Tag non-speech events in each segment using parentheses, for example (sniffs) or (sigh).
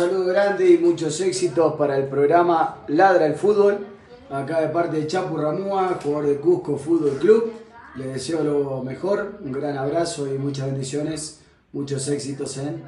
saludo grande y muchos éxitos para el programa Ladra el Fútbol. Acá de parte de Chapu Ramúa, jugador de Cusco Fútbol Club. Le deseo lo mejor, un gran abrazo y muchas bendiciones, muchos éxitos en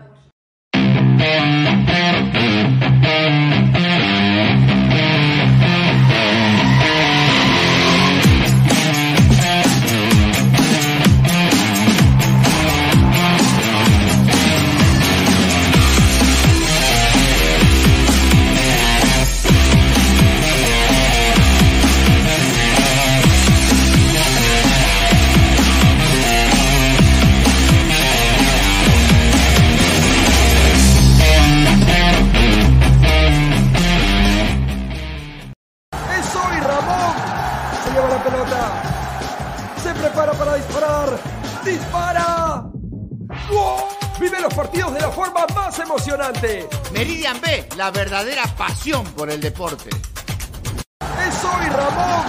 pasión por el deporte. ¡Es hoy Ramón!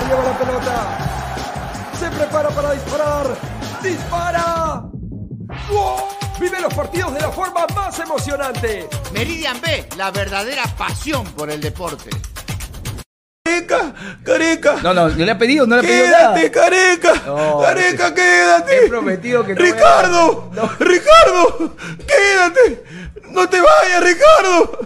Se lleva la pelota. Se prepara para disparar. ¡Dispara! Vive los partidos de la forma más emocionante. Meridian B, la verdadera pasión por el deporte. Careca, careca. No, no, no le ha pedido, no le ha pedido nada. Quédate, careca. No, careca, He quédate. prometido que no Ricardo, No. Ricardo, quédate. No te vayas, Ricardo.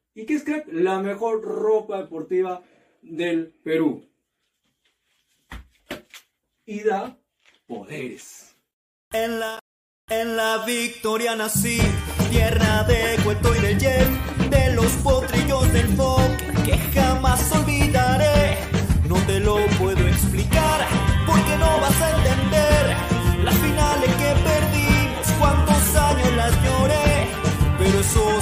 ¿Y qué es crack? La mejor ropa deportiva del Perú. Y da poderes. En la, en la victoria nací, tierra de cuento y de Jeff, de los potrillos del folk que jamás olvidaré. No te lo puedo explicar porque no vas a entender las finales que perdimos, cuántos años las lloré, pero eso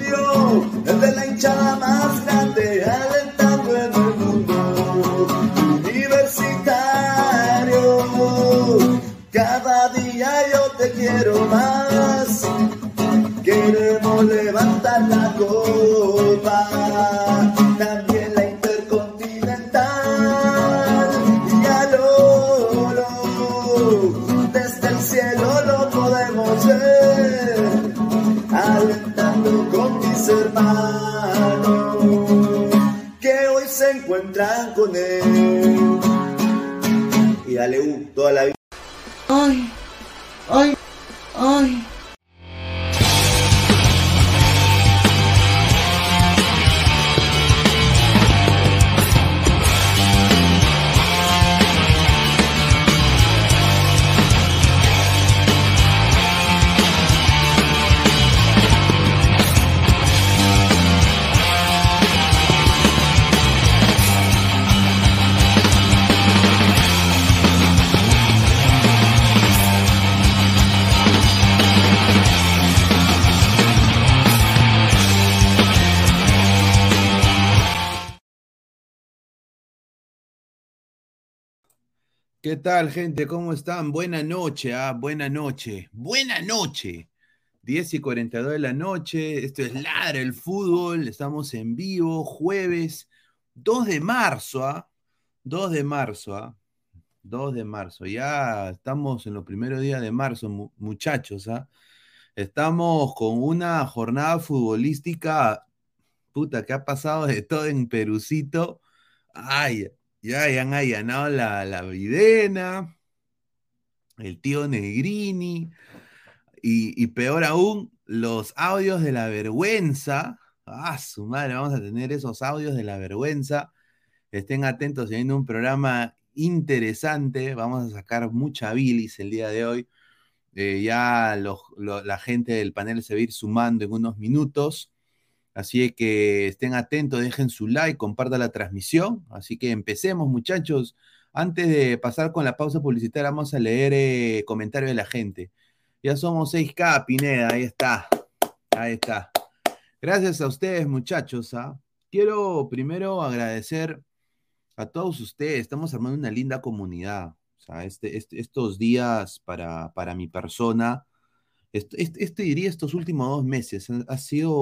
tal, gente? ¿Cómo están? Buena noche, ah, buena noche, buena noche. 10 y 42 de la noche, esto es Ladra el Fútbol, estamos en vivo, jueves 2 de marzo, ¿ah? 2 de marzo, ¿ah? 2 de marzo, ya estamos en los primeros días de marzo, mu- muchachos, ¿ah? Estamos con una jornada futbolística, puta, que ha pasado de todo en Perucito. Ay, ya, ya han allanado la, la Videna, el tío Negrini, y, peor aún, los audios de la vergüenza. Ah, su madre, vamos a tener esos audios de la vergüenza. Estén atentos, se viene un programa interesante. Vamos a sacar mucha bilis el día de hoy. Eh, ya los- lo- la gente del panel se va a ir sumando en unos minutos. Así que estén atentos, dejen su like, compartan la transmisión. Así que empecemos, muchachos. Antes de pasar con la pausa publicitaria, vamos a leer eh, comentarios de la gente. Ya somos 6K, Pineda, ahí está. Ahí está. Gracias a ustedes, muchachos. ¿ah? Quiero primero agradecer a todos ustedes. Estamos armando una linda comunidad. Este, este- estos días para, para mi persona, este, diría estos últimos dos meses, ha, ha sido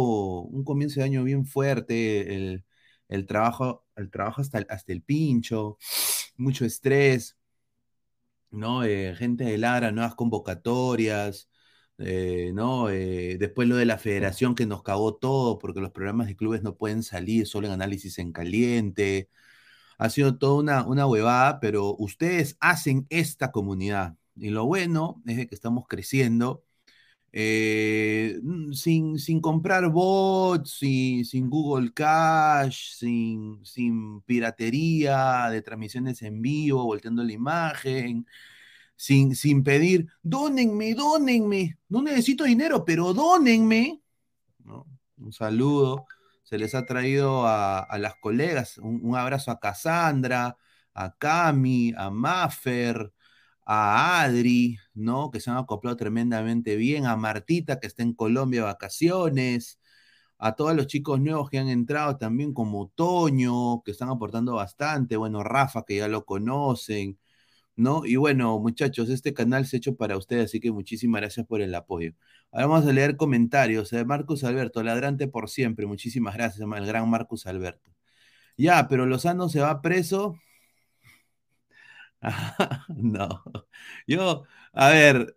un comienzo de año bien fuerte, el, el trabajo, el trabajo hasta, el- hasta el pincho, (sniffs) mucho estrés, ¿no? Eh, gente de Lara, nuevas convocatorias, eh, ¿no? Eh, después lo de la federación que nos cagó todo porque los programas de clubes no pueden salir solo en análisis en caliente. Ha sido toda una, una huevada, pero ustedes hacen esta comunidad. Y lo bueno es de que estamos creciendo eh, mm, sin, sin comprar bots, sin, sin Google Cash, sin, sin piratería de transmisiones en vivo, volteando la imagen, sin, sin pedir, dónenme, dónenme, no necesito dinero, pero dónenme. Un saludo. Se les ha traído a, a las colegas, un, un abrazo a Cassandra, a Cami, a Maffer, a Adri, ¿no? Que se han acoplado tremendamente bien, a Martita, que está en Colombia vacaciones, a todos los chicos nuevos que han entrado también, como Toño, que están aportando bastante, bueno, Rafa, que ya lo conocen, ¿no? Y bueno, muchachos, este canal se ha hecho para ustedes, así que muchísimas gracias por el apoyo. Ahora vamos a leer comentarios. Eh, Marcus Alberto, ladrante por siempre, muchísimas gracias, el gran Marcus Alberto. Ya, pero Lozano se va preso. (laughs) No, yo, a ver,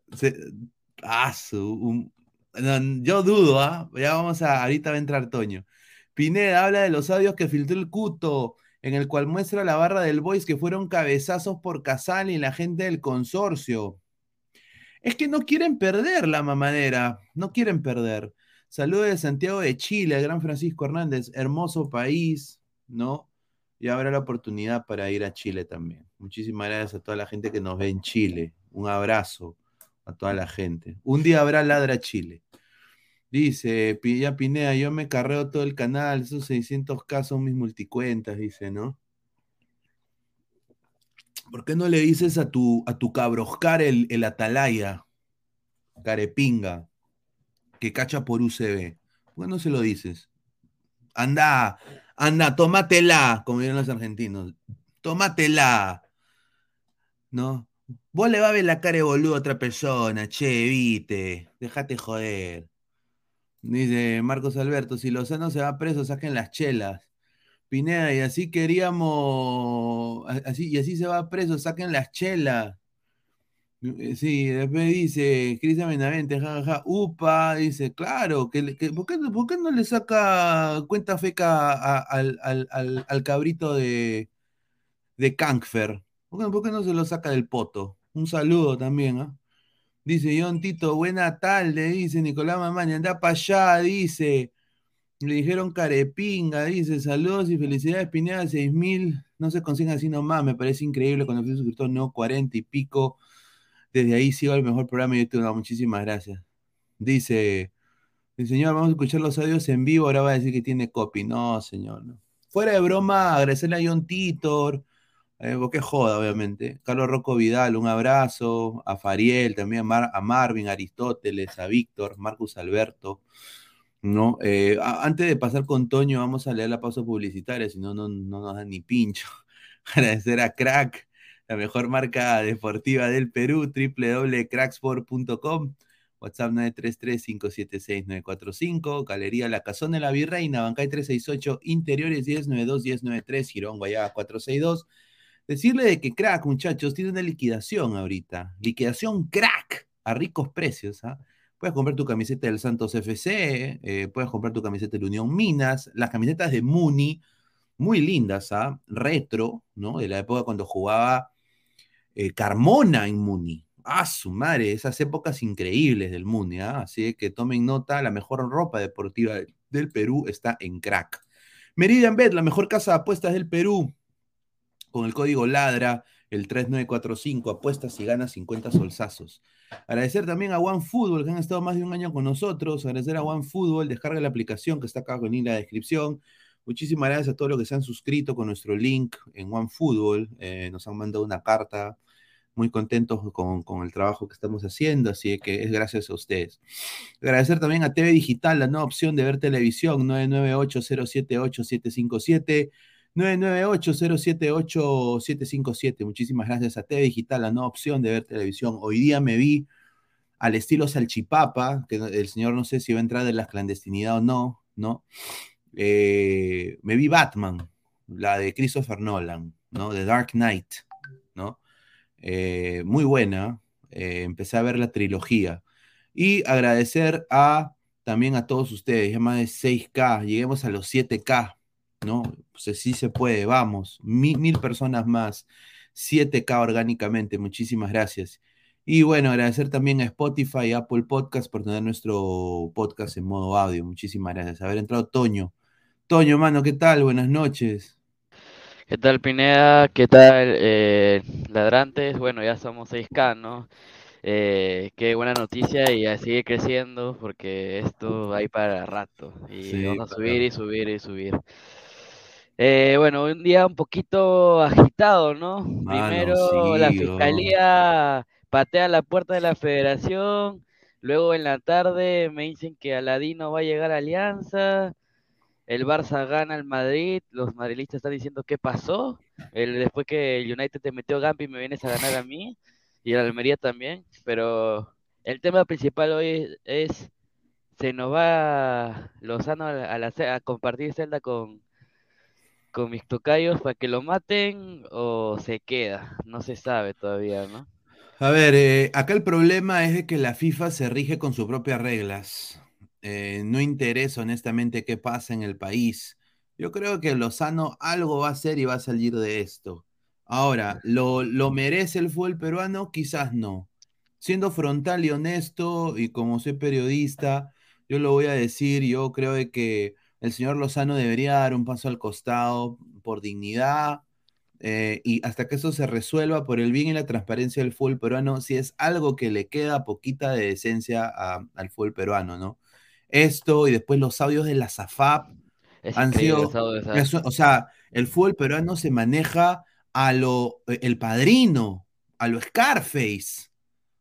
ah, su- un- yo dudo, ¿ah? Ya vamos a, ahorita va a entrar Toño. Pineda habla de los audios que filtró el Cuto, en el cual muestra la barra del Boys que fueron cabezazos por Casal y la gente del consorcio. Es que no quieren perder la mamadera, no quieren perder. Saludos de Santiago de Chile, gran Francisco Hernández, hermoso país, ¿no? Y habrá la oportunidad para ir a Chile también. Muchísimas gracias a toda la gente que nos ve en Chile. Un abrazo a toda la gente. Un día habrá Ladra Chile. Dice, ya Pineda, yo me carreo todo el canal, esos 600 k son mis multicuentas, dice, ¿no? ¿Por qué no le dices a tu, a tu cabroscar el, el atalaya, carepinga, que cacha por UCB? ¿Por qué no se lo dices? Anda, anda, tómatela, como dirían los argentinos. Tómatela. ¿No? Vos le va a ver la cara de boludo a otra persona, che, viste. Déjate joder. Dice Marcos Alberto, si Lozano se va preso, saquen las chelas. Pineda, y así queríamos, así, y así se va preso, saquen las chelas. Eh, Sí, después dice Cristian Benavente, jajaja, upa, dice, claro, que, que- ¿por, qué, por qué no le saca cuenta feca a- al- al- al cabrito de, de Kankfer? ¿Por qué, no se lo saca del poto? Un saludo también, ¿ah? Dice John Tito, buena tarde, dice Nicolás Mamani, anda para allá, dice. Le dijeron carepinga, dice, saludos y felicidades, Pineda, 6000, no se consiguen así nomás, me parece increíble cuando fui suscriptor, no, 40 y pico. Desde ahí sigo el mejor programa de YouTube, muchísimas gracias. Dice, el señor, vamos a escuchar los audios en vivo, ahora va a decir que tiene copy. No, señor, no. Fuera de broma, agradecerle a John Titor, eh, joda, obviamente. Carlos Rocco Vidal, un abrazo. A Fariel, también a, Mar- a Marvin, a Aristóteles, a Víctor, Marcus Alberto. ¿no? Eh, antes de pasar con Toño, vamos a leer la pausa publicitaria, si no, no, no nos dan ni pincho. (laughs) Agradecer a Crack, la mejor marca deportiva del Perú, www.cracksport.com. WhatsApp 933-576-945, Galería La Cazón de la Virreina, Bancay 368, Interiores 1092-1093, Girón Guayaba 462. Decirle de que Crack, muchachos, tiene una liquidación ahorita. Liquidación Crack a ricos precios. ¿ah? Puedes comprar tu camiseta del Santos FC, eh, puedes comprar tu camiseta de la Unión Minas, las camisetas de Muni, muy lindas, ¿ah? retro, ¿no? De la época cuando jugaba eh, Carmona en Muni. Ah, su madre, esas épocas increíbles del Muni, ¿ah? Así que tomen nota, la mejor ropa deportiva del Perú está en Crack. Meridian Bet, la mejor casa de apuestas del Perú, con el código LADRA, el 3945, apuestas y ganas 50 solsazos. Agradecer también a OneFootball, que han estado más de un año con nosotros. Agradecer a OneFootball, descarga la aplicación que está acá en la descripción. Muchísimas gracias a todos los que se han suscrito con nuestro link en OneFootball. Eh, nos han mandado una carta. Muy contentos con, con, el trabajo que estamos haciendo, así que es gracias a ustedes. Agradecer también a TV Digital, la nueva opción de ver televisión, 998-078-757. 998-078-757. Muchísimas gracias a TV Digital, la nueva opción de ver televisión. Hoy día me vi al estilo Salchipapa, que el señor no sé si va a entrar en la clandestinidad o no, ¿no? Eh, me vi Batman, la de Christopher Nolan, ¿no? The Dark Knight, ¿no? Eh, muy buena. Eh, empecé a ver la trilogía. Y agradecer a también a todos ustedes, ya más de 6K, lleguemos a los 7K, ¿no? Pues sí se puede, vamos, mil, mil personas más, 7K orgánicamente, muchísimas gracias. Y bueno, agradecer también a Spotify y Apple Podcast por tener nuestro podcast en modo audio. Muchísimas gracias. Haber entrado Toño. Toño, mano, ¿qué tal? Buenas noches. ¿Qué tal, Pineda? ¿Qué tal, eh, ladrantes? Bueno, ya somos 6K, ¿no? Eh, qué buena noticia y a seguir creciendo porque esto hay para rato. Y Sí, vamos a claro. subir y subir y subir. Eh, bueno, un día un poquito agitado, ¿no? Primero la oh. fiscalía patea la puerta de la federación, luego en la tarde me dicen que Aladino va a llegar a Alianza, el Barça gana al Madrid, los madrilistas están diciendo qué pasó, el, después que el United te metió Gampi me vienes a ganar a mí y el Almería también, pero el tema principal hoy es, es se nos va Lozano a, la- a la ce- a compartir celda con, con mis tocayos para que lo maten o se queda, no se sabe todavía, ¿no? A ver, eh, acá el problema es que la FIFA se rige con sus propias reglas. Eh, no interesa honestamente qué pasa en el país. Yo creo que Lozano algo va a hacer y va a salir de esto. Ahora, ¿lo, lo merece el fútbol peruano? Quizás no. Siendo frontal y honesto, y como soy periodista, yo lo voy a decir, yo creo de que el señor Lozano debería dar un paso al costado por dignidad, eh, y hasta que eso se resuelva por el bien y la transparencia del fútbol peruano, si es algo que le queda poquita de decencia a- al fútbol peruano, ¿no? Esto y después los audios de la SAFAP Es han sido, o sea, el fútbol peruano se maneja a lo, eh, el padrino, a lo Scarface.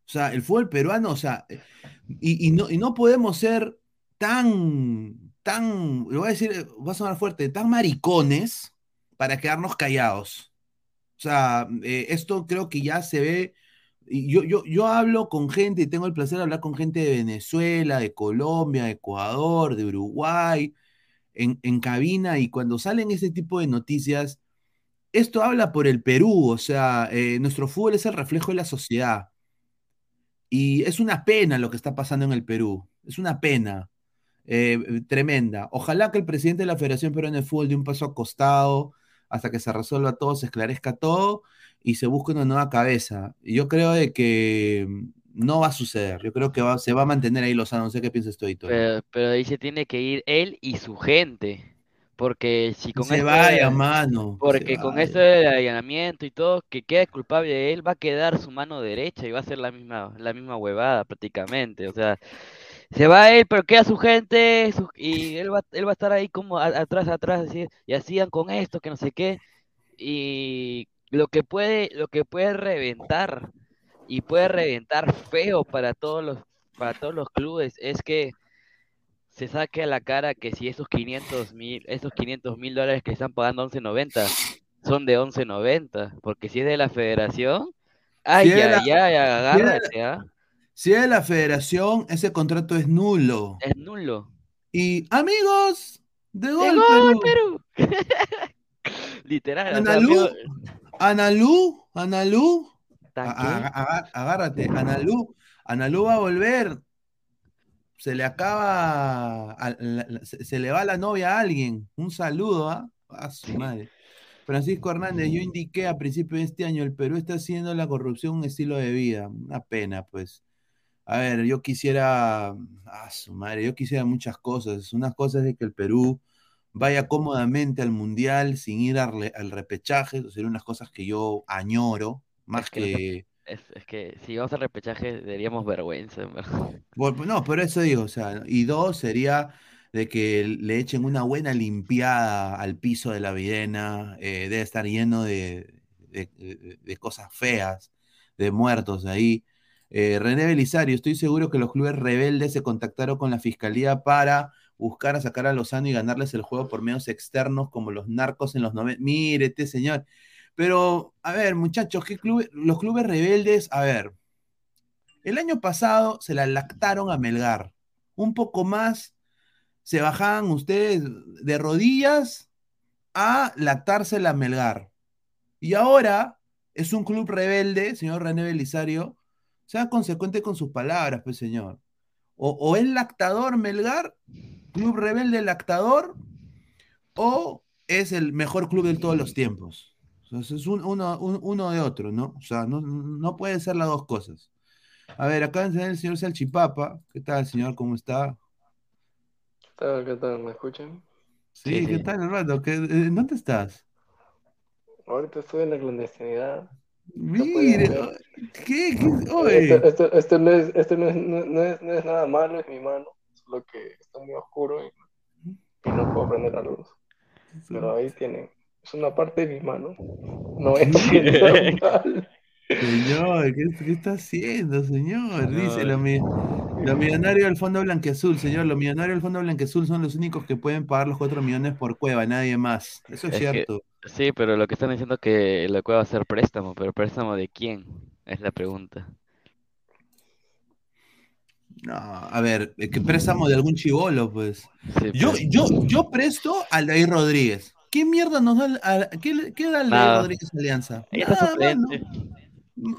O sea, el fútbol peruano, o sea, eh, y, y no, y no podemos ser tan, tan, lo voy a decir, va a sonar fuerte, tan maricones para quedarnos callados. O sea, eh, esto creo que ya se ve. Yo, yo, yo hablo con gente y tengo el placer de hablar con gente de Venezuela, de Colombia, de Ecuador, de Uruguay, en, en cabina, y cuando salen ese tipo de noticias, esto habla por el Perú, o sea, eh, nuestro fútbol es el reflejo de la sociedad. Y es una pena lo que está pasando en el Perú, es una pena eh, tremenda. Ojalá que el presidente de la Federación Peruana de Fútbol dé un paso acostado hasta que se resuelva todo, se esclarezca todo y se busque una nueva cabeza. Yo creo de que mm, no va a suceder. Yo creo que va- se va a mantener ahí Lozano. No sé qué piensas tú. Pero, pero ahí se tiene que ir él y su gente. Porque si con se esto vaya, de- mano. porque con vaya. esto del allanamiento y todo, que quede culpable él, va a quedar su mano derecha y va a ser la misma, la misma huevada prácticamente. O sea, se va él, pero queda su gente su- y él va, él va a estar ahí como a- atrás, atrás, decir, y hacían con esto, que no sé qué. Y lo que puede, lo que puede reventar, y puede reventar feo para todos los, para todos los clubes, es que se saque a la cara que si esos 500 mil, esos 500 mil dólares que están pagando 11.90 son de 11.90, porque si es de la federación, ay, Si ay, la- ay, si es la- agárrate, ¿ah? Si es de la federación, ese contrato es nulo. Es nulo. Y amigos, de ¡De gol, gol, Perú. Perú! (laughs) Literal, o sea, Analú, Analú, Analú, agárrate, Analú, Analú va a volver. Se le acaba, a- la- la- se, se le va la novia a alguien. Un saludo, ¿ah? A su madre. Francisco Hernández, yo indiqué a principio de este año, el Perú está haciendo la corrupción un estilo de vida. Una pena, pues. A ver, yo quisiera, a su madre, yo quisiera muchas cosas. Una cosa es de que el Perú vaya cómodamente al Mundial sin ir al, al repechaje, eso serían unas cosas que yo añoro, más Es que, (laughs) es, es que si vamos al repechaje, daríamos vergüenza. Bueno, no, (laughs) pero eso digo, o sea, y dos sería de que le echen una buena limpiada al piso de la Videna, eh, debe estar lleno de- de cosas feas, de muertos ahí. Eh, René Belisario, estoy seguro que los clubes rebeldes se contactaron con la fiscalía para buscar a sacar a Lozano y ganarles el juego por medios externos como los narcos en los 90. Mire, este señor. Pero, a ver, muchachos, ¿qué clube- los clubes rebeldes, a ver, el año pasado se la lactaron a Melgar. Un poco más se bajaban ustedes de rodillas a lactársela a Melgar. Y ahora es un club rebelde, señor René Belisario. Sea consecuente con sus palabras, pues, señor. O, o es lactador Melgar, club rebelde lactador, o es el mejor club de todos los tiempos. O sea, es un- uno, un- uno de otro, ¿no? O sea, no, no puede ser las dos cosas. A ver, acá enseñar el señor Salchipapa. ¿Qué tal, señor? ¿Cómo está? ¿Qué tal? ¿Qué tal? ¿Me escuchan? Sí, Sí, ¿qué sí. tal, hermano? ¿Qué- eh, ¿Dónde estás? Ahorita estoy en la clandestinidad. Mire, ¿qué? ¿Qué? Esto, Oye, esto, esto no es, esto no es, no, es, no es nada malo, es mi mano. Solo que está muy oscuro y, y no puedo prender la luz. Pero ahí tienen. Es una parte de mi mano. No es normal. señor, ¿qué, qué está haciendo, señor? Dice, los, mi- los millonarios del Fondo Blanqueazul, señor, los millonarios del Fondo Blanqueazul son los únicos que pueden pagar los 4 millones por cueva, nadie más. Eso es Es que, cierto. Sí, pero lo que están diciendo es que la cueva va a ser préstamo, pero préstamo de quién? Es la pregunta. No, a ver, eh, que préstamo de algún chivolo, pues. Sí, Yo, pues. yo, yo presto al David Rodríguez. ¿Qué mierda nos da, el- a- qué, qué da David. Rodríguez Alianza? Nada, mano.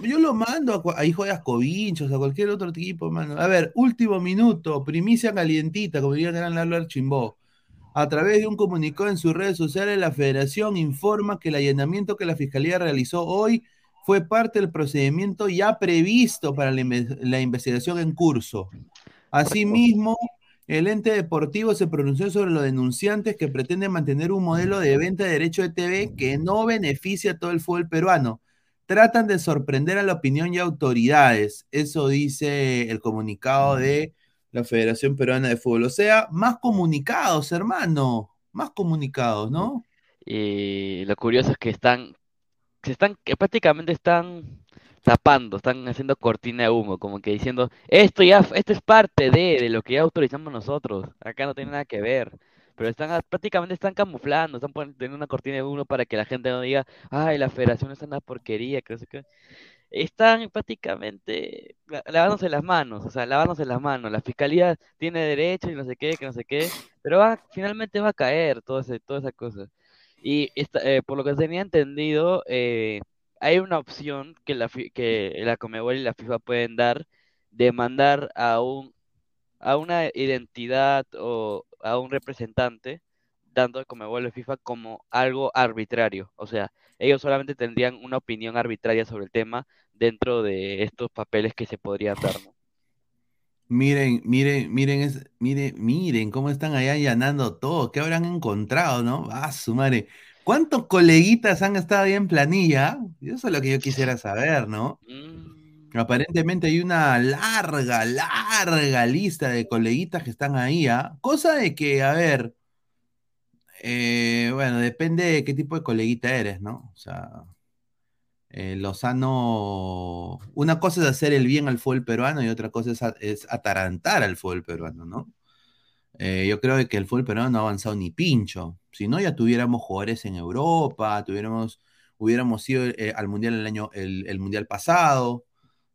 Yo lo mando a, a Hijo de Ascovinchos, a cualquier otro equipo, mano. A ver, último minuto, primicia calientita, como diría el gran Lalo Archimbó. A través de un comunicado en sus redes sociales, la Federación informa que el allanamiento que la Fiscalía realizó hoy fue parte del procedimiento ya previsto para la, inve- la investigación en curso. Asimismo, el ente deportivo se pronunció sobre los denunciantes que pretenden mantener un modelo de venta de derecho de TV que no beneficia a todo el fútbol peruano. Tratan de sorprender a la opinión y autoridades. Eso dice el comunicado de la Federación Peruana de Fútbol. O sea, más comunicados, hermano. Más comunicados, ¿no? Y lo curioso es que están, se están, que prácticamente están tapando, están haciendo cortina de humo, como que diciendo, esto ya, esto es parte de, de lo que ya autorizamos nosotros, acá no tiene nada que ver. Pero están, a- prácticamente están camuflando, están poniendo una cortina de humo para que la gente no diga, ay, la federación es una porquería, que no sé. Están prácticamente la- lavándose las manos, o sea, lavándose las manos. La fiscalía tiene derecho y no sé qué, que no sé qué, pero va, finalmente va a caer todo ese, toda esa cosa. Y esta- eh, por lo que tenía entendido, eh, hay una opción que la, que la Conmebol y la FIFA pueden dar de mandar a un, a una identidad o a un representante, tanto de Conmebol y FIFA como algo arbitrario. O sea, ellos solamente tendrían una opinión arbitraria sobre el tema dentro de estos papeles que se podrían dar, ¿no? Miren, miren, miren, es- miren, miren cómo están allá allanando todo. ¿Qué habrán encontrado, no? Ah, su madre. ¿Cuántos coleguitas han estado ahí en planilla? Eso es lo que yo quisiera saber, ¿no? Mm, Aparentemente hay una larga, larga lista de coleguitas que están ahí, ¿ah? Cosa de que, a ver, eh, bueno, depende de qué tipo de coleguita eres, ¿no? O sea, eh, Lozano, una cosa es hacer el bien al fútbol peruano y otra cosa es, a- es atarantar al fútbol peruano, ¿no? Eh, yo creo que el fútbol peruano no ha avanzado ni pincho. Si no, ya tuviéramos jugadores en Europa, tuviéramos, hubiéramos ido eh, al mundial el año, el, el mundial pasado,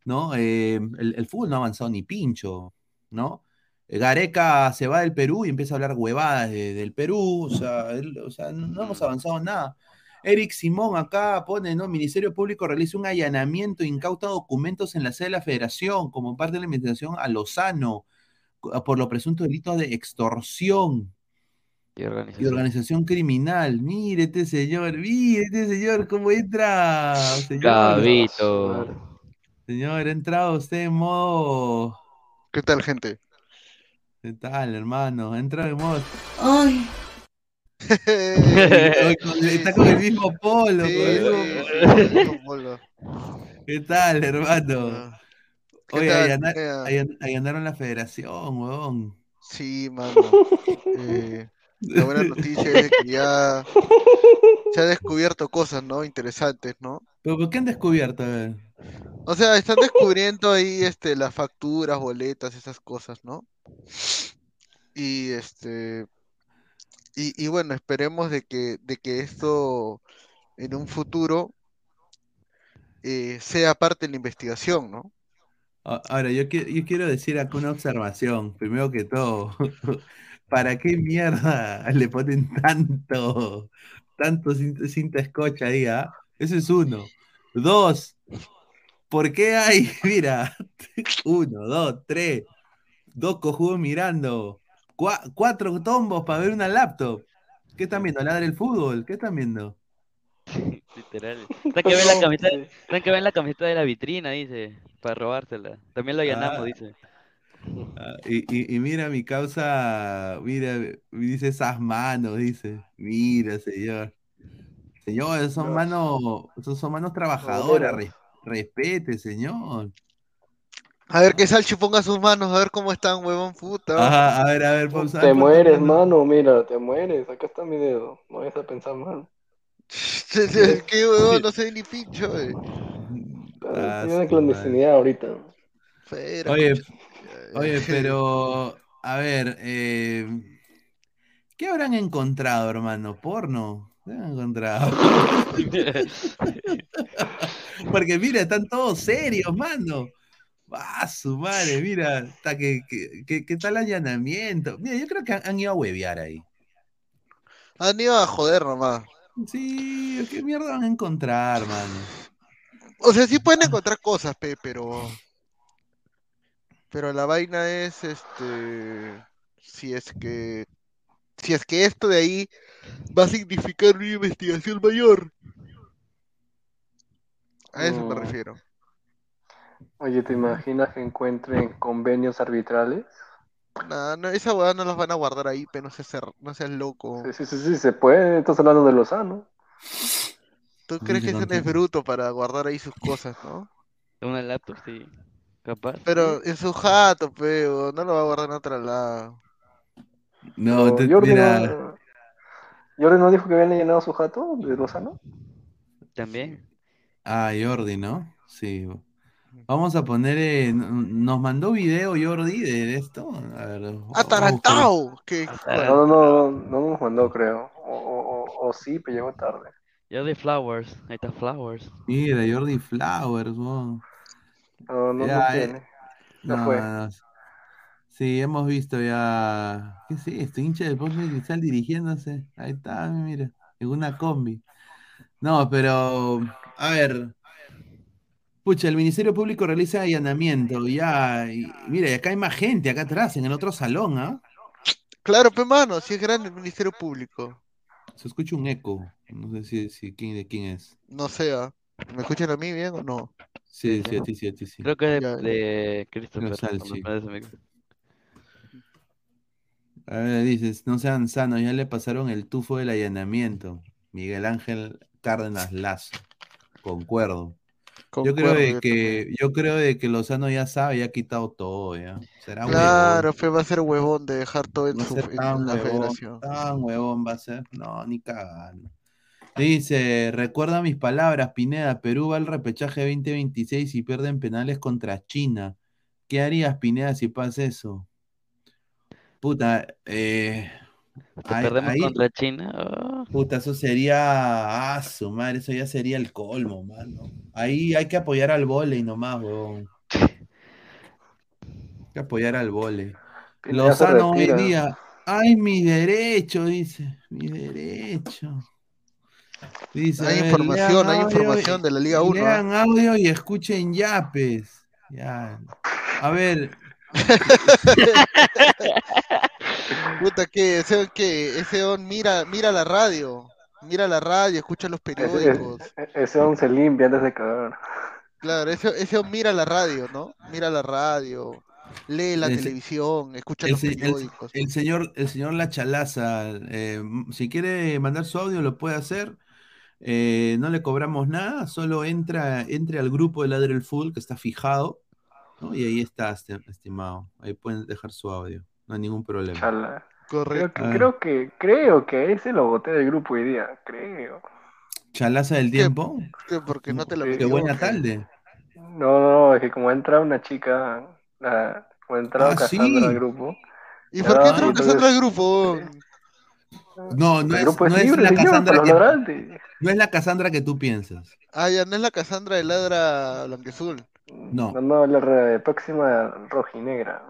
¿no? Eh, el, el fútbol no ha avanzado ni pincho, ¿no? Gareca se va del Perú y empieza a hablar huevadas de- del Perú, o sea, él- o sea, no, no hemos avanzado en nada. Eric Simón acá pone, ¿no? Ministerio Público realiza un allanamiento e incauta documentos en la sede de la Federación como parte de la investigación a Lozano co- por los presuntos delitos de extorsión Y y organización. organización criminal. Mire este señor, mire este señor, cómo entra, señor. Gabito. Señor, ha entrado usted en modo. ¿Qué tal, gente? ¿Qué tal, hermano? Ha entrado en modo. Ay, (laughs) Está con el mismo polo. Sí, el mismo-. ¿Qué tal, hermano? ¿Qué Oye, tal? allanar- allanaron la federación, huevón. Sí, mano. Eh, la buena (laughs) noticia es que ya se han descubierto cosas, ¿no? Interesantes, ¿no? ¿Pero por qué han descubierto? O sea, están descubriendo ahí este, las facturas, boletas, esas cosas, ¿no? Y este y, bueno, esperemos de que, de que esto en un futuro eh, sea parte de la investigación, ¿no? Ahora, yo, yo quiero decir acá una observación, primero que todo. (laughs) ¿Para qué mierda (laughs) le ponen tanto, tanto cinta, cinta scotch ahí, ah? Ese es uno. Dos, ¿por qué hay, (laughs) mira, uno, dos, tres, dos cojudos mirando, cua- cuatro tombos para ver una laptop? ¿Qué están viendo? ¿Ladra el fútbol? ¿Qué están viendo? (laughs) Literal. Están que (laughs) ven la camiseta, están que ven la camiseta de la vitrina, dice, para robársela. También lo allanamos, Ah. dice. Ah, y, y- y mira mi causa, mira, dice esas manos, dice, mira, señor. Señor, son manos, esos son manos trabajadoras, res- respete, señor. A ver que Salchi ponga sus manos, a ver cómo están, huevón puta. Ajá, a ver, a ver, pausa. Te mueres, mano, mira, te mueres. Acá está mi dedo. No vayas a pensar mal. (laughs) ¿Qué huevón? No sé ni pincho, eh. Ah, su clandestinidad ahorita. Oye, oye, (laughs) pero, a ver, eh, ¿qué habrán encontrado, hermano? ¿Porno? ¿Qué han encontrado? (laughs) Porque mira, están todos serios, mano. Ah, su madre, mira, está que, que, que- ¿qué tal allanamiento? Mira, yo creo que han, han ido a huevear ahí. Han ido a joder nomás. Sí, ¿qué mierda van a encontrar, mano? O sea, sí pueden encontrar cosas, pe, pero. Pero la vaina es, este. Si es que. Si es que esto de ahí va a significar una investigación mayor. A eso me refiero. Oye, ¿te imaginas que encuentren convenios arbitrales? Nah, no, esa hueá no las van a guardar ahí, pero no seas, no seas loco. Sí, sí, sí, sí, se puede. Estás hablando de Lozano. ¿Tú crees que ese no es bruto para guardar ahí sus cosas, no? (laughs) Una laptop, sí. Capaz. Pero en su jato, pero no lo va a guardar en otro lado. No, te- Jordi mira, no, Jordi no dijo que habían llenado su jato de Lozano. También. ah, Jordi, ¿no? Sí. Vamos a poner, eh, n- nos mandó video Jordi de, esto. A ver, vamos a buscar. ¡Atarantado! ¿Qué? No, no, no, no nos mandó, creo. O, o, o, o sí, pero llegó tarde. De Flowers. Ahí está Flowers. Mira, Jordi Flowers, weón. No, no, Ya, no eh, tiene. No, fue. no. Sí, hemos visto ya. ¿Qué es esto? Hincha del Deportes de Cristal dirigiéndose. Ahí está, mira. En una combi. No, pero. A ver. Pucha, el Ministerio Público realiza allanamiento. Ya. Y, mira, y acá hay más gente, acá atrás, en el otro salón, ¿ah? Claro, pe mano, si es grande el Ministerio Público. Se escucha un eco. No sé si, si quién, de quién es. No sé, ¿ah? ¿me escuchan a mí bien o no? Sí, sí, a ti sí, a ti sí. Creo que es de, de Christopher. A ver, dices, no sean sanos, ya le pasaron el tufo del allanamiento. Miguel Ángel Cárdenas Lazo. Concuerdo. Yo creo de que, yo creo de que Lozano ya sabe, ya ha quitado todo, ya. Será Claro, huevón. fe va a ser huevón de dejar todo en, su, ser en tan la huevón, federación. tan huevón va a ser. No, ni cagando. Dice, recuerda mis palabras, Pineda, Perú va al repechaje 2026 y pierden penales contra China. ¿Qué harías, Pineda, si pasa eso? Puta, eh, Si ahí- perdemos ahí- contra China. oh. Puta, eso sería. Ah, su madre, eso ya sería el colmo, mano. Ahí hay que apoyar al vóley nomás, weón. Hay que apoyar al se Lozano hoy día. Ay, mi derecho, dice. Mi derecho. Dice, Hay ver, información, hay audio información y- de la Liga 1, Lean audio y escuchen yapes. Ya. A ver, (laughs) Puta, que ese que ese on mira, mira la radio, mira la radio, escucha los periódicos. ese- ese on se limpia antes de cagar. Claro, ese, ese on mira la radio, ¿no? Mira la radio, lee la Ese- televisión, escucha el, los el- periódicos. el señor, el señor La Chalaza, eh, si quiere mandar su audio, lo puede hacer. Eh, no le cobramos nada, solo entra, entre al grupo de Ladre el Full que está fijado, ¿no? Y ahí está, este- estimado. Ahí pueden dejar su audio, no hay ningún problema. Chala. Creo Correcto. que, Ah. creo que, creo que ese lo boté del grupo hoy día, creo. Chalaza del tiempo, ¿Qué? Porque no te la Qué buena tarde. No, no, es que como entra una chica, la, como entraba Ah, Cassandra sí. al grupo. ¿Y por qué Ah, entró entonces- Cassandra al grupo? No, no es, no es la Cassandra que, no es la Cassandra que tú piensas. Ah, ya no es la Cassandra de Ladra Blanquezul. No. No, no, la próxima rojinegra.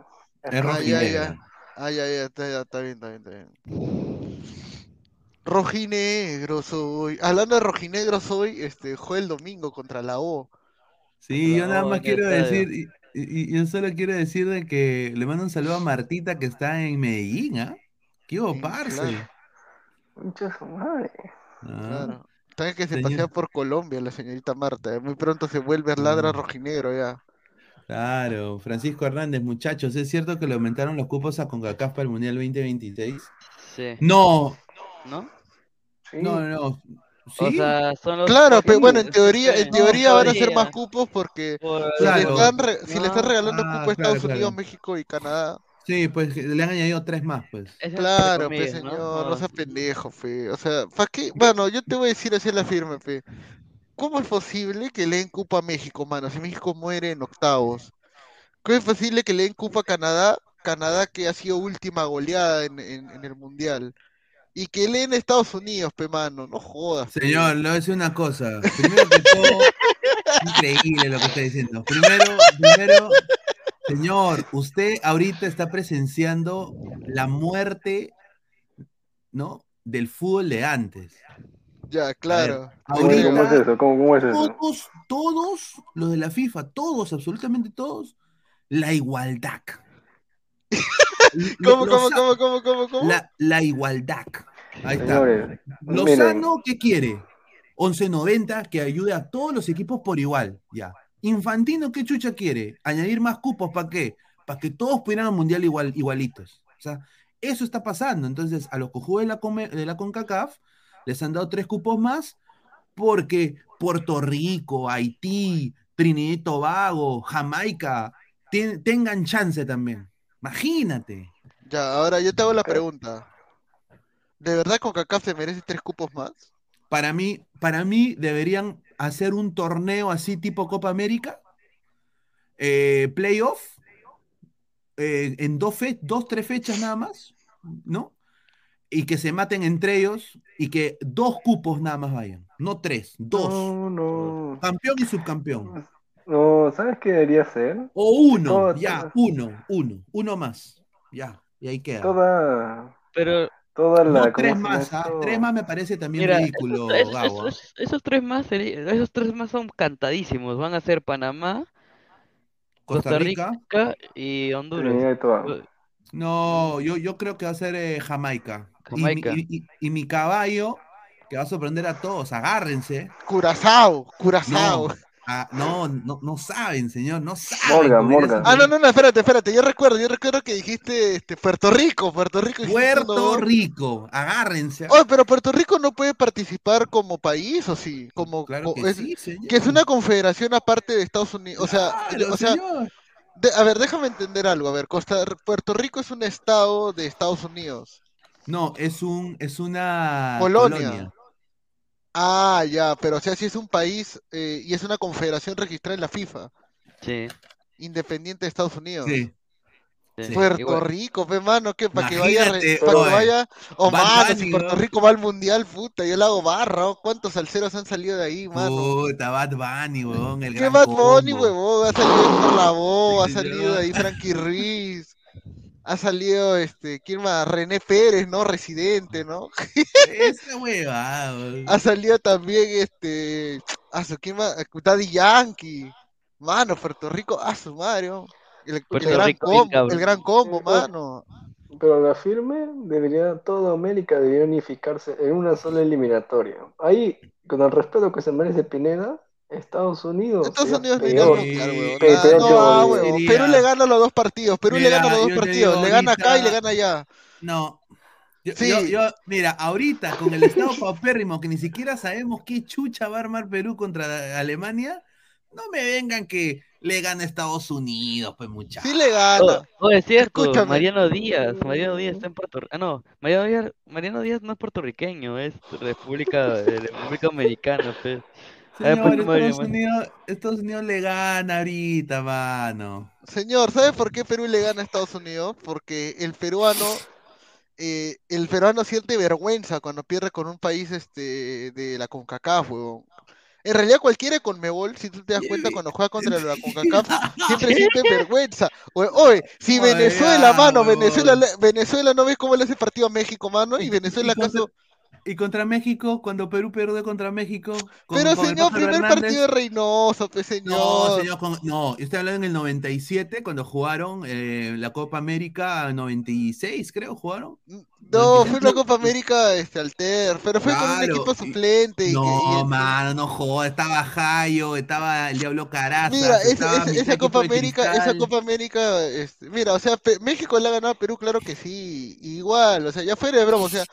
Es Ah, ya, rojinegra. ya. Ah, ya, ya, está, ya, está bien, está bien, está bien. Rojinegro soy. Hablando de rojinegro soy, este, juega el domingo contra la O. Sí, yo nada más quiero decir, y, y- y yo solo quiero decir de que le mando un saludo a Martita que está en Medellín, ¿ah? ¡Qué Sí, parce! su madre. Ah, Claro. También que se señor. pasea por Colombia la señorita Marta. eh. Muy pronto se vuelve ladra Mm. rojinegro ya. Claro, Francisco Hernández, muchachos, ¿es cierto que le aumentaron los cupos a CONCACAF para el Mundial 2026? Sí. No, ¿no? Sí. no, no. O ¿Sí? sea, son los. Claro, pero bueno, en teoría, sí, en no, teoría van a ser más cupos porque Por- si le Claro. están, re- si le están regalando Ah, cupo a claro, Estados Unidos, claro. México y Canadá. Sí, pues le han añadido tres más, pues. es Claro, ¿no? señor, no No, seas pendejo, fe. O sea, ¿para qué? Bueno, yo te voy a decir así en la firme, fe. ¿Cómo es posible que le den cupo a México, mano? Si México muere en octavos. ¿Cómo es posible que le den cupo a Canadá? Canadá que ha sido última goleada en, en- en el Mundial. Y que le den a Estados Unidos, pe, mano. No jodas, pe. Señor, le voy a decir una cosa. Primero que todo, (laughs) increíble lo que está diciendo. Primero, primero, señor, usted ahorita está presenciando la muerte, ¿no? Del fútbol de antes. Ya, claro. ¿Cómo, es- cómo es Ahorita, eso? ¿Cómo, cómo es eso? todos, todos los de la FIFA, todos, absolutamente todos, la igualdad. (laughs) ¿Cómo, cómo, cómo, cómo, cómo, cómo? La, la igualdad. Ahí está. Lozano, ¿qué quiere? 11.90 que ayude a todos los equipos por igual, ya. Infantino, ¿qué chucha quiere? Añadir más cupos, ¿para qué? Para que todos pudieran al mundial igual, igualitos. O sea, eso está pasando. Entonces, a los cojudos de la, come- de la CONCACAF les han dado tres cupos más porque Puerto Rico, Haití, Trinidad y Tobago, Jamaica ten- tengan chance también. Imagínate. Ya, ahora yo te hago la pregunta. ¿De verdad CONCACAF se merece tres cupos más? Para mí, para mí deberían hacer un torneo así tipo Copa América, eh, playoff, eh, en dos, fe- dos, tres fechas nada más, ¿no? Y que se maten entre ellos y que dos cupos nada más vayan, no tres, dos. No, no. Campeón y subcampeón. No, ¿sabes qué debería ser? O uno, Toda- ya, uno, uno, uno más. Ya, y ahí queda. Toda, Pero toda la. No ¿cómo tres más, ¿ah? esto? tres más me parece también Mira, ridículo, esos, Gabo, ¿ah? esos- esos tres más esos tres más son cantadísimos. Van a ser Panamá, Costa Costa Rica. Rica y Honduras. Y. No, yo, yo creo que va a ser eh, Jamaica. Y mi- Jamaica. Y, y- y mi caballo, que va a sorprender a todos, agárrense. Curazao, Curazao. No, ah, no, no, no saben, señor, no saben. Morgan, Morgan. Ah, no, no, no, espérate, espérate. Yo recuerdo, yo recuerdo que dijiste este, Puerto Rico, Puerto Rico. Puerto. Rico, agárrense. Oh, pero Puerto Rico no puede participar como país, ¿o sí? Como, Claro que es, sí, señor. que es una confederación aparte de Estados Unidos. O sea, Claro, o sea, señor. de- a ver, déjame entender algo. A ver, Costa, Puerto Rico es un estado de Estados Unidos. No, es un, es una Colonia. colonia. Ah, ya, pero o sea, si es un país eh, y es una confederación registrada en la FIFA, Sí. independiente de Estados Unidos. Sí. Sí, Puerto igual. Rico, pe mano, que para que vaya, re- Imagínate, pa' que vaya, o mano, si Puerto weón. Rico va al mundial, puta, yo le hago barra. ¿cuántos salseros han salido de ahí, mano? Puta, Bad Bunny, weón, el ¿Qué gran Bad Bunny, combo. huevón? Ha salido Héctor Lavoe, ha Sí, salido yo. ahí Frankie Ruiz, ha salido, este, ¿quién más? René Pérez, ¿no? Residente, ¿no? (laughs) Esa hueva. Ha salido también, este, a su, ¿quién más? Daddy Yankee, mano, Puerto Rico, a su madre, ¿no? el, Puerto el gran Rico, combo, el gran combo, mano. Pero la firme debería, toda América debería unificarse en una sola eliminatoria. Ahí, con el respeto que se merece Pineda, Estados Unidos. Estados Unidos. Pe- Ah, no, que ah, Perú le gana los dos partidos, Perú le gana los dos partidos, digo le gana acá y le gana allá. No. Yo, Sí. yo- yo- mira, ahorita con el estado paupérrimo que ni siquiera sabemos qué chucha va a armar Perú contra Alemania, no me vengan que le gana Estados Unidos, pues muchachos. Sí le gana. Oh, oh, es cierto, Escúchame. Mariano Díaz, Mariano Díaz está en Puerto Rico. Ah, no, Mariano Díaz, Mariano Díaz no es puertorriqueño, es República, de República Americana, pues. Señor, pues, Mario, Estados. Unidos, Estados Unidos le gana ahorita, mano. Señor, ¿sabe por qué Perú le gana a Estados Unidos? Porque el peruano, eh, el peruano siente vergüenza cuando pierde con un país este de la CONCACAF, huevón. En realidad cualquiera con Mebol, si tú te das cuenta cuando juega contra la CONCACAF, siempre siente (laughs) vergüenza. Oye, oye, si Venezuela, ya, mano. Venezuela, Venezuela no ves cómo le hace partido a México, mano, y Venezuela acaso... Y contra México, cuando Perú perdió contra México. con- Pero con señor, primer Hernández. partido de Reynoso, pues No, señor. señor, con- no, estoy hablando en el 97, cuando jugaron eh, la Copa América 96, creo, jugaron. No, fue una Copa América este, alter, pero fue con un Claro, equipo suplente. y que- y No, el- mano, no jodas, estaba Jayo, estaba el Diablo Caraza. Mira, esa, Copa América, esa. Copa América, este, mira, o sea, México le ha ganado a Perú, claro que sí, igual, o sea, ya fuera de broma, o sea,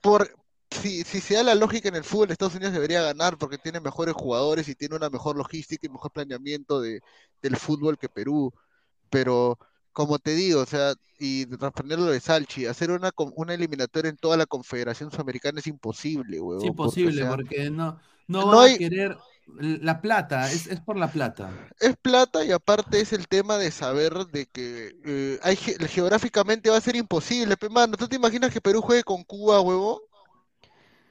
por si, si se da la lógica en el fútbol, Estados Unidos debería ganar porque tiene mejores jugadores y tiene una mejor logística y mejor planeamiento de, del fútbol que Perú, pero como te digo, o sea, y respondiendo lo de Salchi, hacer una, una eliminatoria en toda la Confederación Sudamericana es imposible, huevón, Es porque, o imposible, sea, porque no, no, no hay- a querer la plata, es, es por la plata. es plata y aparte es el tema de saber de que eh, hay ge- geográficamente va a ser imposible, mano. ¿Tú te imaginas que Perú juegue con Cuba, huevón?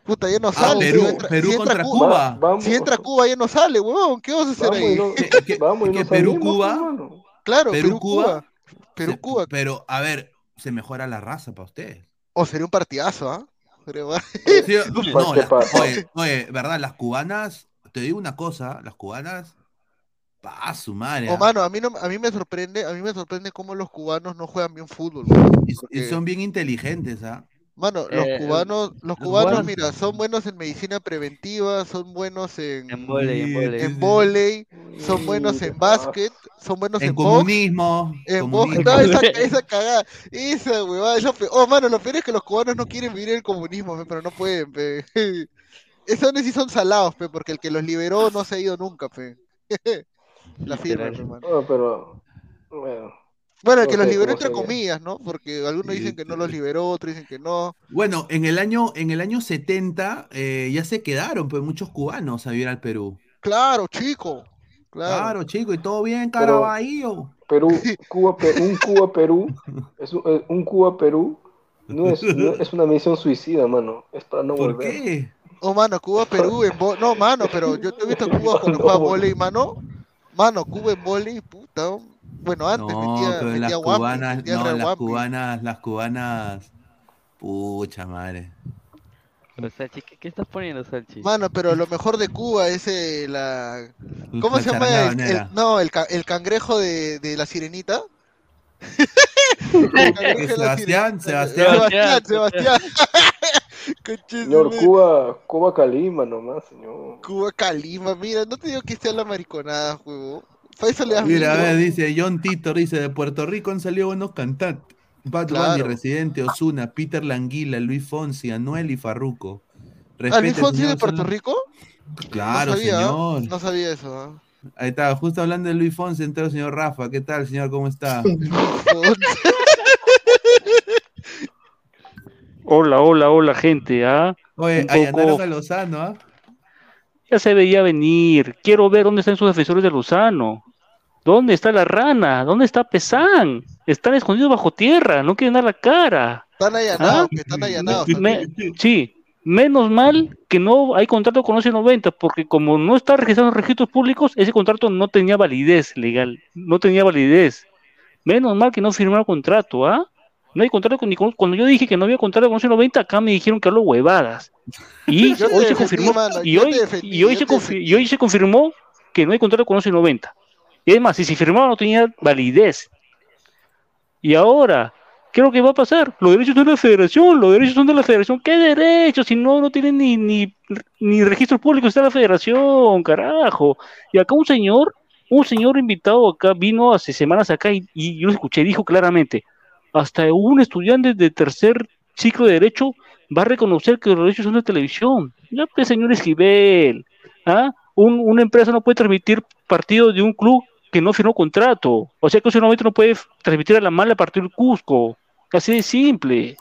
Puta, ya no sale. Perú- si entra, Perú si entra contra Cuba, Cuba. Vamos, si entra Cuba ya no sale, huevón. ¿Qué vas a hacer vamos y ahí? no, (laughs) Que- que- vamos y que no Perú, salimos, Cuba, hermano. Claro, Perú, Perú, Cuba, Cuba. Perú, se- Cuba. Pero, a ver, se mejora la raza para ustedes. O sería un partidazo, ¿ah? (laughs) Oye, oye, verdad, las cubanas, te digo una cosa, las cubanas, pa su madre. O ¿ah? mano, a mí no, a mí me sorprende, a mí me sorprende cómo los cubanos no juegan bien fútbol, Y, son bien inteligentes, ¿ah? Mano, los Eh, cubanos, los los cubanos, cubanos- mira, son buenos en medicina preventiva, son buenos en, En volei, en Sí, volei. en vóley, son buenos en básquet, son buenos En en box, comunismo. en box, comunismo. no, esa, (laughs) esa cagada, esa huevada, es lo peor. Oh, mano, lo peor es que los cubanos no quieren vivir el comunismo, pe, pero no pueden, pe. (laughs) Esos sí son salados, pe, porque el que los liberó no se ha ido nunca, pe. (laughs) La firma, pe, mano. Oh, pero, bueno, Bueno, el que los liberó entre comillas, ¿no? Porque algunos dicen que no los liberó, otros dicen que no. Bueno, en el año, en el año 70 eh, ya se quedaron pues, muchos cubanos a vivir al Perú. Claro, chico. Claro, Claro. chico, y todo bien, Caraballo. Perú, (laughs) Cuba, un Cuba-Perú, (laughs) es un, eh, un Cuba-Perú, no es, no (laughs) es una misión suicida, mano, es para no ¿Por volver. qué? Oh, mano, Cuba, Perú, en No, mano, pero yo te he visto a Cuba juega volei, mano. Mano, Cuba en volei, puta. oh. Bueno, antes No, metía, pero las cubanas, metía no, las cubanas, las cubanas, pucha madre. Pero, Salchi, ¿qué, qué estás poniendo, Salchi? Mano, pero lo mejor de Cuba es eh, la... ¿Cómo La se llama? El, no, el, ca- el cangrejo de, de la sirenita. (laughs) (laughs) Sebastián. Sebastián. Sebastián, Sebastián. (laughs) Señor. Cuba, Cuba Calima nomás, señor. Cuba Calima, mira, no te digo que sea la mariconada, juego. Mira, a ver, dice John Titor, dice, de Puerto Rico han salido buenos cantantes. Bad Bunny, Claro. Residente, Osuna, Peter Languila, Luis Fonsi, Anuel y Farruco. ¿Ah, Luis Fonsi señor, de Puerto son- Rico? Claro, no sabía, señor. No sabía eso. ¿ah? Ahí está, justo hablando de Luis Fonsi, entró el señor Rafa. ¿Qué tal, señor? ¿Cómo está? (laughs) Hola, hola, hola, gente, ¿ah? Oye, allanaron poco- a Lozano, ¿ah? Ya se veía venir. Quiero ver dónde están sus defensores de Lozano. ¿Dónde está la rana? ¿Dónde está Pesán? están escondidos bajo tierra, no quieren dar la cara. Están allanados, ¿Ah? que están allanados. Me- sí, menos mal que no hay contrato con 1190, porque como no está registrado en registros públicos, ese contrato no tenía validez legal, no tenía validez. Menos mal que no firmaron contrato, ¿ah? No hay contrato con, ni con- Cuando yo dije que no había contrato con 1190, acá me dijeron que hablo huevadas. (laughs) Y Yo hoy se confirmó, y hoy, te defendí, y hoy yo se te confi- y hoy se confirmó que no hay contrato con 1190. Y además, si se firmaba no tenía validez. Y ahora, ¿qué es lo que va a pasar? Los derechos son de la federación, los derechos son de la federación. ¿Qué derechos? Si no, no tienen ni, ni, ni registros públicos, está la federación, carajo. Y acá un señor, un señor invitado acá, vino hace semanas acá y, y yo lo escuché, dijo claramente, hasta un estudiante de tercer ciclo de derecho va a reconocer que los derechos son de televisión. Ya, pues, señor Esquivel, ¿ah? Un- una empresa no puede transmitir partidos de un club que no firmó contrato. O sea que un momento no puede transmitir a la mala partido del Cusco. Así de simple.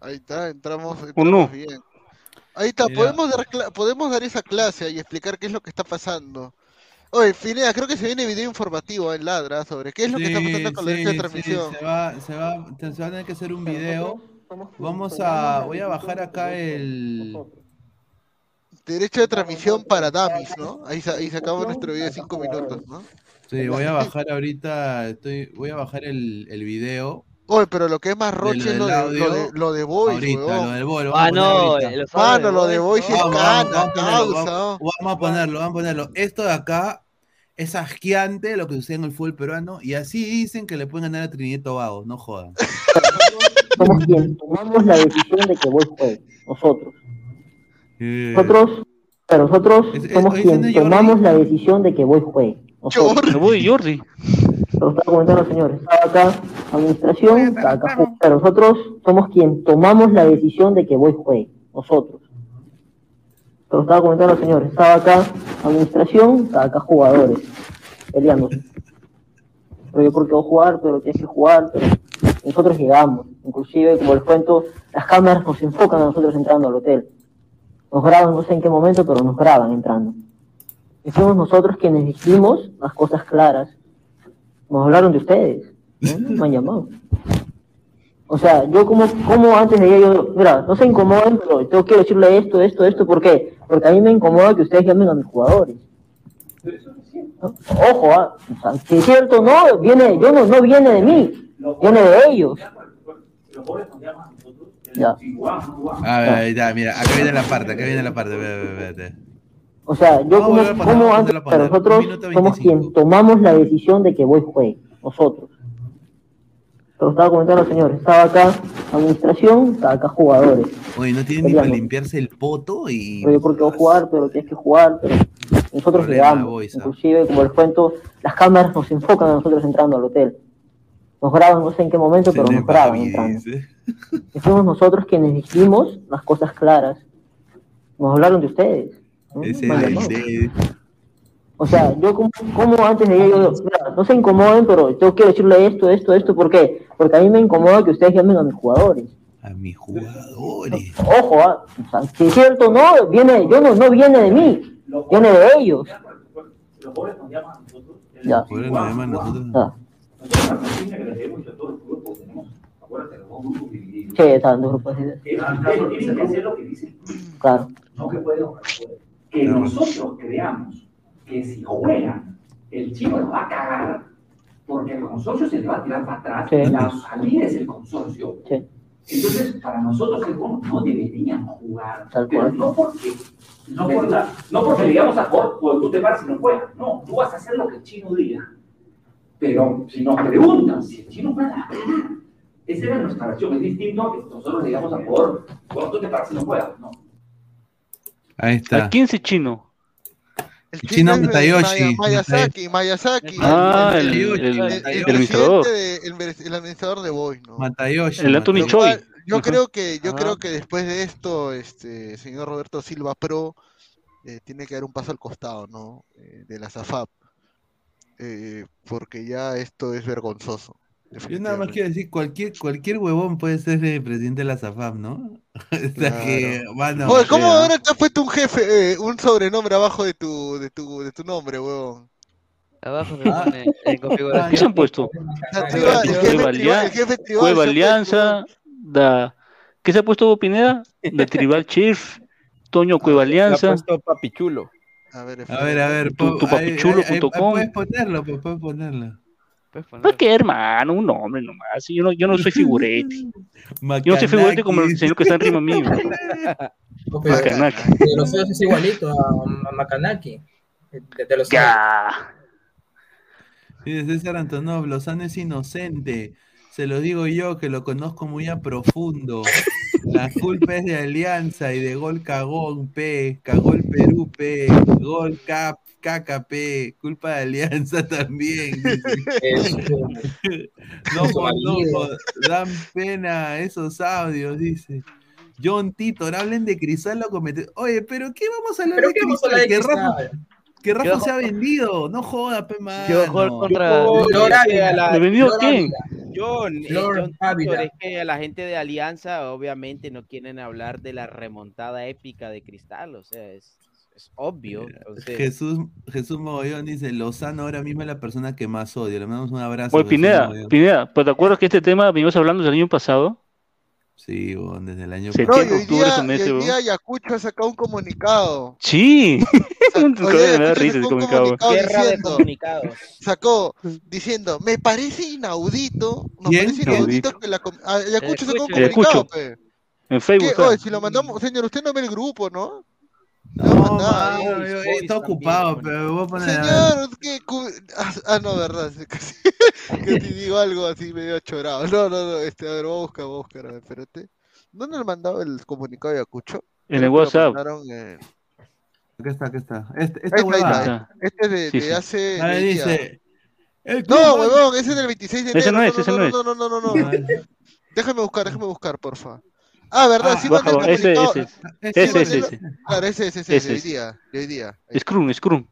Ahí está, entramos, ¿O entramos no? bien. Ahí está, Mira. podemos dar, cla- podemos dar esa clase y explicar qué es lo que está pasando. Oye, Finea, creo que se viene video informativo en Ladra sobre qué es lo que está pasando con Sí, derechos de sí, transmisión. se, va, se, va, se va a tener que hacer un video. Vamos a. Voy a bajar acá el. Derecho de transmisión para Damis, ¿no? Ahí se, ahí se acaba nuestro video de 5 minutos, ¿no? Sí, voy a (laughs) bajar ahorita. Estoy, voy a bajar el, el video. Oye, pero lo que es más roche es lo de, lo de, lo de Voice, Ahorita, lo del Voice, lo Ah, vamos a poner no, audios Mano, de lo de Voice es Vamos, cana, a ponerlo, causa. vamos, vamos a ponerlo, vamos a ponerlo. Esto de acá es asqueante lo que sucede en el fútbol peruano y así dicen que le pueden ganar a Trinidad Tobago, no jodan. (laughs) somos quienes tomamos la decisión de que voy juegue, nosotros. Nosotros, pero nosotros somos es- quienes ¿oíste, Jordi? tomamos la decisión de que voy juegue, Jordi. Pero estaba comentando, señores, estaba acá administración, acá pero nosotros somos quienes tomamos la decisión de que voy juegue, nosotros. Pero estaba comentando, señores, estaba acá administración, estaba acá jugadores, peleándose. Pero yo porque voy a jugar, pero tienes que jugar, pero nosotros llegamos. Inclusive, como les cuento, las cámaras nos enfocan a nosotros entrando al hotel. Nos graban, no sé en qué momento, pero nos graban entrando. Y fuimos nosotros quienes dijimos las cosas claras. Nos hablaron de ustedes. Me han llamado. O sea, yo como, como antes de ir, yo, mira, no se incomoden, pero yo quiero decirle esto, esto, esto, ¿por qué? Porque a mí me incomoda que ustedes llamen a mis jugadores. ¿no? Ojo, ah, o sea, si es cierto, no, viene, yo no, no viene de mí, viene de ellos. Ya. A ver, está, mira, acá viene la parte, acá viene la parte, ve, ve, ve, ve. O sea, yo como, antes, nosotros somos quienes tomamos la decisión de que voy juegue, nosotros. Pero estaba comentando, señores, estaba acá administración, estaba acá jugadores. Oye, no tienen ni para limpiarse el poto y. Pero yo porque voy a jugar, pero tienes que jugar, pero nosotros ¿ah? Inclusive, como les cuento, las cámaras nos enfocan a nosotros entrando al hotel. Nos graban, no sé en qué momento, pero nos graban entrando. Y fuimos nosotros quienes dijimos las cosas claras. Nos hablaron de ustedes. ¿No? Ese llamado. de- O sea, yo como, como antes de yo, mira, no se incomoden, pero yo quiero decirle esto, esto, esto, ¿por qué? Porque a mí me incomoda que ustedes llamen a mis jugadores. A mis jugadores. Ojo, ah, o sea, si es cierto, no, viene, yo no, no viene de mí, viene de ellos. Ya. Por eso nos llaman nosotros. Ah. Sí, están dos grupos de Tienen que hacer lo que dicen. Claro. No que pueden Que nosotros creamos que si juegan, el chino lo va a cagar, porque el consorcio se le va a tirar para atrás, Sí. la salida es el consorcio. Sí. Entonces, para nosotros es bueno, no deberían jugar, Tal pero cual. no porque, no, por la- no porque digamos a jugar, pues tú te paras y no juegas, no, tú vas a hacer lo que el chino diga. Pero si nos preguntan si el chino juega, esa era nuestra versión, es distinto a que nosotros digamos a cuando tú te paras y no juegas, no. Ahí está. ¿A quién chino? El chino es de Matayoshi. Maya- Miyazaki, Miyazaki. Ah, el, el- el- el- el- el el administrador. de- el, el administrador de Boy, ¿no? Matayoshi. El Anthony Choi. Yo creo que, yo Ah. creo que después de esto, este señor Roberto Silva Pro eh, tiene que dar un paso al costado, ¿no? Eh, de la SAFAP. Eh, porque ya esto es vergonzoso. Yo nada más quiero decir, cualquier, cualquier huevón puede ser el presidente de la SAFAP, ¿no? (laughs) o sea que, mano, Oye, ¿cómo o sea, ahora te has puesto un jefe, eh, un sobrenombre abajo de tu, de tu, de tu nombre, huevón? Abajo se Ah. pone en (laughs) configuración. ¿Qué se han puesto? El jefe Cueva, tribal- Alian- el jefe tribal Cueva se ha Alianza, da... ¿qué se ha puesto Pineda? The Tribal Chief, Toño Cueva Alianza. puesto papichulo. A ver, A ver, a ver. Tu- po- ahí- ahí- ahí- tupapichulo.com. Puedes ponerlo, pues, puedes ponerlo. ¿Para qué, hermano? Un nombre nomás. Yo no, yo no soy figurete. Yo no soy figurete como el señor que está arriba mío. (laughs) Macanaki. De los feos es igualito a, a Macanaki. De, de los Ya. Dice César Antonov, Lozano es inocente. Se lo digo yo que lo conozco muy a profundo. La culpa es de Alianza y de gol cagón, P. Cagó el Perú, P. Gol cap, caca, P. Culpa de Alianza (laughs) también. dice. (laughs) no, no, dan pena esos audios, dice. John Tito, no hablen de Cristal, lo comete. Oye, pero ¿qué vamos a hablar ¿Pero de qué vamos a hablar de Cristal? Que Rafa se ha vendido. No joda, pe, mano. Yo jugar contra. Flor Ávila. ¿Le vendió Flor quién? John, Flor Ávila. Es que la gente de Alianza obviamente no quieren hablar de la remontada épica de Cristal, o sea, es, es obvio. entonces- Jesús, Jesús Mogollón dice, Lozano ahora mismo es la persona que más odio. Le mandamos un abrazo. Oye, Pineda. Pineda, ¿pues te acuerdas que este tema venimos hablando desde el año pasado? Sí, weón, desde el año No, pasado. hoy octubre día, se me y hace, hoy día Ayacucho ha sacado un comunicado. Sí. (laughs) Un (laughs) me sacó un comunicado. comunicado Guerra de diciendo, comunicados. sacó diciendo, me parece inaudito, nos ¿Quién? parece inaudito que la ah, Ayacucho sacó un comunicado, pe. En ¿Qué? Facebook. Oye, si lo mandamos, señor, usted no ve el grupo, ¿no? No, yo Boys estoy también, ocupado, pero voy a poner... Señor, que ah, ah, no, verdad, (laughs) casi, casi digo algo así medio chorado. No, no, no, este, a ver, voy a buscar, voy a buscar, a ver, espérate. ¿Dónde le han mandado el comunicado de Ayacucho? En el WhatsApp. mandaron en- Aquí está, aquí está. Este, Ahí esta está, ahí está. Este es de, Sí, de sí. hace. Ahí dice... No, huevón, ese es del 26 de enero. Ese no es, no, ese no, no no, es. no, no, no, no, (laughs) no. Déjame buscar, déjame buscar, porfa. Ah, verdad, Ah, sí Baja, mandé el ese, ese, ese, es ese, ese. Claro, ese, ese, ese, Ese de hoy día, de hoy día. Scrum, Scrum.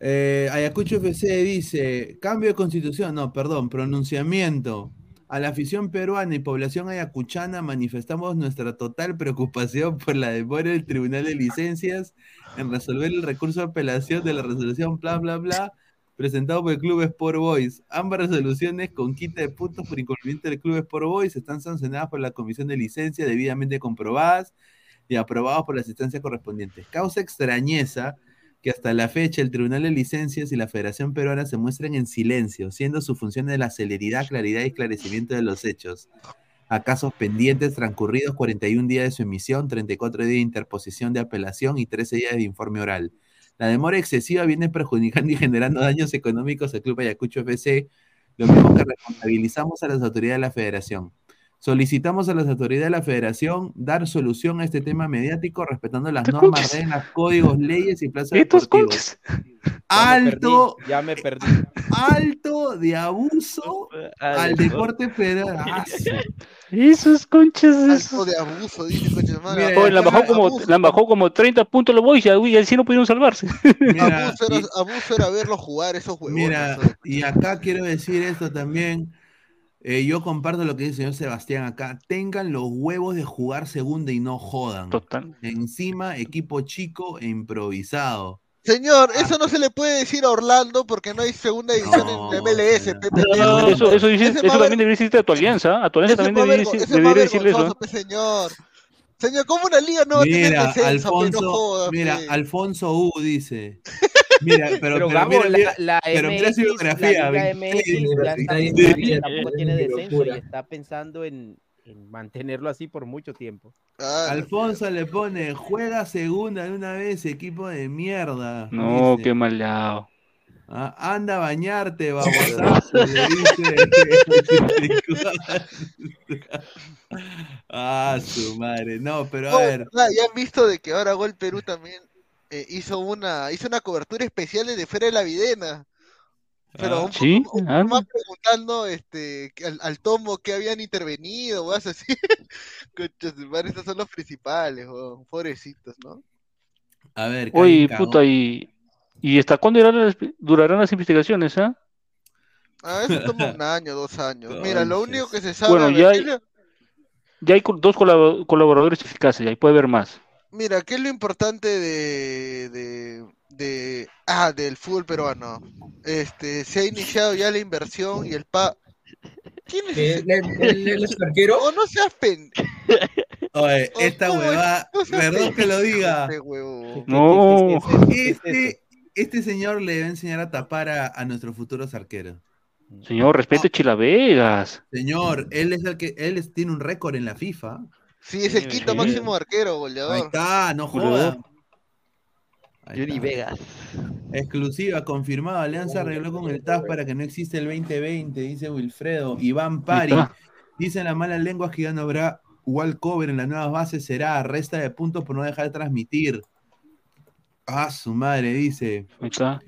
Eh, Ayacucho FC dice, cambio de constitución, no, perdón, pronunciamiento. A la afición peruana y población ayacuchana manifestamos nuestra total preocupación por la demora del Tribunal de Licencias en resolver el recurso de apelación de la resolución bla bla bla presentado por el Club Sport Boys. Ambas resoluciones con quita de puntos por incumplimiento del Club Sport Boys están sancionadas por la Comisión de Licencia debidamente comprobadas y aprobadas por las instancias correspondientes. Causa extrañeza que hasta la fecha el Tribunal de Licencias y la Federación Peruana se muestren en silencio, siendo su función de la celeridad, claridad y esclarecimiento de los hechos. A casos pendientes transcurridos 41 días de su emisión, 34 días de interposición de apelación y 13 días de informe oral. La demora excesiva viene perjudicando y generando daños económicos al Club Ayacucho FC, lo mismo que responsabilizamos a las autoridades de la Federación. Solicitamos a las autoridades de la Federación dar solución a este tema mediático respetando las normas, conches. reglas, códigos, leyes y deportivos. conches. Alto, Ya me perdí. alto de abuso al deporte federal. (laughs) Ah, Esos conches, Alto de abuso, dice madre. Mira, Oye, la bajó como, abuso, la bajó como 30 puntos los boys y así no pudieron salvarse. Mira, abuso, era, abuso era verlo jugar esos huevos. Mira, y acá quiero decir esto también. Eh, yo comparto lo que dice el señor Sebastián acá. Tengan los huevos de jugar segunda y no jodan. Total. Encima, equipo chico e improvisado. Señor, eso no se le puede decir a Orlando porque no hay segunda división No, en MLS. No, eso, eso, dice- eso también debería decirte a tu alianza. A tu alianza también debería, decir- debería decirle eso. pe, señor. Señor, ¿cómo una liga no va a tener pe? No Alfonso, joda, mira. Alfonso U dice. Mira, (laughs) pero, Pero, mira, la, la pero mira su MX, biografía. la Liga 26 MX ya está Sí. pensando que tampoco Sí. tiene descenso y está pensando en, en mantenerlo así por mucho tiempo. Ah, Alfonso le pone, juega segunda de una vez, equipo de mierda. No, dice. qué maleado. Ah, anda a bañarte, babosazo, le (laughs) dice. (laughs) ah, su madre. No, pero a ver. ah, ya han visto de que ahora Gol Perú también eh, hizo una hizo una cobertura especial de Fuera de la Videna. Pero Ah, un, ¿Sí? un Ah, más preguntando este, al, al tomo que habían intervenido, o así. (laughs) Estos son los principales, weón, pobrecitos, ¿no? A ver, Oye, puta, y, ¿y hasta cuándo durarán las, durarán las investigaciones, ah? A veces (laughs) toma un año, dos años. Mira, lo único que se sabe, Bueno, ya ¿qué hay- Ya hay dos colabo- colaboradores eficaces, ya, y puede haber más. Mira, ¿qué es lo importante de, de, de, ah, del fútbol peruano? este, se ha iniciado ya la inversión y el pa... ¿Quién es ¿El- ese? el- el- el arquero? Oh, no seas pen... Oye, esta huevada, No perdón que lo diga. huevón. No. Este, este señor le va a enseñar a tapar a, a nuestros futuros arqueros. Señor, respete Chilavegas. Señor, él es el que él es- tiene un récord en la FIFA. Sí, es el quinto Sí. máximo arquero, Ahí goleador. está, no Goleador. joda. Johnny Vegas. Exclusiva, confirmado. Alianza arregló con el TAF para que no existe el 2020, dice Wilfredo. Iván Pari. Dicen las malas lenguas que ya no habrá wallcover en las nuevas bases. Será resta de puntos por no dejar de transmitir. Ah, su madre, dice. Ahí está.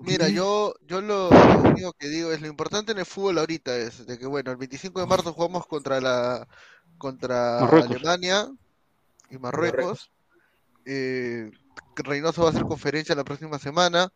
Mira, yo, yo lo, lo único que digo es lo importante en el fútbol ahorita es de que bueno, el 25 de marzo jugamos contra la contra Marruecos. Alemania y Marruecos. Eh, Reynoso va a hacer conferencia la próxima semana.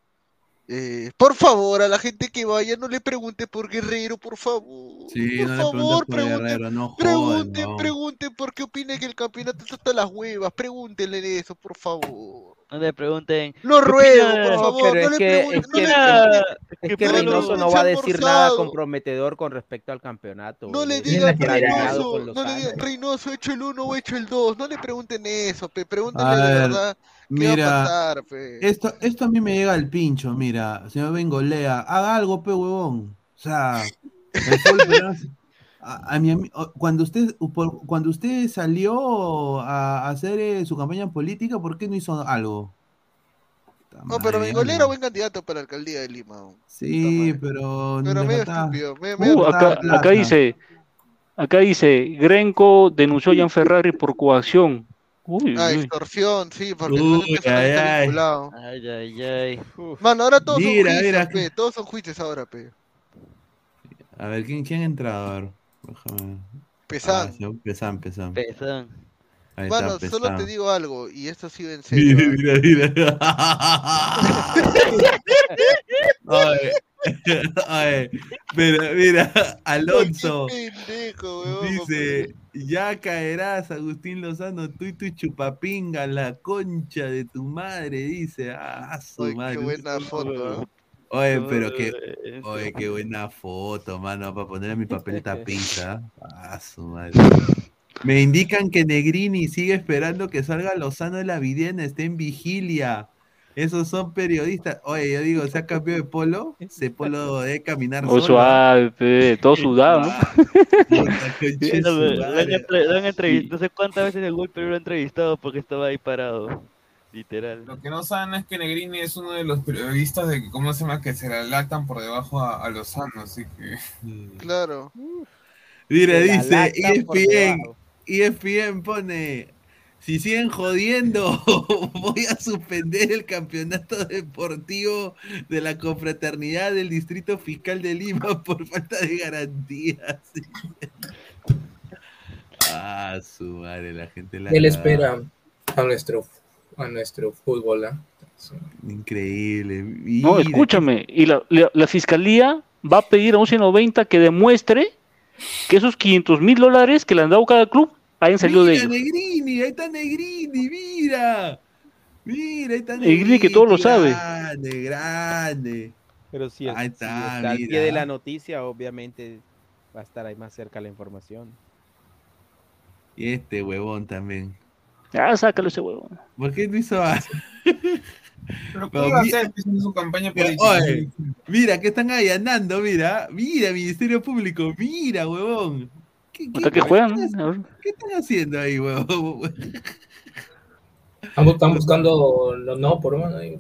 Eh, por favor, a la gente que vaya, no le pregunte por Guerrero, por favor. Sí, por no le favor, preguntes por pregunten, Guerrero, no jodan, pregunten, no. pregunten por qué opina que el campeonato está hasta las huevas. Pregúntenle de eso, por favor. No le pregunten. Lo ¿qué ruego, por favor, pero no es le que, pregunten, es no que, le Ah, es ¿qué que no le Reynoso no pregunten, va a decir nada comprometedor con respecto al campeonato. No güey. le digan Reynoso, no le digan. Reynoso, he hecho el uno o he hecho el dos. No le pregunten eso, pe. Pregúntenle de ver, verdad mira, pasar, esto, esto a mí me llega al pincho, mira, señor Bengolea, haga algo, pe huevón. O sea, el fútbol peruano- a, a mi cuando usted por- cuando usted salió a, a hacer eh, su campaña política, ¿por qué no hizo algo? No, pero madre, Bengolera ya. buen candidato para la alcaldía de Lima. Sí, pero Pero medio estúpido, medio, medio Uh, acá, acá dice, acá dice, Grenco denunció a Jan Ferrari por coacción. Uy, Ah, uy. extorsión, sí, porque Uy, ay, está ay. vinculado. Ay, ay, ay. Mano, ahora todos Mira, son juicios, mira. pe. Todos son juicios ahora, pe. A ver, ¿quién, quién ha entrado? A ver, déjame. Pesán. Ah, sí, Pesán, Pesán. Pezón. Ahí está, Mano, solo te digo algo, y esto sí en (laughs) serio. Mira, ¿ah? mira, mira. (laughs) (laughs) (laughs) Mira, mira, (laughs) Alonso Qué pendejo, weón. dice, ya caerás, Agustín Lozano, tú y tu chupapinga, la concha de tu madre, dice, ah, su Ay, madre. qué buena foto. Oye, pero que, oye, qué buena foto, mano, para poner a mi papel tapiza. Ah, su madre. (laughs) Me indican que Negrini sigue esperando que salga Lozano de la Videna, esté en vigilia. Esos son periodistas. Oye, yo digo, se ha cambiado de polo, ese (laughs) polo de caminar solo. suave, pe, todo (laughs) sudado, ¿no? Lo, han entrevistado, sé cuántas veces el gol Perú lo ha entrevistado porque estaba ahí parado. Literal. Lo que no saben es que Negrini es uno de los periodistas de que, ¿cómo se llama? Que se la lactan por debajo a, a Lozano, así que... (laughs) Claro. Mira, Se dice E ESPN. ESPN pone, si siguen jodiendo, (laughs) voy a suspender el campeonato deportivo de la confraternidad del Distrito Fiscal de Lima (laughs) por falta de garantías. (laughs) ah, su madre, la gente la Él espera a nuestro, a nuestro fútbol. ¿ah? Increíble. No, Mira, escúchame, y la, la- la fiscalía va a pedir a 1190 que demuestre que esos 500 mil dólares que le han dado cada club mira, ellos. Negrini, ahí está Negrini, mira. Mira, ahí está Negrini que todo lo sabe. Grande, grande. Pero si, es- Ahí si está, está al pie de la noticia, obviamente va a estar ahí más cerca la información. Y este huevón también. Ah, sácalo ese huevo. ¿Por qué no hizo a- Pero (laughs) ¿qué iba a hacer su campaña Mira, política? oye, mira, que están allanando, mira. Mira, Ministerio Público, mira, huevón. ¿Qué, Hasta que juegan. (laughs) ¿Qué están haciendo ahí, huevón? Están, están buscando los no por uno. ahí,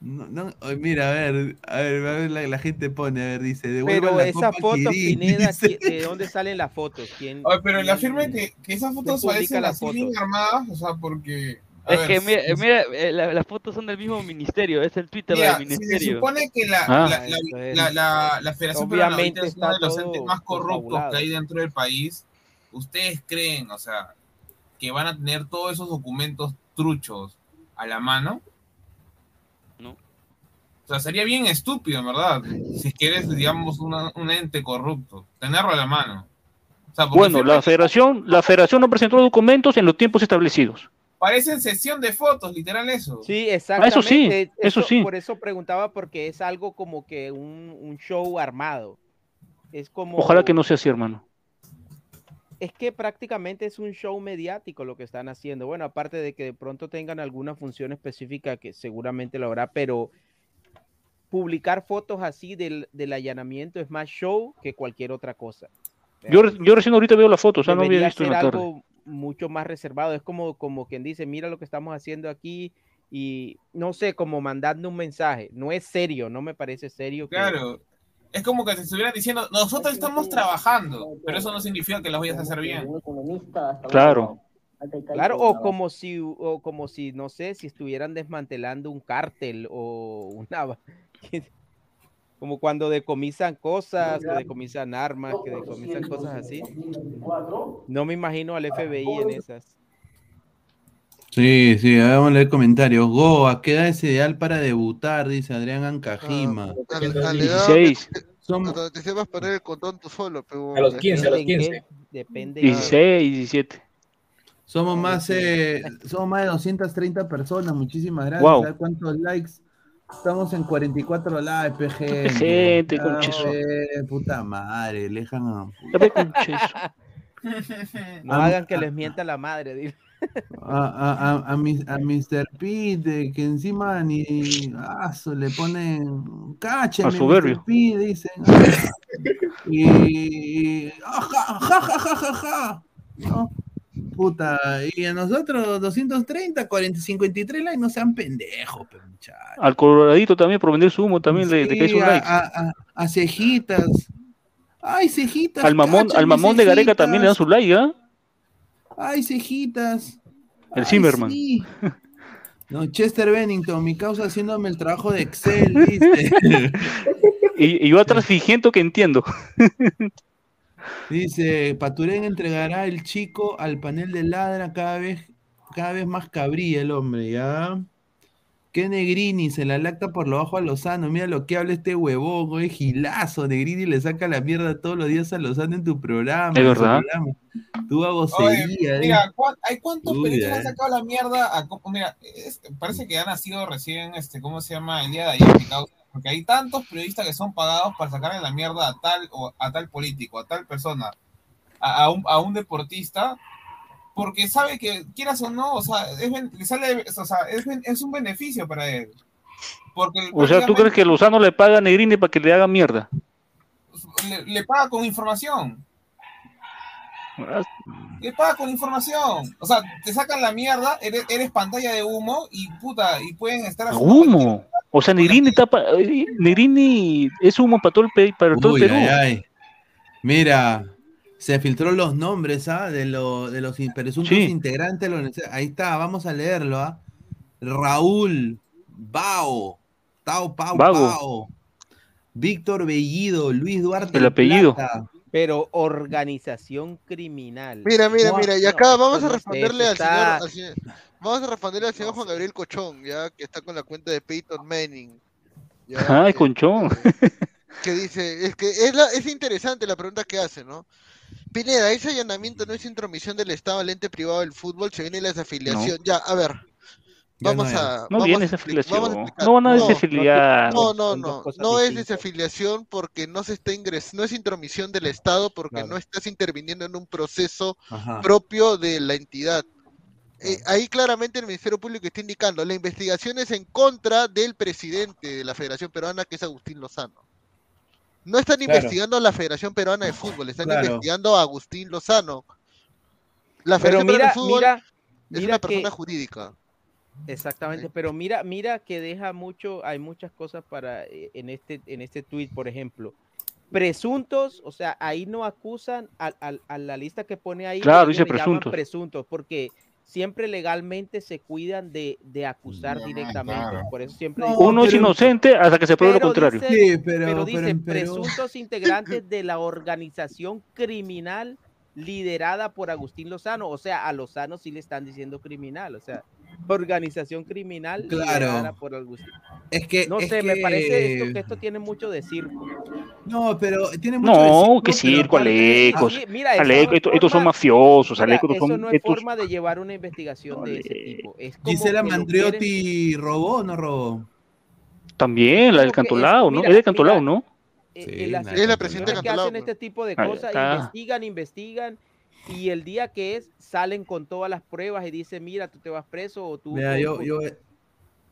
No, no, mira, a ver, a ver, a ver, la, la gente pone, a ver, dice, devuelvan Pero la esa Copa foto, Kirin, Pineda, dice. ¿qui- ¿de dónde salen las fotos? ¿Quién, Oye, pero la firma es que, que esas fotos parecen las bien fotos? armadas, o sea, porque... a Es ver, que mira, mira eh, la- las fotos son del mismo ministerio, es el Twitter Mira, del si se ministerio. supone que la, Ah. la, la, la, la- la Federación Peruana es uno de los entes más corruptos que hay dentro del país, ¿ustedes creen, o sea, que van a tener todos esos documentos truchos a la mano? No. O sea, sería bien estúpido, en verdad, si es que eres, digamos, una- un ente corrupto, tenerlo a la mano. O sea, porque Bueno, la federación, la federación no presentó documentos en los tiempos establecidos. Parecen sesión de fotos, literal eso. Sí, exactamente. eso sí, eso sí. Por eso preguntaba, porque es algo como que un, un show armado. Es como. Ojalá que no sea así, hermano. Es que prácticamente es un show mediático lo que están haciendo. Bueno, aparte de que de pronto tengan alguna función específica que seguramente lo habrá, pero publicar fotos así del, del allanamiento es más show que cualquier otra cosa. Yo, yo recién ahorita veo las fotos, o sea, no había visto en la tarde. algo mucho más reservado. Es como, como quien dice, mira lo que estamos haciendo aquí y no sé, como mandando un mensaje. No es serio, no me parece serio. que- Claro. Es como que te estuvieran diciendo, nosotros estamos trabajando, pero eso no significa que las vayas a hacer bien. Claro. Claro, o como si, o como si, no sé, si estuvieran desmantelando un cártel o una... (laughs) Como cuando decomisan cosas, que decomisan armas, que decomisan cosas así. No me imagino al FBI en esas. Sí, sí, vamos a leer comentarios. Go, ¿a qué edad es ideal para debutar? Dice Adrián Ancajima. A, a edad 16. donde- donde te sepas poner el condón tú solo, pero A los 15, a los Depende en 15. qué- Depende. 16, 17. Somos más, eh, somos más de 230 personas. Muchísimas gracias. Wow. ¿Sabes ¿Cuántos likes? Estamos en 44 likes, PG. gente, concheso. Puta madre, lejan a... No Ah, hagan que ah, les mienta la madre. dile. a, a, a, a, a Mr. Pete, que encima ni ah, le ponen cácheme, A. Mr. Pete, dicen. (laughs) ah, y ah, ja, ja, ja, ja, ja, ja, ¿no? Puta, y a nosotros 230, 40, 53 likes, no sean pendejos, pero muchachos. Al coloradito también, por vender su humo, también le, le cae sus a, likes. a, a- a cejitas. Ay, cejitas. Al mamón, al mamón de Gareca también le dan su like, ¿ah? Ay, cejitas. El Zimmerman. sí. (laughs) No, Chester Bennington, mi causa haciéndome el trabajo de Excel, ¿viste? (laughs) Y, y yo atrás fingiendo que entiendo. (laughs) Dice, Paturén entregará el chico al panel de ladra cada vez, cada vez más cabrilla el hombre, ¿ya? Qué Negrini, se la lacta por lo bajo a Lozano. Mira lo que habla este huevón, güey, gilazo. Negrini le saca la mierda todos los días a Lozano en tu programa. Es verdad. programa. Babosería. ¿eh? mira, ¿cuán- ¿hay cuántos Uy, periodistas eh. han sacado la mierda? A, mira, es- parece que ha nacido recién, este, ¿cómo se llama? El día de ayer, mi causa, porque hay tantos periodistas que son pagados para sacarle la mierda a tal o a tal político, a tal persona, a, a un, a un deportista, porque sabe que quieras o no, o sea, es, le sale, o sea, es, un beneficio para él. Porque O sea, ¿tú crees que Lozano le paga a Negrini para que le haga mierda? le, le paga con información? Le paga con información. O sea, te sacan la mierda, eres, eres pantalla de humo y puta, y pueden estar haciendo Humo. O sea, Negrini tapa, eh, Negrini es humo para todo el, pe- para todo el Perú. ay, ay. Mira, se filtró los nombres ¿ah? de, lo- de los presuntos Sí. integrantes. de la universidad. Ahí está, vamos a leerlo. ¿ah? Raúl Bao, Tao Pau. Pao, Víctor Bellido, Luis Duarte. El apellido. Plata. Pero organización criminal. Mira, mira, mira, y acá vamos a responderle al señor, al señor- vamos a responderle al señor Juan Gabriel Cochón, ya, que está con la cuenta de Peyton Manning. ya, (laughs) Ay, que- conchón. que dice, es que es, la- es interesante la pregunta que hace, ¿no? Pineda, ese allanamiento no es intromisión del Estado al ente privado del fútbol, se viene la desafiliación. Ya, a ver. Vamos no, a. No vamos viene a esa expli- afiliación. vamos a explicar. No van a No, desafiliar. No, no, no. cosas No es desafiliación porque no se está ingres no es intromisión del Estado porque Claro. no estás interviniendo en un proceso Ajá. propio de la entidad. Eh, ahí claramente el Ministerio Público está indicando, la investigación es en contra del presidente de la Federación Peruana, que es Agustín Lozano. No están Claro. investigando a la Federación Peruana de Fútbol, están Claro. investigando a Agustín Lozano. La Federación Peruana de Fútbol mira, es una que- persona jurídica. Exactamente, pero mira, mira que deja mucho, hay muchas cosas para eh, en este, en este tweet, por ejemplo. Presuntos, o sea, ahí no acusan al- al- a, la lista que pone ahí. Claro, dice presuntos. presuntos, porque siempre legalmente se cuidan de, de acusar directamente. claro. Por eso siempre No, dicen- Uno es inocente hasta que se pruebe lo contrario. dice- Sí, pero, pero pero dice en Perú- presuntos integrantes de la organización criminal liderada por Agustín Lozano. O sea, a Lozano sí le están diciendo criminal. O sea, organización criminal Claro. por. Es que. No es sé, me parece esto, que esto tiene mucho de circo. No, pero tiene mucho de No, circo, que circo, Alecos. Mira, eso Alecos, no es estos, estos son mafiosos, Mira, Alecos, eso son no es estos- forma de llevar una investigación de ese tipo. Es como Gisela Mandriotti robó o no robó. También, la del Cantolao, ¿no? mira, es del Cantolao, mira, ¿no? eh, Sí, eh, Es la presidenta que Cantolao, hacen este tipo de cosas, investigan, investigan, y el día que es, salen con todas las pruebas y dicen, mira, tú te vas preso o tú, Mira, o- yo, yo,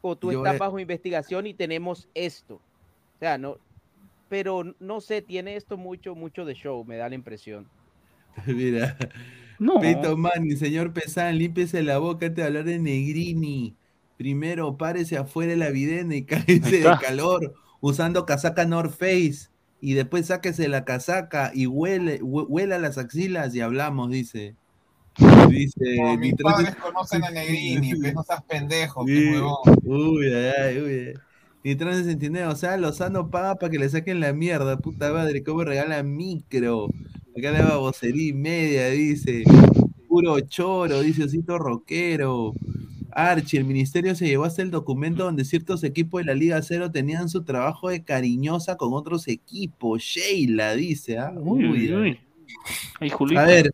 o tú yo estás bajo investigación y tenemos esto. O sea, no, pero no sé, tiene esto mucho, mucho de show, me da la impresión. (laughs) Mira. No. Peito Manni, señor Pesán, límpiese la boca antes de hablar de Negrini. Primero, párese afuera de la videna y (laughs) cállese de calor usando casaca North Face. Y después sáquese la casaca y huele, hue- huela las axilas y hablamos, dice. Dice. (laughs) Como mis padres conocen a Negrini, pues no seas pendejo, Sí. qué huevón. Uy, ay, ay, uy. Nitrón 69, o sea, Lozano paga para que le saquen la mierda, puta madre, cómo regala micro. Acá le va vocería y media, dice. Puro choro, dice Osito Rockero. Archie, el ministerio se llevó hasta el documento donde ciertos equipos de la Liga Cero tenían su trabajo de cariñosa con otros equipos. Sheila, dice. ¿ah? Uy, uy, Uy, uy. Ay, Julito. a ver,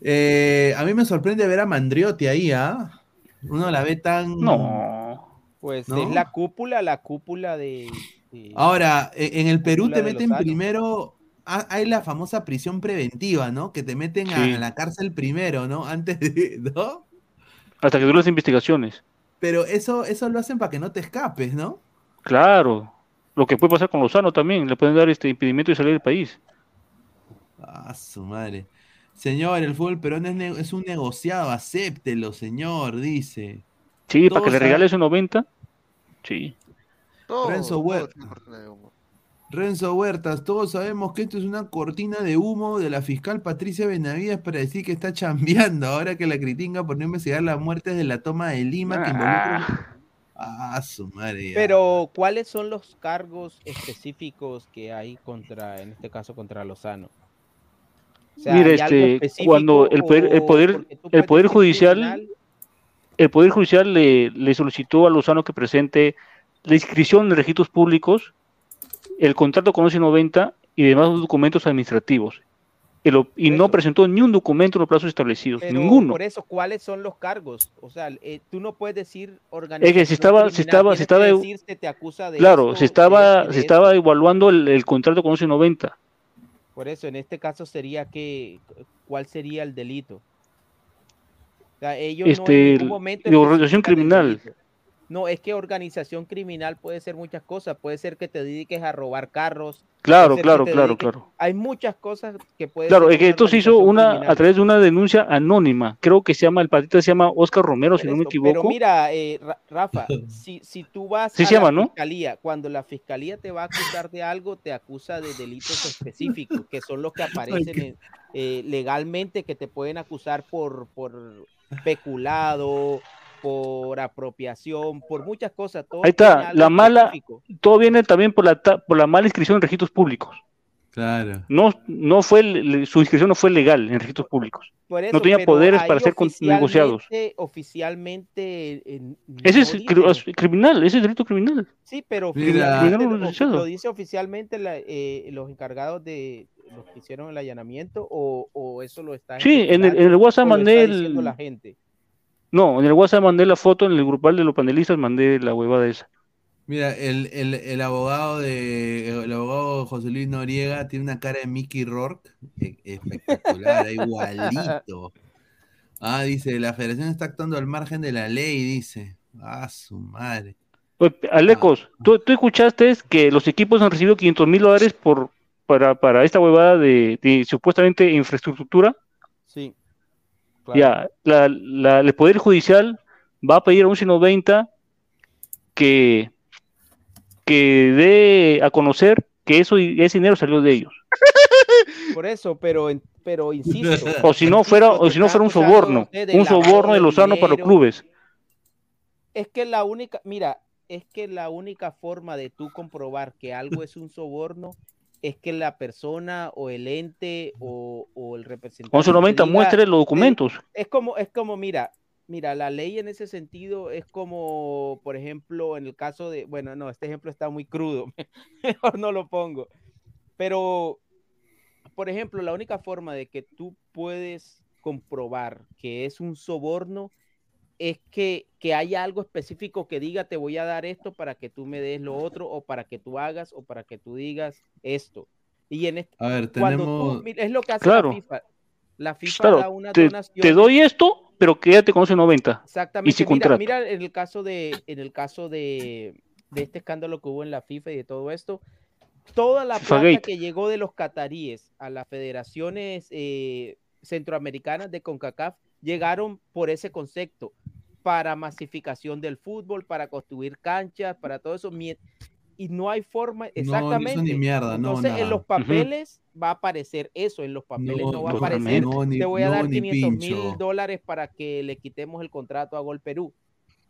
eh, a mí me sorprende ver a Mandriotti ahí, ¿ah? Uno la ve tan. No. Pues ¿No? es la cúpula, la cúpula de... de- Ahora, e- en el Perú te meten primero. ha- Hay la famosa prisión preventiva, ¿no? Que te meten Sí. a la cárcel primero, ¿no? Antes de. ¿No? Hasta que duren las investigaciones. Pero eso, eso lo hacen para que no te escapes, ¿no? Claro. Lo que puede pasar con Lozano también. Le pueden dar este impedimento de salir del país. Ah, su madre. Señor, el fútbol peruano es, es un negociado, acéptelo, señor, dice. Sí, para que le saben- regale esos 90. Sí. Todo, Renzo todo Renzo Huertas, todos sabemos que esto es una cortina de humo de la fiscal Patricia Benavides para decir que está chambeando, (laughs) ahora que la critica por no investigar las muertes de la toma de Lima que involucran... Ah, su madre. Pero, ¿cuáles son los cargos específicos que hay contra, en este caso, contra Lozano? O sea, Mira, ¿hay algo este, cuando el poder, el poder, el poder judicial, criminal? el poder judicial le, le solicitó a Lozano que presente la inscripción en registros públicos, el contrato con 1190 y demás documentos administrativos. El y no presentó ni un documento en los plazos establecidos, Pero ninguno. por eso, ¿cuáles son los cargos? O sea, eh, tú no puedes decir Es organización que si estaba, si estaba, si estaba, decir, se te acusa de claro, esto, se de estaba, y se de estaba evaluando el, el contrato con 1190. Por eso, en este caso sería que, ¿cuál sería el delito? O sea, ellos no Este, en ningún momento de organización criminal. delito. No, es que organización criminal puede ser muchas cosas. Puede ser que te dediques a robar carros. Claro, claro, claro, dediques- claro. Hay muchas cosas que puede Claro, ser es que esto se hizo una criminal. a través de una denuncia anónima. Creo que se llama, el patita se llama Oscar Romero, si no me Eso, Pero equivoco. mira, eh, Ra- Rafa, (laughs) si, si tú vas Sí a se la fiscalía, cuando la fiscalía te va a acusar de algo, te acusa de delitos específicos, que son los que (laughs) aparecen en- eh, legalmente, que te pueden acusar por, por peculado, por apropiación, por muchas cosas. Todo Ahí está, la mala, específico. todo viene también por la, por la mala inscripción en registros públicos. Claro. No, no fue, su inscripción no fue legal en registros públicos. Por eso, no tenía poderes para ser negociados. oficialmente- eh, Ese no es dice- cri- es criminal, ese es delito criminal. Sí, pero Criminal lo, dice oficialmente la- eh, los encargados de los que hicieron el allanamiento o, o eso lo está Sí, en el, en el WhatsApp mandé está diciendo el... la gente. No, en el WhatsApp mandé la foto, en el grupal de los panelistas mandé la huevada esa. Mira, el, el, el abogado de el abogado José Luis Noriega tiene una cara de Mickey Rourke e- espectacular, (laughs) igualito. Ah, dice, la federación está actuando al margen de la ley, dice. Ah, su madre. Oye, Alecos, ¿tú, tú escuchaste que los equipos han recibido 500 mil dólares por, para, para esta huevada de, de supuestamente infraestructura? Ya, la, la- el Poder Judicial va a pedir a un 90 que, que dé a conocer que eso, ese dinero salió de ellos. (laughs) Por eso, pero, en- pero insisto. O si no fuera, o si no fuera un soborno, un soborno de Lozano para los clubes. Es que la única, mira, es que la única forma de tú comprobar que algo es un soborno es que la persona o el ente o, o el representante. 1190 te diga- muestre los documentos. Es como, es como, mira, Mira, la ley en ese sentido es como, por ejemplo, en el caso de, bueno, no, este ejemplo está muy crudo, (laughs) mejor no lo pongo, pero, por ejemplo, la única forma de que tú puedes comprobar que es un soborno es que, que haya algo específico que diga te voy a dar esto para que tú me des lo otro o para que tú hagas o para que tú digas esto. Y en este, A ver, cuando tenemos- tú- mira, es lo que hace Claro. la FIFA. La FIFA da una te, donación. te doy esto, pero quédate con ese 90. Exactamente. Y mira, mira en el caso de, en el caso de, de este escándalo que hubo en la FIFA y de todo esto, toda la plata que llegó de los cataríes a las federaciones eh, centroamericanas de CONCACAF llegaron por ese concepto para masificación del fútbol, para construir canchas, para todo eso. Y no hay forma, hizo ni exactamente. mierda, no, Entonces, nada. en los papeles va a aparecer eso, en los papeles no, No, va a aparecer. No, ni- Te voy a no, dar ni 500 mil dólares para que le quitemos el contrato a Gol Perú.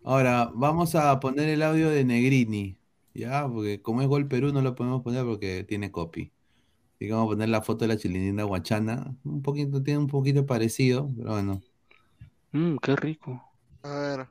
Ahora, vamos a poner el audio de Negrini, ¿ya? Porque como es Gol Perú no lo podemos poner porque tiene copy. Así que vamos a poner la foto de la chilinina guachana. Un poquito, tiene un poquito parecido, pero bueno. Mm, qué rico. A ver.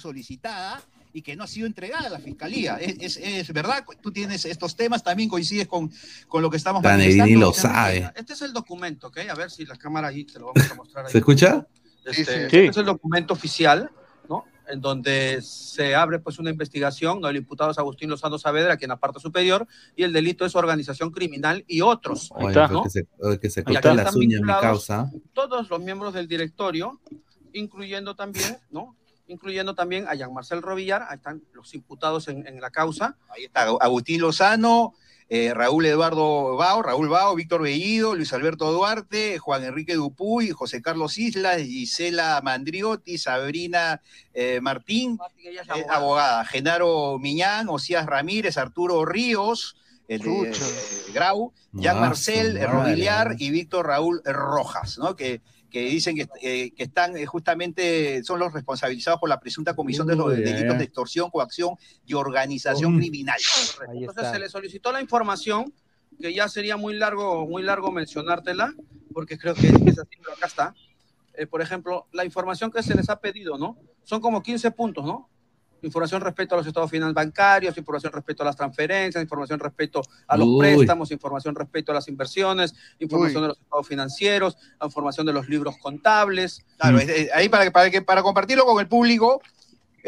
solicitada y que no ha sido entregada a la fiscalía. Es, es- es verdad, tú tienes estos temas, también coincides con, con lo que estamos La Negrini lo sabe. Este es el documento, ¿ok? A ver si la cámara ahí te lo vamos a mostrar. Ahí. ¿Se escucha? Este, Sí, sí. este es el documento oficial, ¿no? En donde se abre pues una investigación, ¿no? El imputado es Agustín Lozano Saavedra, quien aparte superior, y el delito es organización criminal y otros, Oye, ¿no? que se, que se corta las uñas, mi causa. Todos los miembros del directorio, incluyendo también, ¿no? Incluyendo también a Jean Marcel Rovillar, ahí están los imputados en, en la causa. Ahí está Agustín Lozano, eh, Raúl Eduardo Bao, Raúl Bao, Víctor Bellido, Luis Alberto Duarte, Juan Enrique Dupuy, José Carlos Islas, Gisela Mandriotti, Sabrina eh, Martín, eh, abogada. Genaro Miñán, Osías Ramírez, Arturo Ríos, el de eh, Grau, Jean Marcel. Robiliar y Víctor Raúl Rojas, ¿no? Que, que dicen que, eh, que están eh, justamente, son los responsabilizados por la presunta comisión de los delitos ya. de extorsión, coacción y organización Uy. criminal. Entonces se le solicitó la información, que ya sería muy largo, muy largo mencionártela, porque creo que es así, pero acá está. Eh, por ejemplo, la información que se les ha pedido, ¿no? Son como 15 puntos, ¿no? Información respecto a los estados finales bancarios, información respecto a las transferencias, información respecto a los Uy. préstamos, información respecto a las inversiones, información Uy. de los estados financieros, información de los libros contables. Claro, es- es- ahí para, que- para, que, para compartirlo con el público,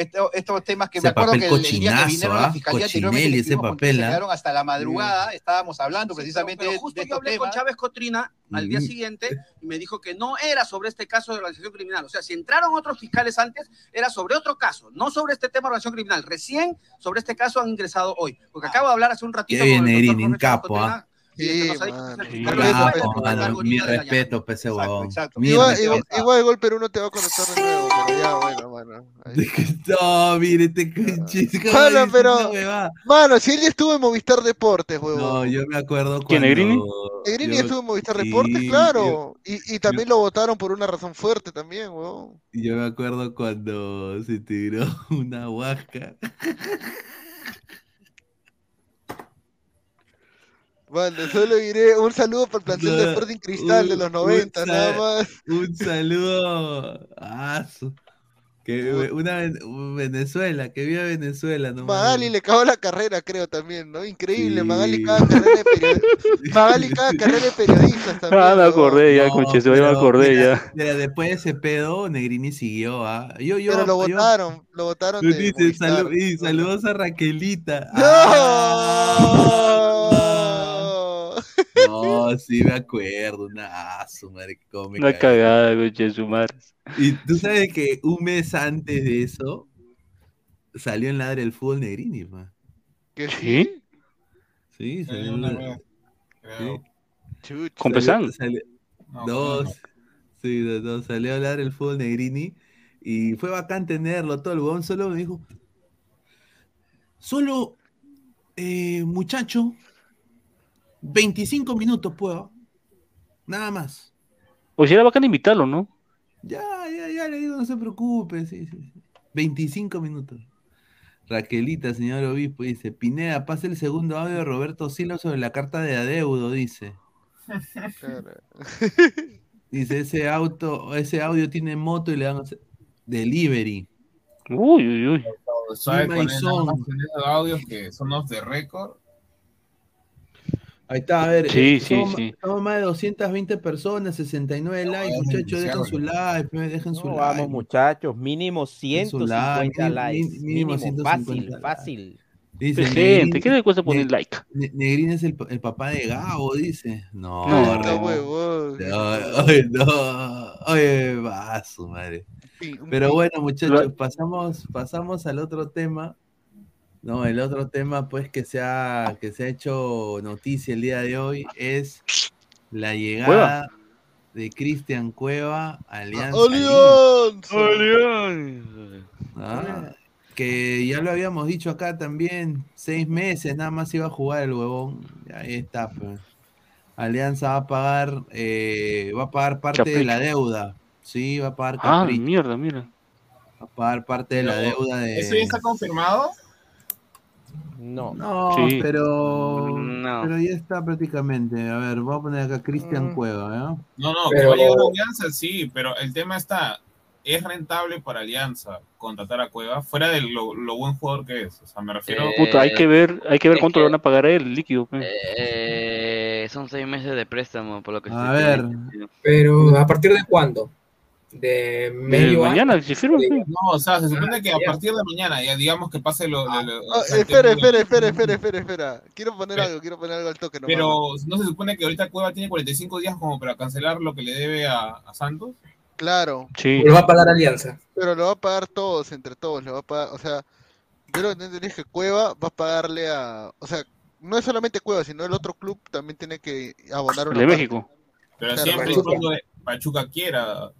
esto- estos temas que Ese me acuerdo papel que el, el día que cochinazo, vinieron a la ¿ah? fiscalía Cochinelli, ese papel, ¿ah? quedaron hasta la madrugada, estábamos hablando precisamente Pero justo de yo hablé con. Chávez Cotrina al día Mm. siguiente y me dijo que no era sobre este caso de organización criminal. O sea, si entraron otros fiscales antes, era sobre otro caso, no sobre este tema de organización criminal. Recién sobre este caso han ingresado hoy. Porque acabo de hablar hace un ratito Qué bien, con el Chávez capo, Cotrina, ¿ah? De algoritmo mi de respeto, pese huevón. Mi Igual, igual, igual Gol Perú no te va a conectar de nuevo, pero ya, bueno, mano. No, mire. ¿cómo Mano, dice pero. Mano, si él ya estuvo en Movistar Deportes, huevón. No, yo me acuerdo cuando... ¿Quién, Negrini? Negrini estuvo en Movistar sí, Deportes, claro. Y, y también lo votaron por una razón fuerte también, huevón. Yo me acuerdo cuando se tiró (laughs) una huasca. Bueno, solo diré un saludo para el plantel de Sporting Cristal de los un 90, nada más. Un saludo a su- que una Ven- Venezuela, que viva Venezuela, no Magali le cagó la carrera, creo también, ¿no? Increíble, Sí. Magali cada carrera de periodistas. (laughs) Magali cada carrera de periodistas también. Ah, me acordé ya, No, conche, ya me acordé ya. mira, después de ese pedo, Negrini siguió, ¿ah? Yo, yo, Pero lo yo- votaron, lo votaron de Dice, Movistar. salu- y saludos a Raquelita. ¡No! No, sí me acuerdo, una su madre, cómo me Una cagué. cagada, conche, su madre. Y tú sabes que un mes antes de eso salió en Ladre el Fútbol Negrini, pa. ¿Qué ¿Sí? Sí, salió una en creo. Sí. ¿Con Salió- Pesán? salió- No, dos. no. Sí, dos, dos. Salió a hablar el fútbol Negrini y fue bacán tenerlo. Todo el huevón solo me dijo: Solo, eh, muchacho, 25 minutos puedo. Nada más. O si era bacán invitarlo, ¿no? Ya, ya, ya le digo, no se preocupe. Sí, sí, sí. 25 minutos. Raquelita, señor obispo, dice: Pineda, pasa el segundo audio de Roberto Silo sobre la carta de adeudo, dice. (laughs) Dice, ese auto, ese audio tiene moto y le hacer. Delivery. Uy, uy, uy. ¿Sabes Lima cuál y es Son. de audios que son off the record? Ahí está, a ver. Sí, eh, sí, somos, sí. somos más de 220 personas, 69 likes. es Muchachos, dejen su like, dejen su No, like. vamos, muchachos, mínimo Dejen su like, 150 mi- likes. mínimo Mínimo, 150 fácil, likes. fácil. Dice, Gente, Negrín, ¿qué le cuesta poner Ne- like? Ne- Negrín es el, pa- el papá de Gabo, dice. No, (laughs) No. Huevón. no, oye, no, oye, va su madre. Pero bueno, muchachos, pasamos, pasamos al otro tema. No, el otro tema, pues, que se ha, que se ha hecho noticia el día de hoy es la llegada de Cristian Cueva a Alianza ¡Alianza! Ah, que ya lo habíamos dicho acá también, seis meses nada más iba a jugar el huevón. Ahí está, pues. Alianza va a pagar, eh, va a pagar parte de la deuda. Sí, va a pagar Ah, capricho. mierda, mira. Va a pagar parte de la deuda de. ¿Eso ya está confirmado? No. No, Sí. pero. No. Pero ya está prácticamente. A ver, voy a poner acá Cristian Mm. Cueva, ¿eh? No, no, Pero- que va a llegar a Alianza, sí, pero el tema está, ¿es rentable para Alianza contratar a Cueva? Fuera de lo, lo buen jugador que es, o sea, me refiero... Eh, Puta, hay que ver, hay que ver cuánto que- le van a pagar a él, el líquido. pe. Eh, son seis meses de préstamo, por lo que A estoy ver. Pero ¿a partir de cuándo? De De medio año. mañana, si firma. No, o sea, se supone que a partir de mañana, ya digamos que pase lo... lo- lo- Ah, el espera, espera, espera, espera, espera, espera. Quiero poner Pero- algo, quiero poner algo al toque nomás. Pero no se supone que ahorita Cueva tiene 45 días como para cancelar lo que le debe a, a Santos. Claro, Sí. Lo va a pagar Alianza. pero lo va a pagar todos, entre todos, lo va a pagar, o sea, yo lo que entendí es que Cueva va a pagarle a, o sea, no es solamente Cueva, sino el otro club también tiene que abonar El una de parte. México. Pero Claro, siempre y cuando Pachuca quiera.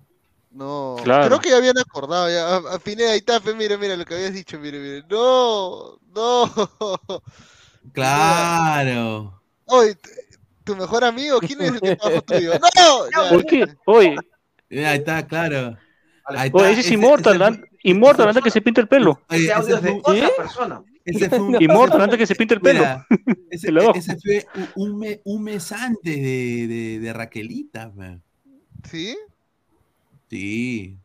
No, Claro. creo que ya habían acordado, ya, a, a Pineda, ahí está, fe, mira, mira lo que habías dicho, mire, mire, no, no, (laughs) Claro. oye, tu mejor amigo, ¿quién es el que está abajo tuyo? No, ya, ¿Por qué? Oye, Ahí está, claro. Ahí oye, ese es ese- Immortal, ese an- Immortal antes que se pinte el pelo. Oye, Ese audio es ese de otra persona. ese fue un- (laughs) Immortal antes que se pinte el pelo. Mira, (laughs) ese, ese fue un, un me- un mes antes de, de, de Raquelita. man. ¿Sí? Sí.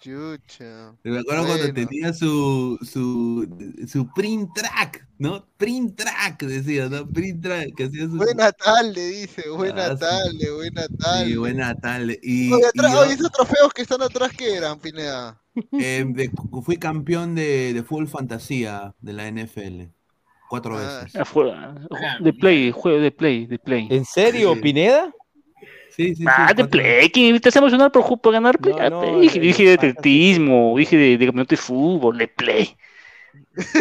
Chucha. Me acuerdo cuando tenía su, su, su print track, ¿no? Print track, decía, ¿no? Print track, que hacía su... Buena tarde, dice, buena Ah, sí. tarde, buena tarde. Sí, buena tarde. Y, Oye, y atrás- yo, oye, esos trofeos que están atrás, ¿qué eran, Pineda? (laughs) eh, de- fui campeón de, de fútbol fantasía de la NFL. Cuatro Ah, veces. Ah, fue- De play, juego de play, de play. ¿En serio, Sí. Pineda? Sí, sí, sí. Ah, de cuatro- play, que te hace emocionar por, por ganar play. No, Ah, no, play. dije, dije de atletismo, dije de, de campeonato de fútbol, de play.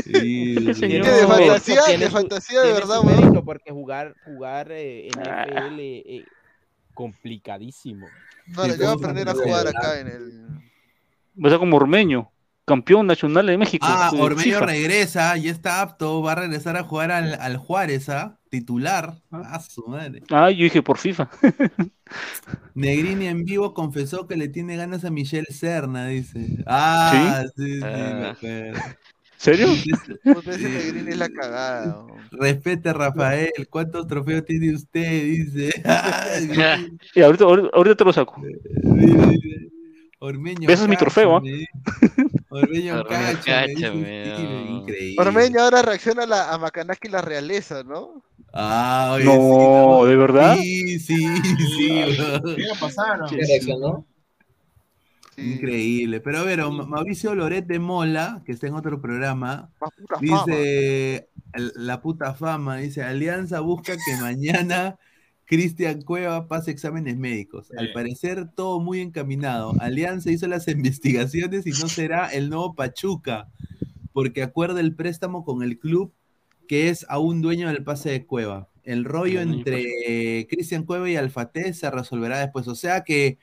Sí, sí. señor. ¿Qué, de No, fantasía? ¿De fantasía de verdad, mérito, porque jugar, jugar eh, Ah. NFL eh, complicadísimo. No, Sí, yo voy a aprender a jugar acá en el... Va a ser como Ormeño, campeón nacional de México. Ah, Ormeño FIFA. regresa, ya está apto, va a regresar a jugar al, al Juárez, ¿ah? Titular. Ah, su madre. Ah, yo dije por FIFA. (laughs) Negrini en vivo confesó que le tiene ganas a Michelle Serna, dice. Ah, sí, sí, me Ah. ¿Serio? (laughs) Puta, ese Negrini es la cagada. Respete Rafael, ¿cuántos trofeos tiene usted? Dice. (laughs) Y ahorita, ahorita, ahorita te lo saco. Ormeño. Ese es mi trofeo, ¿ah? Ormeño, Ormeño, cáchame. Increíble. Ormeño ahora reacciona a, la, a Macanaki la realeza, ¿no? Ah, oye, No, sí, no. ¿de verdad? Sí, sí, sí. Increíble. Pero a ver, Ma- Mauricio Loret de Mola, que está en otro programa, fama. dice, la puta fama, dice, Alianza busca que mañana Cristian Cueva pase exámenes médicos. Al parecer todo muy encaminado. Alianza hizo las (laughs) investigaciones y no será el nuevo Pachuca, porque acuerda el préstamo con el club que es aún dueño del pase de Cueva. El rollo entre Cristian Cueva y Alfate se resolverá después. O sea que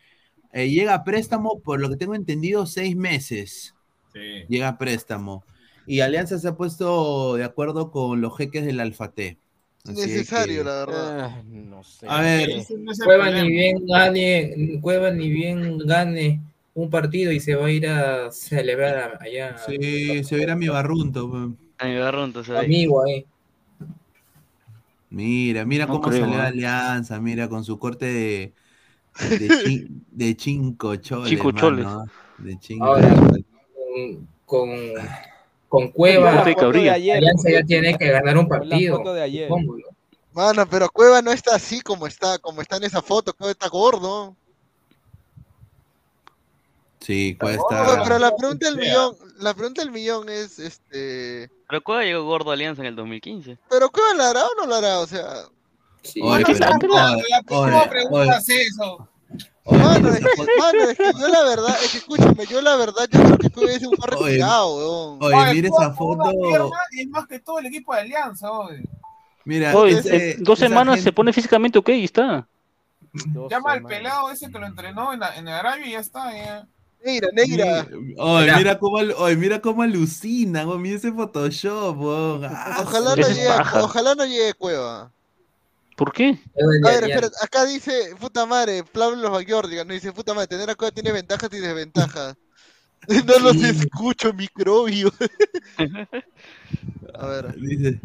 eh, llega a préstamo, por lo que tengo entendido, seis meses. Sí. Llega a préstamo. Y Alianza se ha puesto de acuerdo con los jeques del Alfate. Necesario, que- la verdad. Ah, no sé. A ver, Cueva ni bien gane, Cueva ni bien gane un partido y se va a ir a celebrar a- allá. sí, se verá mi barrunto. A mi barrunto, ¿sabes? Amigo ahí. Mira, mira No cómo creo, salió ¿eh? Alianza, mira, con su corte de, de, (laughs) chi- de cinco choles. Cinco choles. mano. De chinga. Ahora, con, con, con Cueva, La foto de ayer. Alianza ya tiene que ganar un partido. Mano, pero Cueva no está así como está, como está en esa foto, Cueva está gordo. Sí, ¿cuál No, está? pero la pregunta del millón, la pregunta del millón es, este, Pero Cueva llegó gordo a Alianza en el 2015. pero Cueva la hará o no la hará, o sea, Oye, pero- La oye, próxima oye, pregunta es eso. Mano, es que, mano, es que yo la verdad, es que escúchame, yo la verdad, yo creo que es un par Oye, retirado, weón. Oye, mira Cueva esa foto. es más que todo el equipo de Alianza, oye. Mira, Oye, ese- en dos semanas gente- se pone físicamente ok y está. Llama al pelado ese que lo entrenó en, la- en Arabia y ya está. Ya. Negra, negra. Oye, Mira. mira cómo, oye, mira cómo alucina, weón, mira ese Photoshop, weón. Ojalá no llegue, ojalá no llegue Cueva. ¿Por qué? A ver, espera, acá dice, puta madre, Pablo Bayordiga, no dice, puta madre, tener a Cueva tiene ventajas y desventajas. (laughs) No los escucho, microbio. (laughs) A ver. Dice,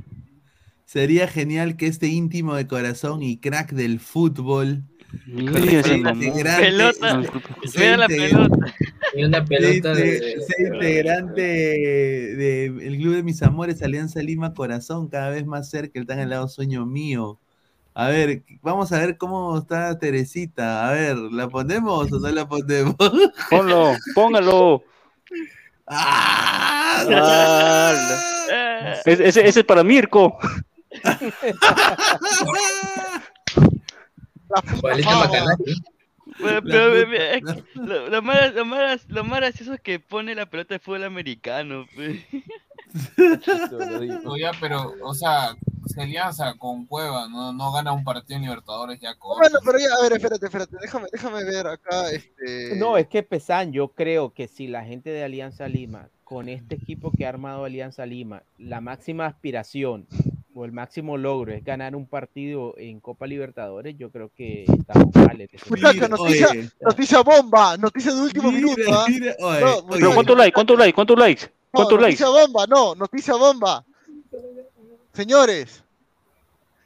sería genial que este íntimo de corazón y crack del fútbol Mira Pelota. sea Vea la pelota. Y una pelota sea de. integrante del club de mis amores, Alianza Lima Corazón, cada vez más cerca, el tan helado sueño mío. A ver, vamos a ver cómo está Teresita. A ver, ¿la ponemos o no la ponemos? (laughs) Ponlo, póngalo. ¡Ah! ¡Hala! Ese, ese- ese es para Mirko. Pero, La eh, lo, lo más, lo, más, lo más gracioso es que pone la pelota de fútbol americano. pe. No, ya, pero, o sea, si Alianza con Cueva no, no gana un partido en Libertadores, ya con. Bueno, pero ya, a ver, espérate, espérate, déjame, déjame ver acá, este... No, es que Pesan, yo creo que si la gente de Alianza Lima, con este equipo que ha armado Alianza Lima, la máxima aspiración o el máximo logro es ganar un partido en Copa Libertadores, yo creo que estamos mal. noticia, noticia bomba, noticia de último minuto, ¿ah? mira, No, oye. Pero ¿cuántos likes? ¿Cuántos likes? ¿Cuántos likes? No, ¿Cuántos likes? noticia bomba, no, noticia bomba. Señores.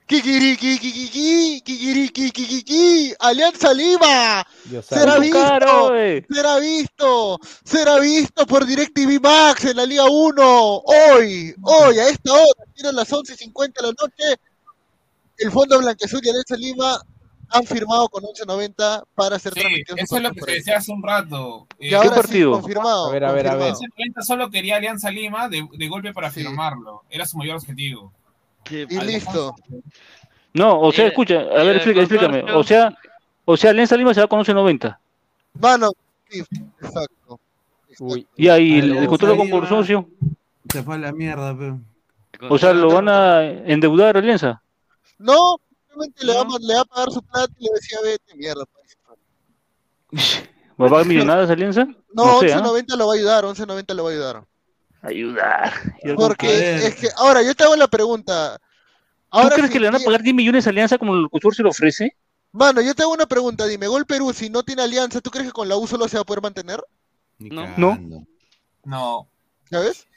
Kikiriki, kikiriki, kikiki, Alianza Lima. Será visto, Caro, será visto, será visto por DirecTV Max en la Liga 1. Hoy, hoy, a esta hora, tienen las 11.50 de la noche. El Fondo Blanquezul y Alianza Lima han firmado con 11.90 para ser Sí, transmitidos. eso es lo que se decía hace un rato. Eh, sí, partido? confirmado. A ver, a ver, a ver. confirmado. ese 90 solo quería Alianza Lima de, de golpe para Sí. firmarlo. Era su mayor objetivo. Y listo. No, o sea, Eh, escucha, a eh, ver, explica- explícame. O sea, o sea, Alianza Lima se va con 11.90. Mano, sí, exacto. Uy, Y ahí el, Pero, el contrato con consorcio. Se fue a la mierda, pe. O sea, lo van a endeudar Alianza. No, simplemente le, va, a- le va a pagar su plata y le decía, vete, mierda. pues". ¿Va a pagar millonadas Alianza? No, sé, ¿ah? 11.90 lo va a ayudar, 11.90 lo va a ayudar. Ayudar. Porque es que, ahora, yo te hago la pregunta. ¿Tú crees que le van a pagar 10 millones a Alianza como el consorcio le ofrece? Mano, yo te hago una pregunta, dime, Gol Perú, si no tiene alianza, ¿tú crees que con la U solo se va a poder mantener? No. cagando. No. ¿Sabes?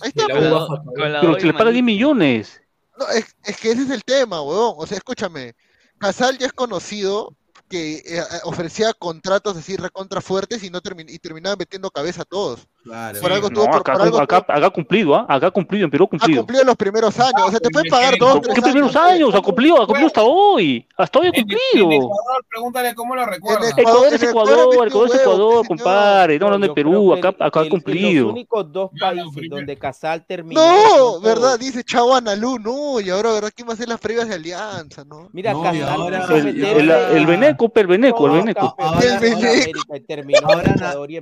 Ahí está, la pues. Con la Pero se le paga 10 manito. millones. No, es, es que ese es el tema, huevón. O sea, escúchame. Casal ya es conocido que eh, ofrecía contratos así recontra fuertes y no termin- y terminaba metiendo cabeza a todos. Claro. Por algo No, tuvo, por, acá, por algo acá, tuvo- acá ha cumplido, ¿ah? Acá ha cumplido, en Perú ha ha cumplido. cumplido los primeros años. O sea, te pueden pagar ¿Qué dos, ¿Qué tres primeros años. Ha cumplido, ha cumplido hasta hoy. Hasta hoy ha En, en cumplido. Ecuador, pregúntale cómo lo recuerda. En Ecuador es en Ecuador, Ecuador es Ecuador, compadre. Estamos hablando de Perú, acá, el- acá ha cumplido. Los únicos dos países donde Casal terminó. No, ¿verdad? Dice Chavo Analú, no, y ahora, ¿verdad? ¿Quién va a hacer las previas de alianza, no? Mira, No, Casal El, Beneco, el Beneco, el Beneco. El Beneco.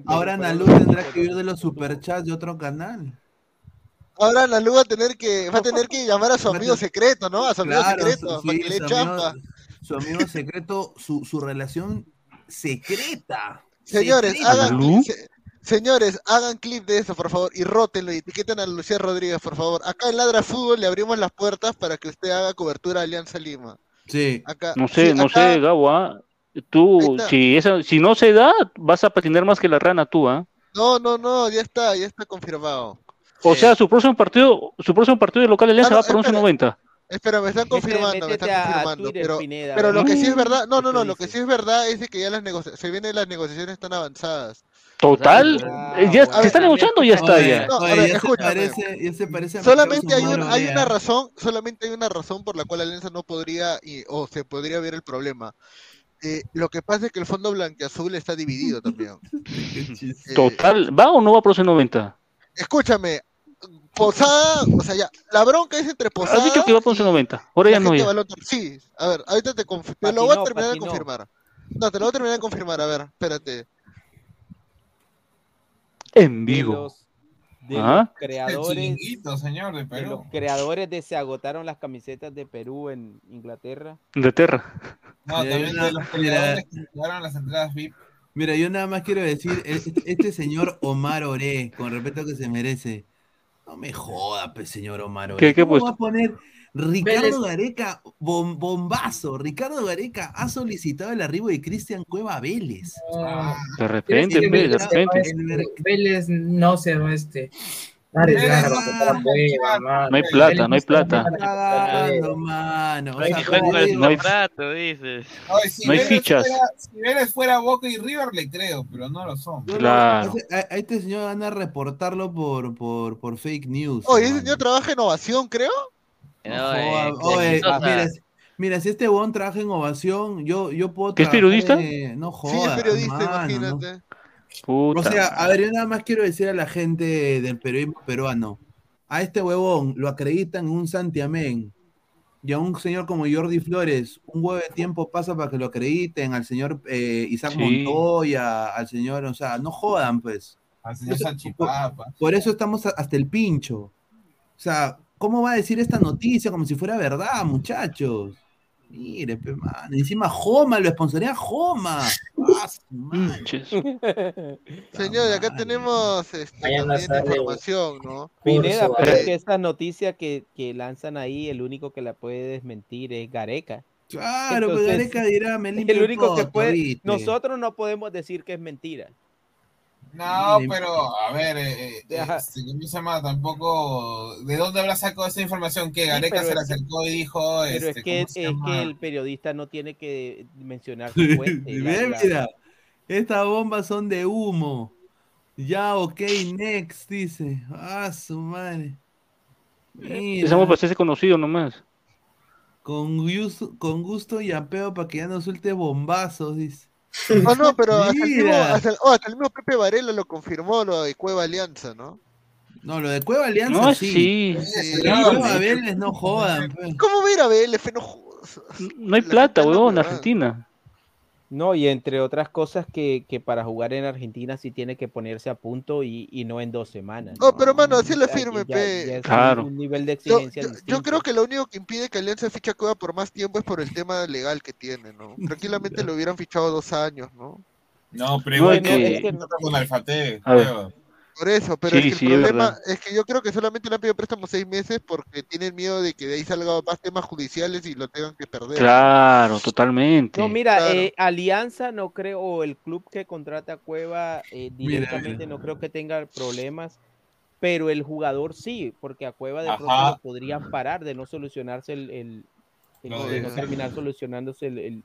Ahora, en en no tendrá que ir de los superchats de otro canal. Ahora Analú va a tener que, va a (laughs) tener que llamar a su amigo secreto, ¿no? A su amigo Claro, secreto, su- para sí, que le su dé amigo- chamba. Su amigo secreto, su, su relación secreta. Señores, Secreta. hagan, se- señores, hagan clip de eso, por favor, y rótenlo y etiqueten a Lucía Rodríguez, por favor. Acá en Ladra Fútbol le abrimos las puertas para que usted haga cobertura de Alianza Lima. Sí. Acá, No sé, sí, no acá- sé, Gabo, ¿ah? Tú, si, esa, si no se da, vas a patinar más que la rana tú, ¿ah? No, no, no, ya está, ya está confirmado. O sea, su próximo partido, su próximo partido de local de Alianza Ah, no, va por espera. 11.90. Espera, me están confirmando, me están confirmando. Twitter, Pero, Pineda, pero a lo que sí es verdad, no, no, no, lo que sí es verdad es de que ya las, negocia- se vienen las negociaciones están avanzadas. Total, Ah, eh, ya se está negociando o ya está Oye, ya. No, a oye, ver, ya, se escúchame. parece, ya se parece a Solamente hay, un- hay una razón, solamente hay una razón por la cual Alianza no podría y- o se podría ver el problema. Eh, lo que pasa es que el fondo blanqueazul está dividido también. (laughs) Eh, Total, ¿va o no va por ese 90? escúchame, Posada, o sea, ya, la bronca es entre Posada. Has dicho que va por ese 90, ahora ya no ya. de de. Sí, a ver, ahorita te, lo voy a Patinó, terminar de patinó. confirmar. No, te lo voy a terminar de confirmar, a ver, espérate. En De vivo. Los, de Ah. los creadores, señor, de de Perú. los creadores de se agotaron las camisetas de Perú en Inglaterra. Inglaterra. No, Mira, también de los mira. creadores que jugaron las entradas VIP. Mira, yo nada más quiero decir, e- este, este señor Omar Oré, con respeto que se merece, no me joda, pues, señor Omar Oré. ¿Qué- qué ¿Cómo va a poner Ricardo Vélez. Gareca, bom- bombazo? Ricardo Gareca ha solicitado el arribo de Cristian Cueva a Vélez. Ah, De repente, ¿Quieres que pe, de Vélez repente. Vélez no se va este. No hay plata, no hay plata. No hay contrato, dices. No hay fichas. Si Vélez fuera Boca y River, le creo, pero no lo son. Claro. a, este señor van a reportarlo por, por, por fake news. Oye, ese señor trabaja en Ovación, creo. No, eh, oye, exitosa. mira, si- mira, si este huevón trabaja en ovación, yo, yo puedo ¿Que es periodista? de- No Sí, es jodas, periodista, mano, ¿no? imagínate. Puta. O sea, a ver, yo nada más quiero decir a la gente del periodismo peruano, a este huevón lo acreditan en un santiamén, y a un señor como Jordi Flores, un huevo de tiempo pasa para que lo acrediten, al señor eh, Isaac Sí. Montoya, al señor, o sea, no jodan, pues. Al señor Eso- Salchipapa. Por eso estamos hasta el pincho. O sea, ¿cómo va a decir esta noticia como si fuera verdad, muchachos? Mire, pe, mano. Encima Joma, lo sponsorea Joma. (laughs) Ah. (laughs) Señor, y acá tenemos este, sale información, ¿no? Pineda, pero es que esta noticia que, que lanzan ahí, el único que la puede desmentir es Gareca. Claro, pues Entonces, Gareca dirá, me (laughs) limpio El único que puede, ¿viste? nosotros no podemos decir que es mentira. No, pero a ver, eh, eh, este, ¿cómo se llama? Tampoco. ¿De dónde habrá sacado esa información? Que Gareca se que- acercó y dijo. Pero este, es que, ¿cómo es se llama? que el periodista no tiene que mencionar su (laughs) fuente. la- la- mira, estas bombas son de humo. Ya, ok, next, dice. Ah, su madre. Mira, Empezamos para hacerse conocido nomás. con, gusto, con gusto y apeo para que ya no suelte bombazos, dice. Oh, no, (laughs) pero hasta el, mismo, hasta, el- oh, hasta el mismo Pepe Varela lo confirmó, lo de Cueva Alianza, ¿no? No, lo de Cueva Alianza No, sí. sí. Sí, Pero no, Cueva de Vélez no jodan, pues. ¿Cómo va a a BLF? No. No hay La plata, weón, en. Argentina. No, y entre otras cosas que, que para jugar en Argentina sí tiene que ponerse a punto y, y no en dos semanas. Oh, pero mano, así le firme, ya- pe. ya es Claro. un nivel de Yo, exigencia yo- creo que lo único que impide que Alianza fiche a Cueva por más tiempo es por el tema legal que tiene, ¿no? (laughs) Tranquilamente lo hubieran fichado dos años, ¿no? No, pero No, igual no, que- es que no está con Alfate. A ver. Por eso, pero es que el sí, problema verdad. es que yo creo que solamente le han pedido préstamo seis meses porque tienen miedo de que de ahí salgan más temas judiciales y lo tengan que perder. Claro, totalmente. No, mira, Claro. eh, Alianza no creo, o el club que contrata a Cueva eh, directamente no creo que tenga problemas, pero el jugador sí, porque a Cueva de pronto lo podrían parar de no solucionarse el, el- de no terminar solucionándose el, el,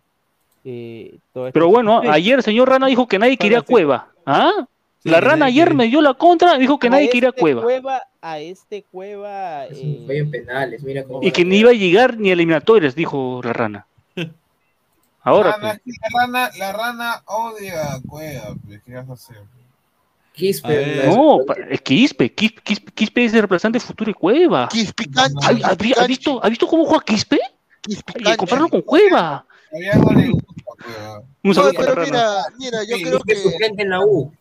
eh, todo esto. Pero bueno, ayer el señor Rana dijo que nadie quería Cueva. ¿Ah? La Rana ayer me dio la contra, dijo que A nadie quería este Cueva. A este Cueva. Es eh, un fallo en penales, mira cómo. Y que ni iba a llegar ni a eliminatorias, dijo la Rana. (laughs) Ahora, Rana, pues. es que la, rana, la rana odia a Cueva. pues, ¿Qué vas a hacer? Quispe, ver. No, es Quispe, Quispe, Quispe, Quispe es el reemplazante futuro de Cueva. Quispicanchi, ¿Ha, ha- ha Quispicanchi, visto, ¿Ha visto cómo juega Quispe? Y Quispicanchi. compararlo con Cueva. Cueva. Un No, saludo para pero la Rana. mira, mira, yo Sí, creo Quispe que en la U.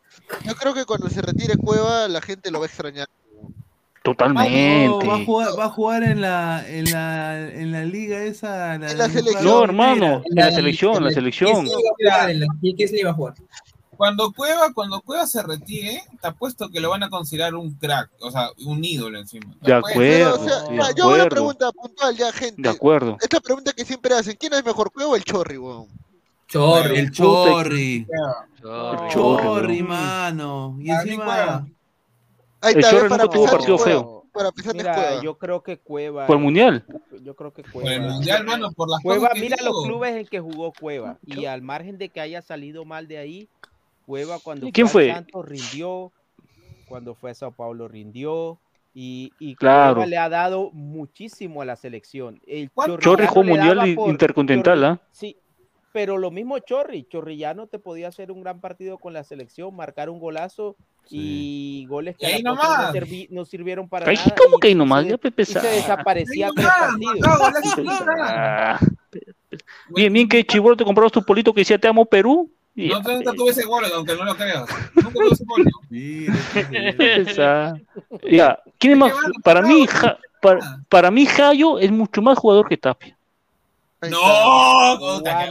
yo creo que cuando se retire Cueva la gente lo va a extrañar. No, Totalmente. va a jugar, va a jugar en la, en la, en la liga esa. La, En la selección. No, hermano, En la selección, en la selección. Quispe iba a jugar en la- Quispe iba a jugar. Cuando Cueva, cuando Cueva se retire, te apuesto que lo van a considerar un crack, o sea, un ídolo encima. De. Pero, o acuerdo, sea, de ya, yo hago una acuerdo. pregunta puntual ya, gente. De acuerdo. Esta pregunta que siempre hacen, ¿quién es mejor, Cueva o el Chorri, weón? Chorri. El Chorri. Cueva. Chorri. Chorri, mano. Y encima. Cueva. Ahí El está, Chorri ves, para nunca tuvo partido Cueva. feo. Para Mira, Cueva. yo creo que Cueva. Por el Mundial. Yo creo que Por el Cueva. mundial, mano, por las Cueva, mira los clubes en que jugó Cueva. Y al margen de que haya salido mal de ahí, Cueva cuando ¿Quién fue, fue? a Santos rindió, cuando fue a Sao Paulo rindió. Y, y Claro. Cueva le ha dado muchísimo a la selección. El Chorri jugó mundial por- intercontinental, ¿ah? Sí, pero lo mismo Chorri, Chorrillano te podía hacer un gran partido con la selección, marcar un golazo y goles que Y no, no sirvieron para Ay, nada. ¿Cómo y- que ahí y nomás? se- Ya Pepe y se Sa- desaparecía tres partidos. (laughs) Ah, Bien, bien que Chibolo te comprabas tu polito que decía te amo Perú. No, nunca tuve ese gol, aunque no lo creas. Nunca tuve ese gol. (laughs) Esa. (laughs) Ya, ¿quién es más? Para mí, Ja- para, para mí Jayo es mucho más jugador que Tapia. No, puta,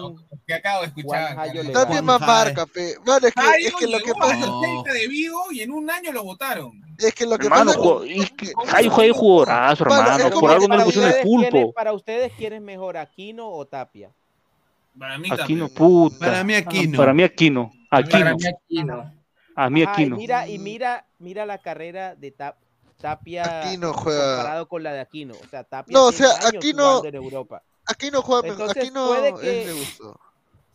que, acabo de escuchar. Tapia es más marca, pe. Mano, es que, Jairo es que lo que pasa de Vigo y en un año lo votaron. es que lo que Hermano, pasa y que de jugadorazo, Mano, hermano. es Por algo no le para pusieron el ustedes, ¿quién es- pulpo. para ustedes, ¿quién es mejor, Aquino o Tapia? Para mí Aquino, puta. Para mí Aquino. Para mí Aquino. Aquino. Aquino. A mí Aquino. mira, y mira, mira la carrera de Tap- Tapia Aquino juega- comparado con la de Aquino. O sea, Tapia No, o sea, Aquino- en Europa. Aquí no juega mejor. Entonces, Aquí no puede es que- de gusto.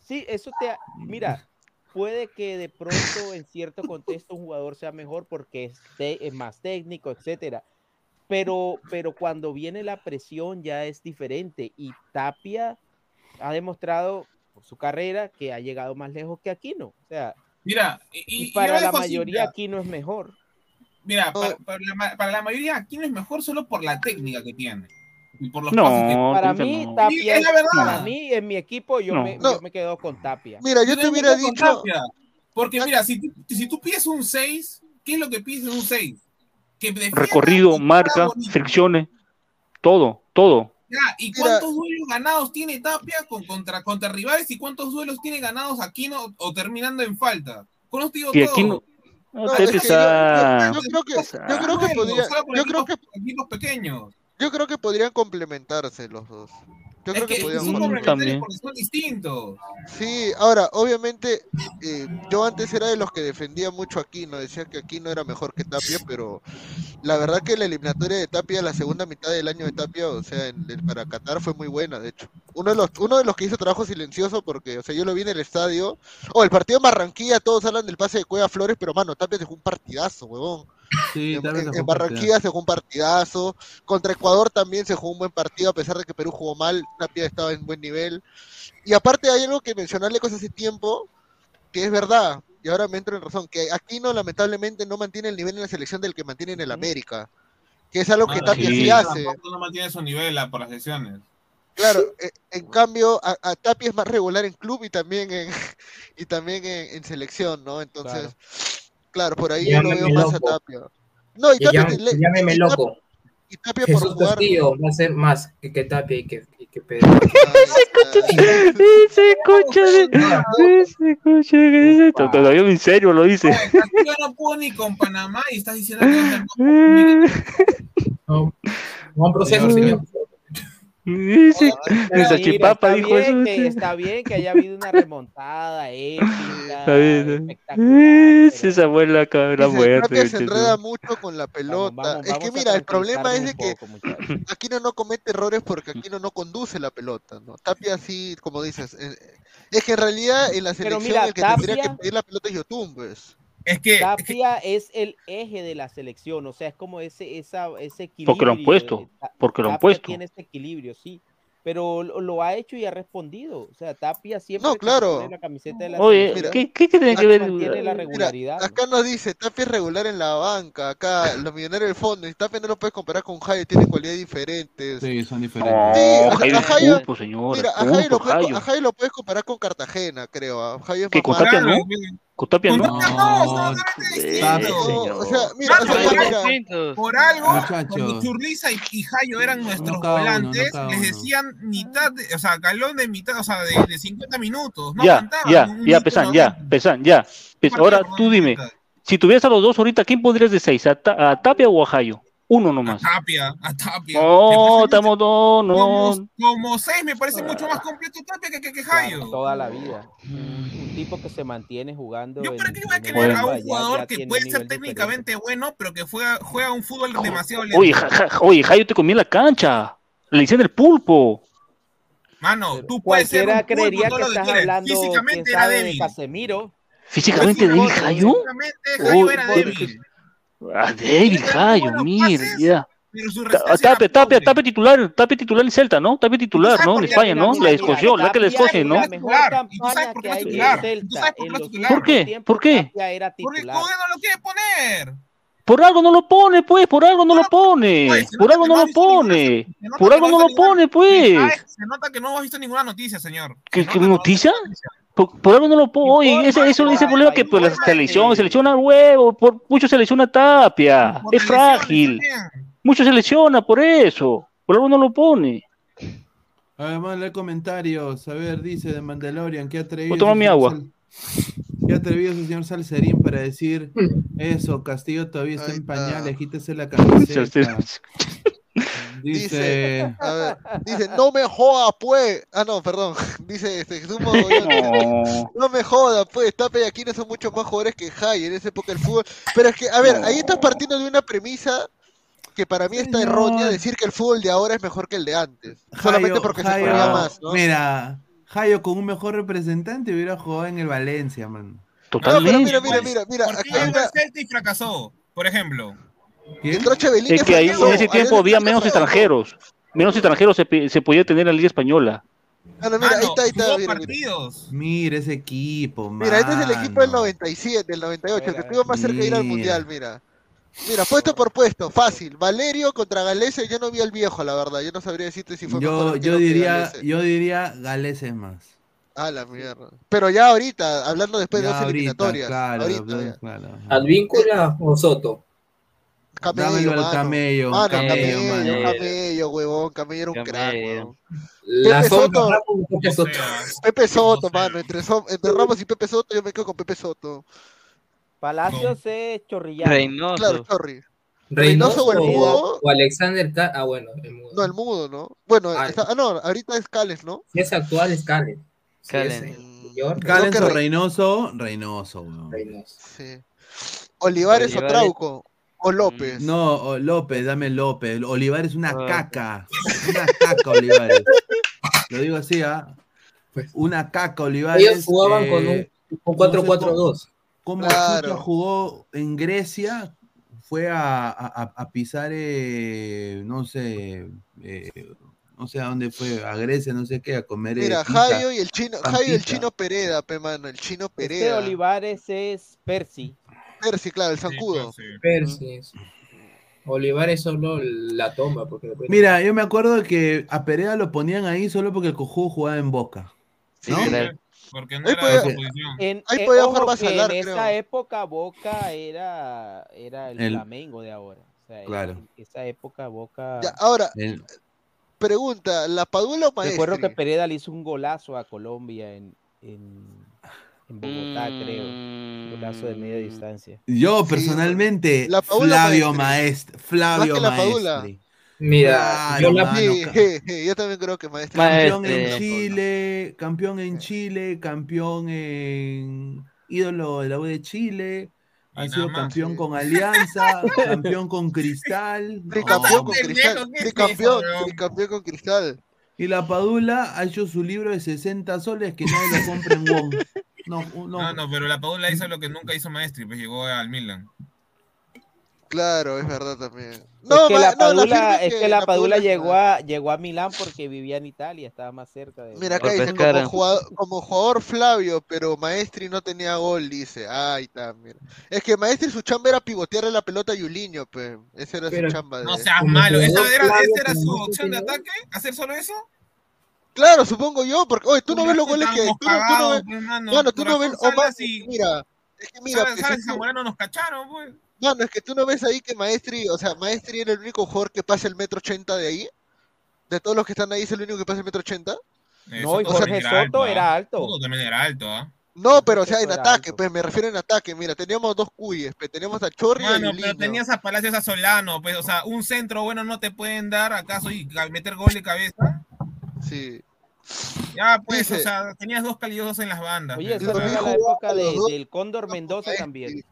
Sí, eso te... Mira, puede que de pronto en cierto contexto un jugador sea mejor porque es, te- es más técnico, etcétera. Pero, pero cuando viene la presión ya es diferente y Tapia ha demostrado por su carrera que ha llegado más lejos que Aquino. O sea, Mira, y, y, y- y para la mayoría. Aquino es mejor. Mira, para, para la, ma- para la mayoría Aquino es mejor solo por la técnica que tiene. Por los No, Para mí, no. Tapia, es la verdad. para mí, en mi equipo, yo, No. me, No. yo me quedo con Tapia. Mira, yo Yo te hubiera dicho. Tapia, Porque mira, si tú, si tú pides un 6, ¿qué es lo que pides en un 6? Que defienda Recorrido, marca, fricciones. Todo, todo. Ya, ¿y Mira. cuántos duelos ganados tiene Tapia con, contra, contra rivales y cuántos duelos tiene ganados Aquino o terminando en falta? Con digo Y todo. No, No, te es que yo, yo- yo creo que, yo creo que podría, yo creo equipos- que, equipos pequeños. Yo creo que podrían complementarse los dos. Yo Es creo que, que podrían son complementarios porque son distintos. Sí, ahora, obviamente, eh, yo antes era de los que defendía mucho a Aquino, decía que Aquino era mejor que Tapia, pero la verdad que la eliminatoria de Tapia, la segunda mitad del año de Tapia, o sea, en, el- para Qatar fue muy buena, de hecho. Uno de los, uno de los que hizo trabajo silencioso, porque, o sea, yo lo vi en el estadio, o el partido de Barranquilla, todos hablan del pase de Cueva Flores, pero mano, Tapia dejó un partidazo, huevón. Sí, En, en- Barranquilla se jugó un partidazo. Contra Ecuador también se jugó un buen partido, a pesar de que Perú jugó mal. Tapia estaba en buen nivel. Y aparte hay algo que mencionarle cosas hace tiempo, que es verdad, y ahora me entro en razón, que Aquino lamentablemente no mantiene el nivel en la selección del que mantiene en el América. Que es algo que Ah, Tapia sí, sí. hace. Tampoco no mantiene su nivel ah, por las lesiones. Claro, eh, en cambio, a, a Tapia es más regular en club y también en, (laughs) y también en, en selección, ¿no? Entonces, claro, por ahí yo lo veo Llámeme más a. Tapia. No, y Tapia, le- llámeme y Tapia- loco. y Tapia por Jesús jugar. Castillo va a ser más que, que Tapia y que, y que Pedro. (laughs) Ese coche de. Ese coche que dice. Todavía en serio lo dice. No pudo ni con Panamá y estás diciendo que. (laughs) No, no proceso, Señor, Esa mira, chipapa dijo eso. bien que- está bien que haya habido una remontada épica, Está bien. espectacular. Esa esa fue la, ca- la muerte. Tapia se enreda mucho con la pelota. vamos, es que vamos mira, el problema es de que muchachos. (clears throat) Aquino no comete errores porque Aquino no conduce la pelota, ¿no? Tapia sí, como dices, eh, es que en realidad en la selección mira, el que tendría que Tapia- pedir la pelota es Yotun, pues. Es que, Tapia es el eje de la selección, o sea, es como ese, esa, ese equilibrio. Porque lo han puesto, eh, porque lo han Tapia puesto. tiene ese equilibrio, sí, pero lo, lo ha hecho y ha respondido. O sea, Tapia siempre No, que claro. la camiseta de la Oye, selección, ¿qué, qué, qué tiene que ver? la Mira, regularidad. ¿no? acá nos dice, Tapia es regular en la banca, acá los millonarios del fondo, y Tapia no lo puedes comparar con Jairo, tiene cualidades diferentes. Sí, son diferentes. No, Sí, a- Jairo- señor. Mira, a Jairo, lo puedes, Jairo. a Jairo lo puedes comparar con Cartagena, creo. Jairo es ¿Qué, más con. Tapia no? ¿Con Tapia Con no? No, No. No, o sea, mira, o sea, mira. Por algo, Muchachos. cuando Churliza y, y Jayo eran nuestros cada uno, no volantes, cada les uno. decían mitad, de- o sea, galón de mitad, o sea, de, de 50 minutos. No Ya, aguantaban ya, un ya, minuto pesan, ya, 90. pesan, ya. Partido Ahora tú dime, 90. si tuvieras a los dos ahorita, ¿quién pondrías de seis? ¿A, Ta- a Tapia o a Jayo? Uno A nomás. Tapia, a Tapia. No, estamos no, no. Como, como seis me parece mucho más completo Tapia que, que, que Claro, Jayo. toda la vida. Un, tipo que se mantiene jugando. Yo para qué voy a querer a un jugador ya que puede ser técnicamente bueno, pero que juega, juega un fútbol demasiado lento. Oye, ja- ja- oye, Jayo te comía la cancha. Le dicen el pulpo. Mano, tú puedes ser Cualquiera un pulpo creería todo que lo que estás quieras. hablando, Físicamente era sabe, de débil. Casemiro. Físicamente débil Jayo. Jayo Oh, era débil. Ah, débil Jayo, mira, ya. Pero su Ta- resistencia Tapia, tapia, tapia titular, tapia titular en Celta, ¿no? Tapia titular, ¿no? En España, ¿no? La escoció, la que la escoge, ¿no? ¿Por qué? ¿Por qué? Tapia era Porque. Kobe no lo quiere poner. Por algo no lo pone, pues, por algo no lo pone. Por algo no lo pone. Por algo no lo pone, pues. Ay, Se nota que no has visto ninguna noticia, señor. ¿Qué, qué noticia? Por, por algo no lo pone. Oye, ese, eso ese problema que pues, la selección, se lesiona huevo, por mucho se lesiona tapia. Es frágil. Mucho se lesiona por eso. Por algo no lo pone. Además, lee comentarios. A ver, dice de Mandalorian, ¿qué atrevido. Voy a tomar ese mi agua. Sal- Qué atrevido ese señor Salserín para decir eso. Castillo todavía está en pañales, quítese la camiseta. Dice. A ver, dice, no me joda, pues. Ah, no, perdón. (laughs) Dice este, Jesús Mogollón, No. No me joda, pues. Tape y Aquino son mucho más jugadores que Jai en esa época del fútbol. Pero es que, a ver, ahí estás partiendo de una premisa que para mí está errónea decir que el fútbol de ahora es mejor que el de antes. Solamente Jayo- porque se juega más, ¿no? Mira, Jayo con un mejor representante hubiera jugado en el Valencia, man. No, pero mira, mira, mira, mira. ¿Por Aquí hay una... fracasó? Por ejemplo. Es que ahí en ese tiempo había menos extranjeros. Menos extranjeros se, se podía tener en la Liga Española. Mira, ahí está, ahí está. Mira, mira. partidos. Mira ese equipo, man. Mira, este es el equipo del 97, del 98, el que estuvo más cerca de ir al Mira. Mundial, mira. Mira, puesto por puesto, fácil. Valerio contra Galese, yo no vi al viejo, la verdad. Yo no sabría decirte si fue mejor Yo, yo diría, Galese. yo diría Gales es más. Ah, la mierda. Pero ya ahorita, hablando después de dos ahorita, eliminatorias. claro, ahorita, claro. ¿Advíncula o Soto? Camello, Dámelo al camello, Mano, camello, camello, huevón. Camello era un crack, huevón. La Pepe Soto. O Pepe Soto. Pepe Soto, mano. Entre, So- entre Ramos y Pepe Soto, yo me quedo con Pepe Soto. Palacios es chorrillano. Reynoso. Claro, Chorri. Reynoso Reynoso o el o, mudo. o Alexander Ca- Ah, bueno, el mudo. No, el mudo, ¿no? Bueno, Ah, está- ah, no, ahorita es Cales, ¿no? Si es actual, es Calen. Si Calen. es, que o Rey- Reynoso, Reynoso, weón. Reynoso. Sí. Olivares o Olivares. Trauco. O López. No, o López, dame López. Olivares es una Ah. caca. Una caca, Olivares. Lo digo así, ¿ah? Una caca, Olivares. Ellos jugaban con eh, un, un no sé 4-4-2. cómo Claro. jugó en Grecia, fue a, a- pisar, eh, no sé, eh, no sé a dónde fue, a Grecia, no sé qué, a comer. Mira, pizza. Jairo y el chino, Jairo y el chino Pereda, pe mano, el chino Este Pereda. Olivares es Percy. Percy, claro, el zancudo. Percy. Olivares solo la toma. Porque después- Mira, yo me acuerdo que a Perea lo ponían ahí solo porque el cojudo jugaba en Boca. ¿no? Porque no Ahí era podía- su posición. En, Ahí eh, podía jugar en creo. esa época Boca era, era el, El- Flamengo de ahora. O sea, Claro. en esa época Boca... Ya, ahora, El- pregunta, ¿la Padula o Recuerdo que Maestri? Pereda le hizo un golazo a Colombia en, en, en Bogotá, creo. Un golazo de media distancia. Yo personalmente, La Flavio Maestri. Flavio. Maestri. Mira, yo la Sí, ca- je, je, yo también creo que Maestri. Campeón en Chile, campeón en Chile, campeón en ídolo de la U de Chile, ha sido más, campeón sí. con Alianza, (laughs) campeón con Cristal. no, Tricampeón con pendejo, Cristal. ¿qué es Tricampeón, tricampeón con Cristal. Y la Padula ha hecho su libro de 60 soles que nadie lo compra en Wong. (laughs) No, no, No, no, pero la Paula hizo lo que nunca hizo Maestri, pues llegó al Milan. Claro, es verdad también. es No, que ma- la no, Padula, es que la Padula es- llegó a, llegó a Milán porque vivía en Italia, estaba más cerca de... Mira, acá dice, como jugador, como jugador Flavio, pero Maestri no tenía gol, dice. Ahí está, mira. Es que Maestri su chamba era pivotearle la pelota a Yuliño, pues. Esa era Pero- su chamba. De... No seas malo. ¿Esa era, esa era su opción de ataque? ¿Hacer solo eso? Claro, supongo yo, porque, oye, tú no ves los goles que... Tú no, tú no ves... pues, mano. Mano, tú no ves... Omar, y- mira, es que mira, Salas- pues, Salas y Zamorano nos cacharon, pues. Mano, es que tú no ves ahí que Maestri, o sea, Maestri era el único jugador que pasa el metro ochenta de ahí. De todos los que están ahí es el único que pasa el metro ochenta. Eh, No, y Soto Jorge también Soto ¿ah? era alto. Soto también era alto, ¿ah? No, pero o sea, en Soto ataque, alto. pues me refiero en ataque. Mira, teníamos dos cuyes, pues, teníamos a Chorri y a Mano, pero tenías a Palacios a Solano, pues, o sea, un centro bueno no te pueden dar acaso y meter gol de cabeza. Sí. Ya, pues, Dice- o sea, tenías dos calidosos en las bandas. Oye, pues. esa Lo era la época de- del Cóndor Mendoza también.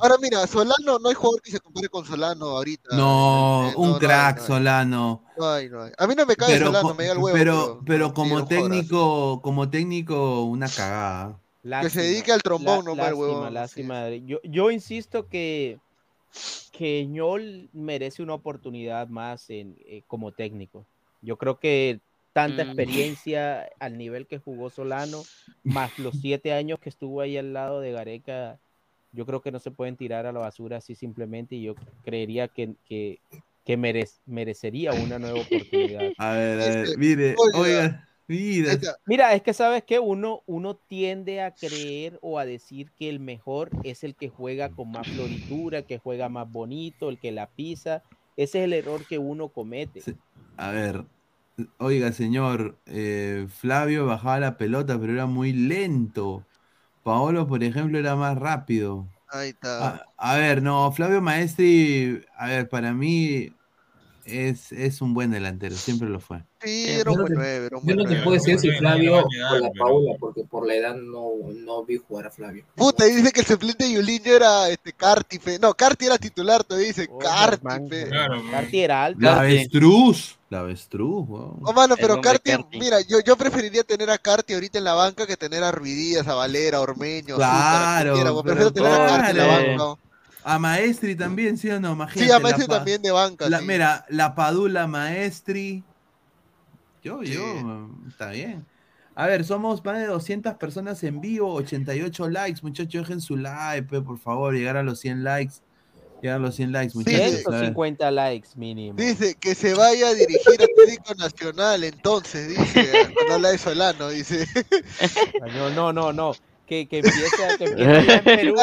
Ahora mira, Solano no hay jugador que se compare con Solano ahorita. No, Eh, un no, crack no hay. Solano. No hay, no hay. A mí no me cae Pero, Solano, me da el huevo. pero, pero como sí, técnico, como técnico, una cagada. Que se dedique al trombón La- nomás, el lástima, lástima. Yo, yo insisto que, que Ñol merece una oportunidad más en, eh, como técnico. Yo creo que tanta Mm. experiencia al nivel que jugó Solano, más los (laughs) siete años que estuvo ahí al lado de Gareca, yo creo que no se pueden tirar a la basura así simplemente y yo creería que, que, que merec- merecería una nueva oportunidad. (laughs) A ver, a ver, Este, mire, oiga, mira. Mira, es que sabes que uno, uno tiende a creer o a decir que el mejor es el que juega con más floritura, que juega más bonito, el que la pisa. Ese es el error que uno comete. A ver, oiga, señor, eh, Flavio bajaba la pelota, pero era muy lento. Paolo, por ejemplo, era más rápido. Ahí está. A, a ver, no, Flavio Maestri, a ver, para mí es, es un buen delantero, siempre lo fue. Sí, Yo era un no buen te- nueve, era un Yo buen no te puedo decir si Flavio o la Paula, porque por la edad no, no vi jugar a Flavio. Puta, y dice que el suplente de Yuliño era este Carti, fe. No, Carti era titular, te dice. Carti, fe. Carti era alto. La avestruz, la avestruz, weón. Oh, mano, pero Carti, Carti. mira, yo, yo preferiría tener a Carti ahorita en la banca que tener a Ruidías, a Valera, a Ormeño, a Claro, pero prefiero tener a Carti en la banca. A Maestri también, ¿sí o no? Imagínate, Sí, a la Maestri también de banca. la- sí. Mira, la Padula Maestri. Yo, yo, está bien. A ver, somos más de 200 personas en vivo, 88 likes, muchachos, dejen su like, por favor, llegar a los 100 likes. Llegar a los 100 likes, muchachos. a ver. 150 likes mínimo. Dice que se vaya a dirigir a Técnico Nacional, entonces, dice, cuando habla de Solano, dice. (laughs) No, no, no, no. Que, que empiece, a- que (laughs) empiece en Perú.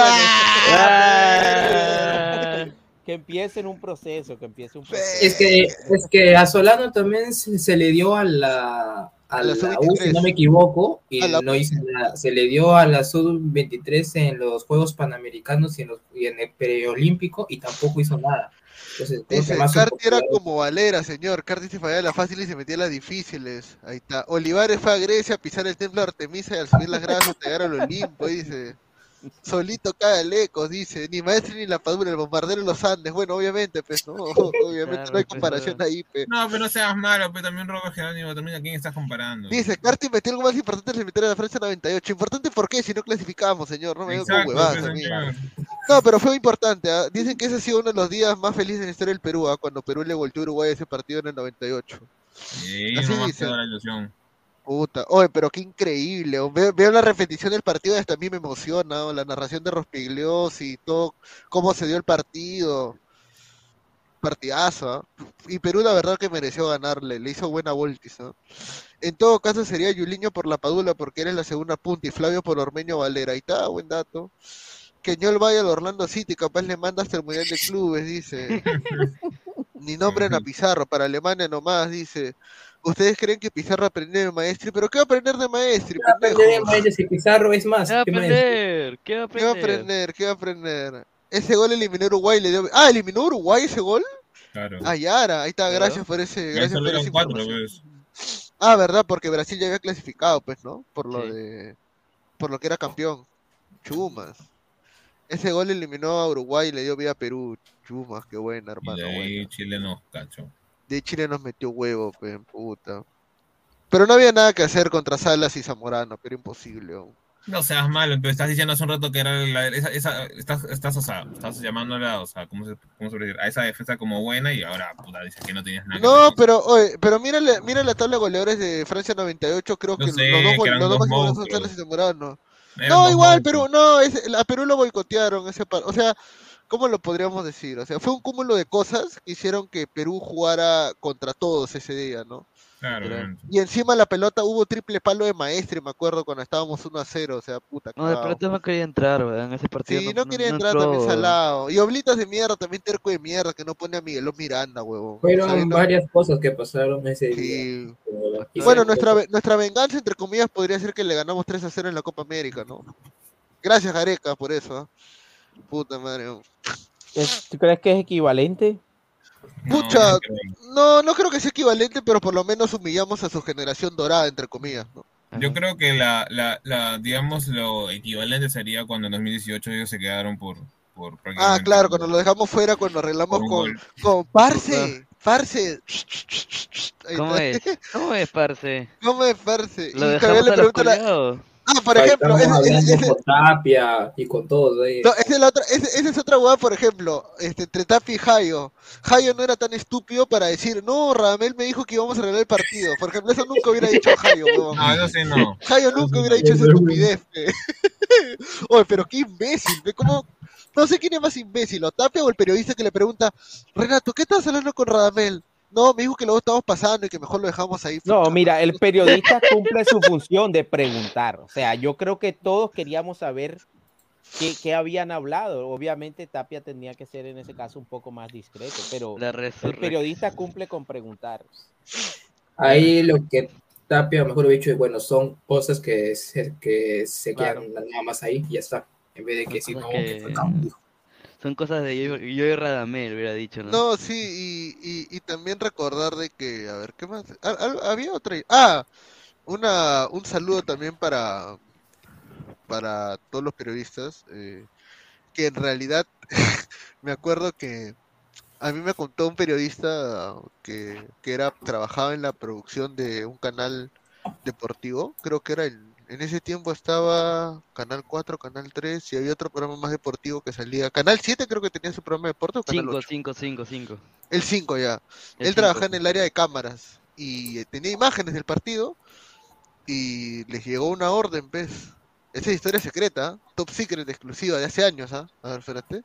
en- que empiece en un proceso, que empiece un proceso. Es que, es que a Solano también se, se le dio a la, a la la U, si sub-23. no me equivoco, y la- no hizo nada. Se le dio a la sub-23 en los Juegos Panamericanos y en, los- y en el preolímpico y tampoco hizo nada. Entonces, Dice, Carti era como Valera, señor. Carti se fallaba las fáciles y se metía las difíciles. Ahí está. Olivares fue a Grecia a pisar el templo de Artemisa y al subir las gradas llegar al Olimpo, dice. Solito cae Lecos, dice. Ni maestro ni la padura, el bombardero de los Andes. Bueno, obviamente, pues, no. (laughs) Obviamente no hay comparación ahí, pues. No, pero no seas malo, pero también Robert Jerónimo, también a quién estás comparando. Dice, Carti metió algo más importante en el cementerio de la Francia 98. ¿Importante por qué? Si no clasificamos, señor. No me Exacto, huevadas, pues. No, pero fue importante. ¿ah? Dicen que ese ha sido uno de los días más felices en la historia del Perú, ¿ah? cuando Perú le volteó a Uruguay ese partido en el 98. Sí, Así dicen. la ilusión. Puta, oye, pero qué increíble. Veo, veo la repetición del partido hasta a mí me emociona. La narración de Rospigliosi y todo, cómo se dio el partido. Partidazo. ¿ah? Y Perú, la verdad, que mereció ganarle. Le hizo buena voltis. En todo caso, sería Yuliño por la Padula porque eres la segunda punta y Flavio por Ormeño Valera. Ahí está, buen dato. Que Ñol vaya al Orlando City, capaz le manda hasta el Mundial de Clubes, dice. (laughs) Ni nombren a Pizarro, para Alemania nomás, dice. ¿Ustedes creen que Pizarro aprendió de Maestri? ¿Pero qué va a aprender de Maestri, Aprender de? Maestri, si Pizarro es más. ¿Qué va a aprender? ¿Qué va a ¿Qué va a aprender? ¿Qué va a aprender? Ese gol eliminó a Uruguay, le dio... Ah, eliminó a Uruguay ese gol. Claro. Ah, Yara, ahí está, Claro. gracias por ese, gracias por esa cuatro, pues. Ah, verdad, porque Brasil ya había clasificado, pues, ¿no? Por lo Sí. de, por lo que era campeón. Chumas. Ese gol eliminó a Uruguay y le dio vida a Perú. Chumas, qué buena, Y hermano. de buena. ahí Chile nos cachó. De Chile nos metió huevo, pe, puta. Pero no había nada que hacer contra Salas y Zamorano, pero imposible. No seas malo, pero estás diciendo hace un rato que era la, esa, esa- estás, estás, o sea, estás llamándola, o sea, ¿cómo se, cómo se puede decir? A esa defensa como buena y ahora, puta, dices que no tenías nada que No, hacer. pero, oye, pero mira, la- mira la tabla de goleadores de Francia 98, creo que sé, los dos, que los dos dos máximos goleadores son. Salas y Zamorano. Eran No, igual. Perú, no, es, a Perú lo boicotearon ese par, o sea, ¿cómo lo podríamos decir? O sea, fue un cúmulo de cosas que hicieron que Perú jugara contra todos ese día, ¿no? Claro. Y encima la pelota hubo triple palo de maestre, me acuerdo cuando estábamos 1 a 0, o sea, puta. No, de pronto no quería entrar, ¿verdad? En ese partido. Sí, no, quería entrar entró, también salado. Y Oblitas de mierda, también terco de mierda, que no pone a Miguelón Miranda, huevón. Fueron varias cosas que pasaron ese día. Sí. Bueno, nuestra, nuestra venganza, entre comillas, podría ser que le ganamos 3 a 0 en la Copa América, ¿no? Gracias, Gareca, por eso. ¿ah? Puta madre. oh. ¿Es- ¿Tú crees que es equivalente? Pucha, no, no creo que sea equivalente, pero por lo menos humillamos a su generación dorada, entre comillas, ¿no? Yo creo que la, la, la, digamos, lo equivalente sería cuando en 2018 ellos se quedaron por, por Ah, claro, cuando lo dejamos fuera, cuando arreglamos con, con Parce, Parce. ¿Cómo es? (laughs) ¿Cómo es, parce? ¿Cómo es, Parce? Lo Y dejamos le a los Ah, por Ahí ejemplo, ese- con Tapia y con todos. ahí. No, esa es la otra, ese- esa es otra hueá, por ejemplo, este, entre Tapi y Jayo. Jayo no era tan estúpido para decir, no, Radamel me dijo que íbamos a arreglar el partido. Por ejemplo, eso nunca hubiera dicho Jayo, huevón. No, eso sí no. Jayo nunca hubiera dicho esa estupidez. (laughs) Oye, pero qué imbécil, ¿cómo? No sé quién es más imbécil, o Tapia o el periodista que le pregunta, Renato, ¿qué estás hablando con Radamel? No, me dijo que luego estamos pasando y que mejor lo dejamos ahí. No, mira, el periodista cumple su función de preguntar. O sea, yo creo que todos queríamos saber qué, qué habían hablado. Obviamente Tapia tenía que ser en ese caso un poco más discreto, pero el periodista cumple con preguntar. Ahí lo que Tapia mejor dicho es, bueno, son cosas que se, que se Claro. quedan nada más ahí y ya está. En vez de que si no, que que- fue campo, dijo. Son cosas de yo, yo y Radamel, hubiera dicho, ¿no? No, sí, y, y, y también recordar de que, a ver, ¿qué más? Ah, Había otra. Ah, una, un saludo también para, para todos los periodistas, eh, que en realidad (laughs) me acuerdo que a mí me contó un periodista que, que era, trabajaba en la producción de un canal deportivo, creo que era el, en ese tiempo estaba Canal 4, Canal 3 y había otro programa más deportivo que salía, Canal 7 creo que tenía su programa de deporte o Canal 5, 8. 5, 5, 5. El 5 ya. El Él trabajaba en el área de cámaras y eh, tenía imágenes del partido y les llegó una orden, pues. Esa es historia secreta, ¿ah? top secret exclusiva de hace años, ¿ah? A ver, espérate.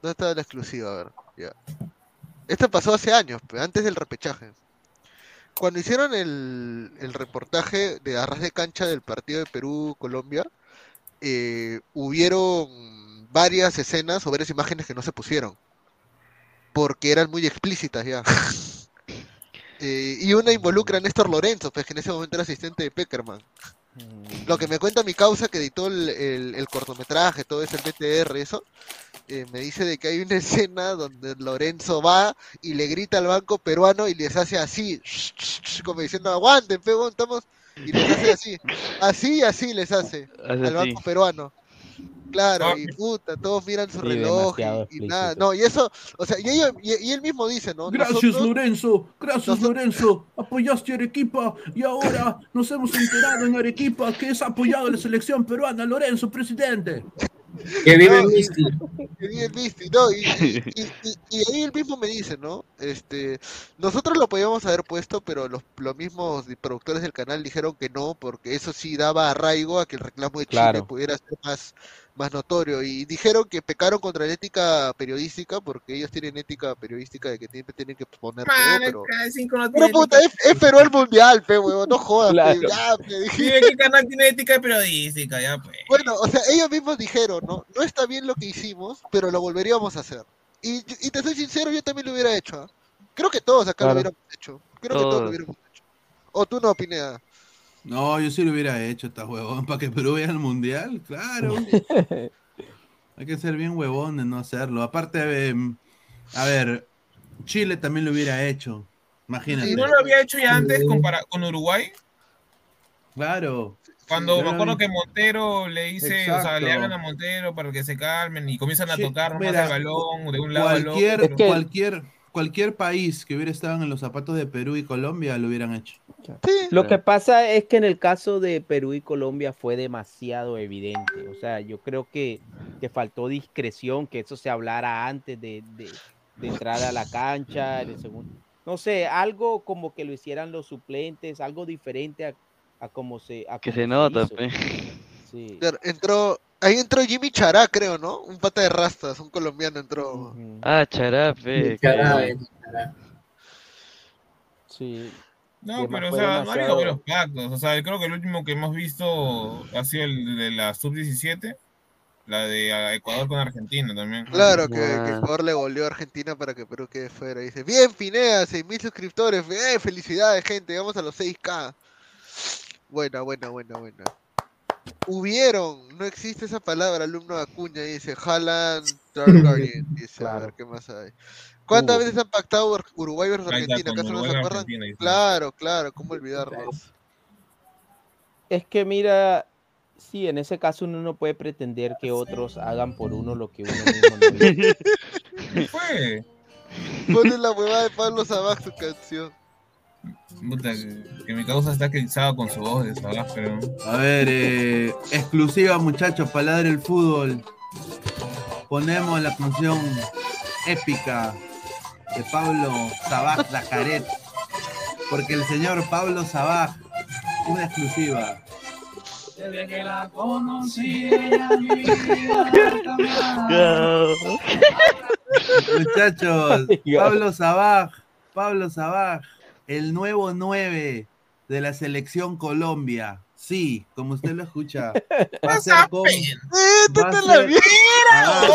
¿Dónde estaba la exclusiva? A ver, ya. Esto pasó hace años, antes del repechaje. Cuando hicieron el, el reportaje de arras de cancha del partido de Perú-Colombia, eh, hubieron varias escenas o varias imágenes que no se pusieron porque eran muy explícitas ya. (laughs) Eh, y una involucra a Néstor Lorenzo, pues que en ese momento era asistente de Peckerman. Lo que me cuenta mi causa que editó el, el- el cortometraje, todo eso, el BTR, eso, eh, me dice de que hay una (laughs) escena donde Lorenzo va y le grita al banco peruano y les hace así, como diciendo, aguanten, pe, weón, estamos, y les hace así, así y así les hace Hace al así. banco peruano. Claro, y puta, todos miran su Sí, reloj y, y nada, no, y eso, o sea, y, ellos- y, y él mismo dice, ¿no? Gracias, Nosotros- Lorenzo. Gracias, nosotros- Lorenzo. Apoyaste a Arequipa y ahora nos hemos enterado en Arequipa que es apoyado a la selección peruana. Lorenzo, presidente. (laughs) Que vive No, Misty. que vive Misty, no, y, y, y- y- y ahí él mismo me dice, ¿no? Este, nosotros lo podíamos haber puesto, pero los, los mismos productores del canal dijeron que no, porque eso sí daba arraigo a que el reclamo de Chile Claro. pudiera ser más, más notorio. Y dijeron que pecaron contra la ética periodística, porque ellos tienen ética periodística de que siempre tienen que poner todo, Mano, pero... no Pero puta, es, es Perú el mundial, pe, huevón, no jodas, pe, Claro. ya, pe, dije. Sí, ¿qué canal tiene ética periodística? Ya, pues. Bueno, o sea, ellos mismos dijeron, ¿no? No está bien lo que hicimos, pero lo volveríamos a hacer. Y, y te soy sincero, yo también lo hubiera hecho. ¿ah? Creo que todos acá Claro. lo hubiéramos hecho. Creo que todos Todos. lo hubiéramos hecho. O tú no, Pineda. No, yo sí lo hubiera hecho, esta huevón, (laughs) para que Perú vaya al mundial, claro. (laughs) Hay que ser bien huevón de no hacerlo. Aparte, em, a ver, Chile también lo hubiera hecho. Imagínate. ¿Y no lo había hecho ya antes con, para- con Uruguay? Claro. Cuando me acuerdo que Montero le dice, o sea, le hablan a Montero para que se calmen y comienzan a Sí, tocar más mira, el balón de un lado al otro. Cualquier, cualquier, país que hubiera estado en los zapatos de Perú y Colombia lo hubieran hecho. Lo que pasa es que en el caso de Perú y Colombia fue demasiado evidente. O sea, yo creo que, que faltó discreción, que eso se hablara antes de, de- de entrar a la cancha, en el segundo. No sé, algo como que lo hicieran los suplentes, algo diferente a, a como se. A Que como se nota, hizo. pe. Sí. Entró, ahí entró Jimmy Chará, creo, ¿no? Un pata de rastas, un colombiano entró. Ah, que- eh, cara. Sí. No, pero o sea, no ha habido demasiado- buenos pactos. O sea, creo que el último que hemos visto ha sido el de la sub-17, la de ah, Ecuador con Argentina también. Claro, que, que. Ecuador le goleó a Argentina para que Perú quede fuera. Dice, bien, Pineda, 6.000 suscriptores. Eh, felicidades, gente. Vamos a los 6K. Buena, buena, buena, buena. Hubieron, no existe esa palabra, alumno de Acuña, dice Haaland, Targaryen, (laughs) dice, a ver, Claro. ¿qué más hay? ¿Cuántas veces han pactado Ur- Uruguay versus Argentina? ¿Acaso no se acuerdan? Claro, claro, ¿cómo olvidarnos? Es que mira, sí, en ese caso uno no puede pretender que otros hagan por uno lo que uno mismo no (laughs) hizo. ¿Qué fue? Ponle la huevada de Pablo Sabaj su canción. Puta, que, que mi causa está cansado con su voz de Sabaj, pero. A ver, eh, exclusiva muchachos, palabra el fútbol. Ponemos la canción épica de Pablo Sabaj Zacaret. Porque el señor Pablo Sabaj, una exclusiva. Desde que la conocí, ella mi vida. (laughs) Muchachos, (laughs) Pablo Sabaj, Pablo Sabaj, el nuevo 9 de la selección Colombia. Sí, como usted lo escucha. Va a ser con. va a ser- Ah,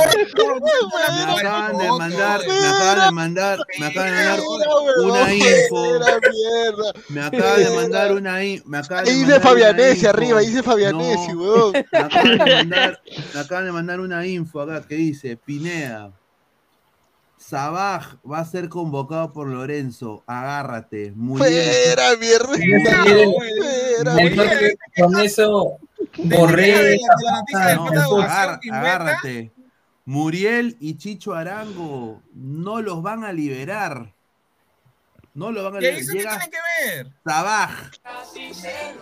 me acaban de mandar, me acaban de mandar, me acaban de mandar una info. Me acaba de mandar una info. Dice Fabianesi arriba, dice Fabianesi, weón. Me acaban, de mandar, me acaban de mandar una info acá que dice, Pineda, Sabaj va a ser convocado por Lorenzo, agárrate. Muriel. Fuera, mierda. Entonces, con eso borré No, agárrate. Muriel y Chicho Arango no los van a liberar. No los van a ¿Y liberar. eso qué Llega tiene que ver? Sabaj.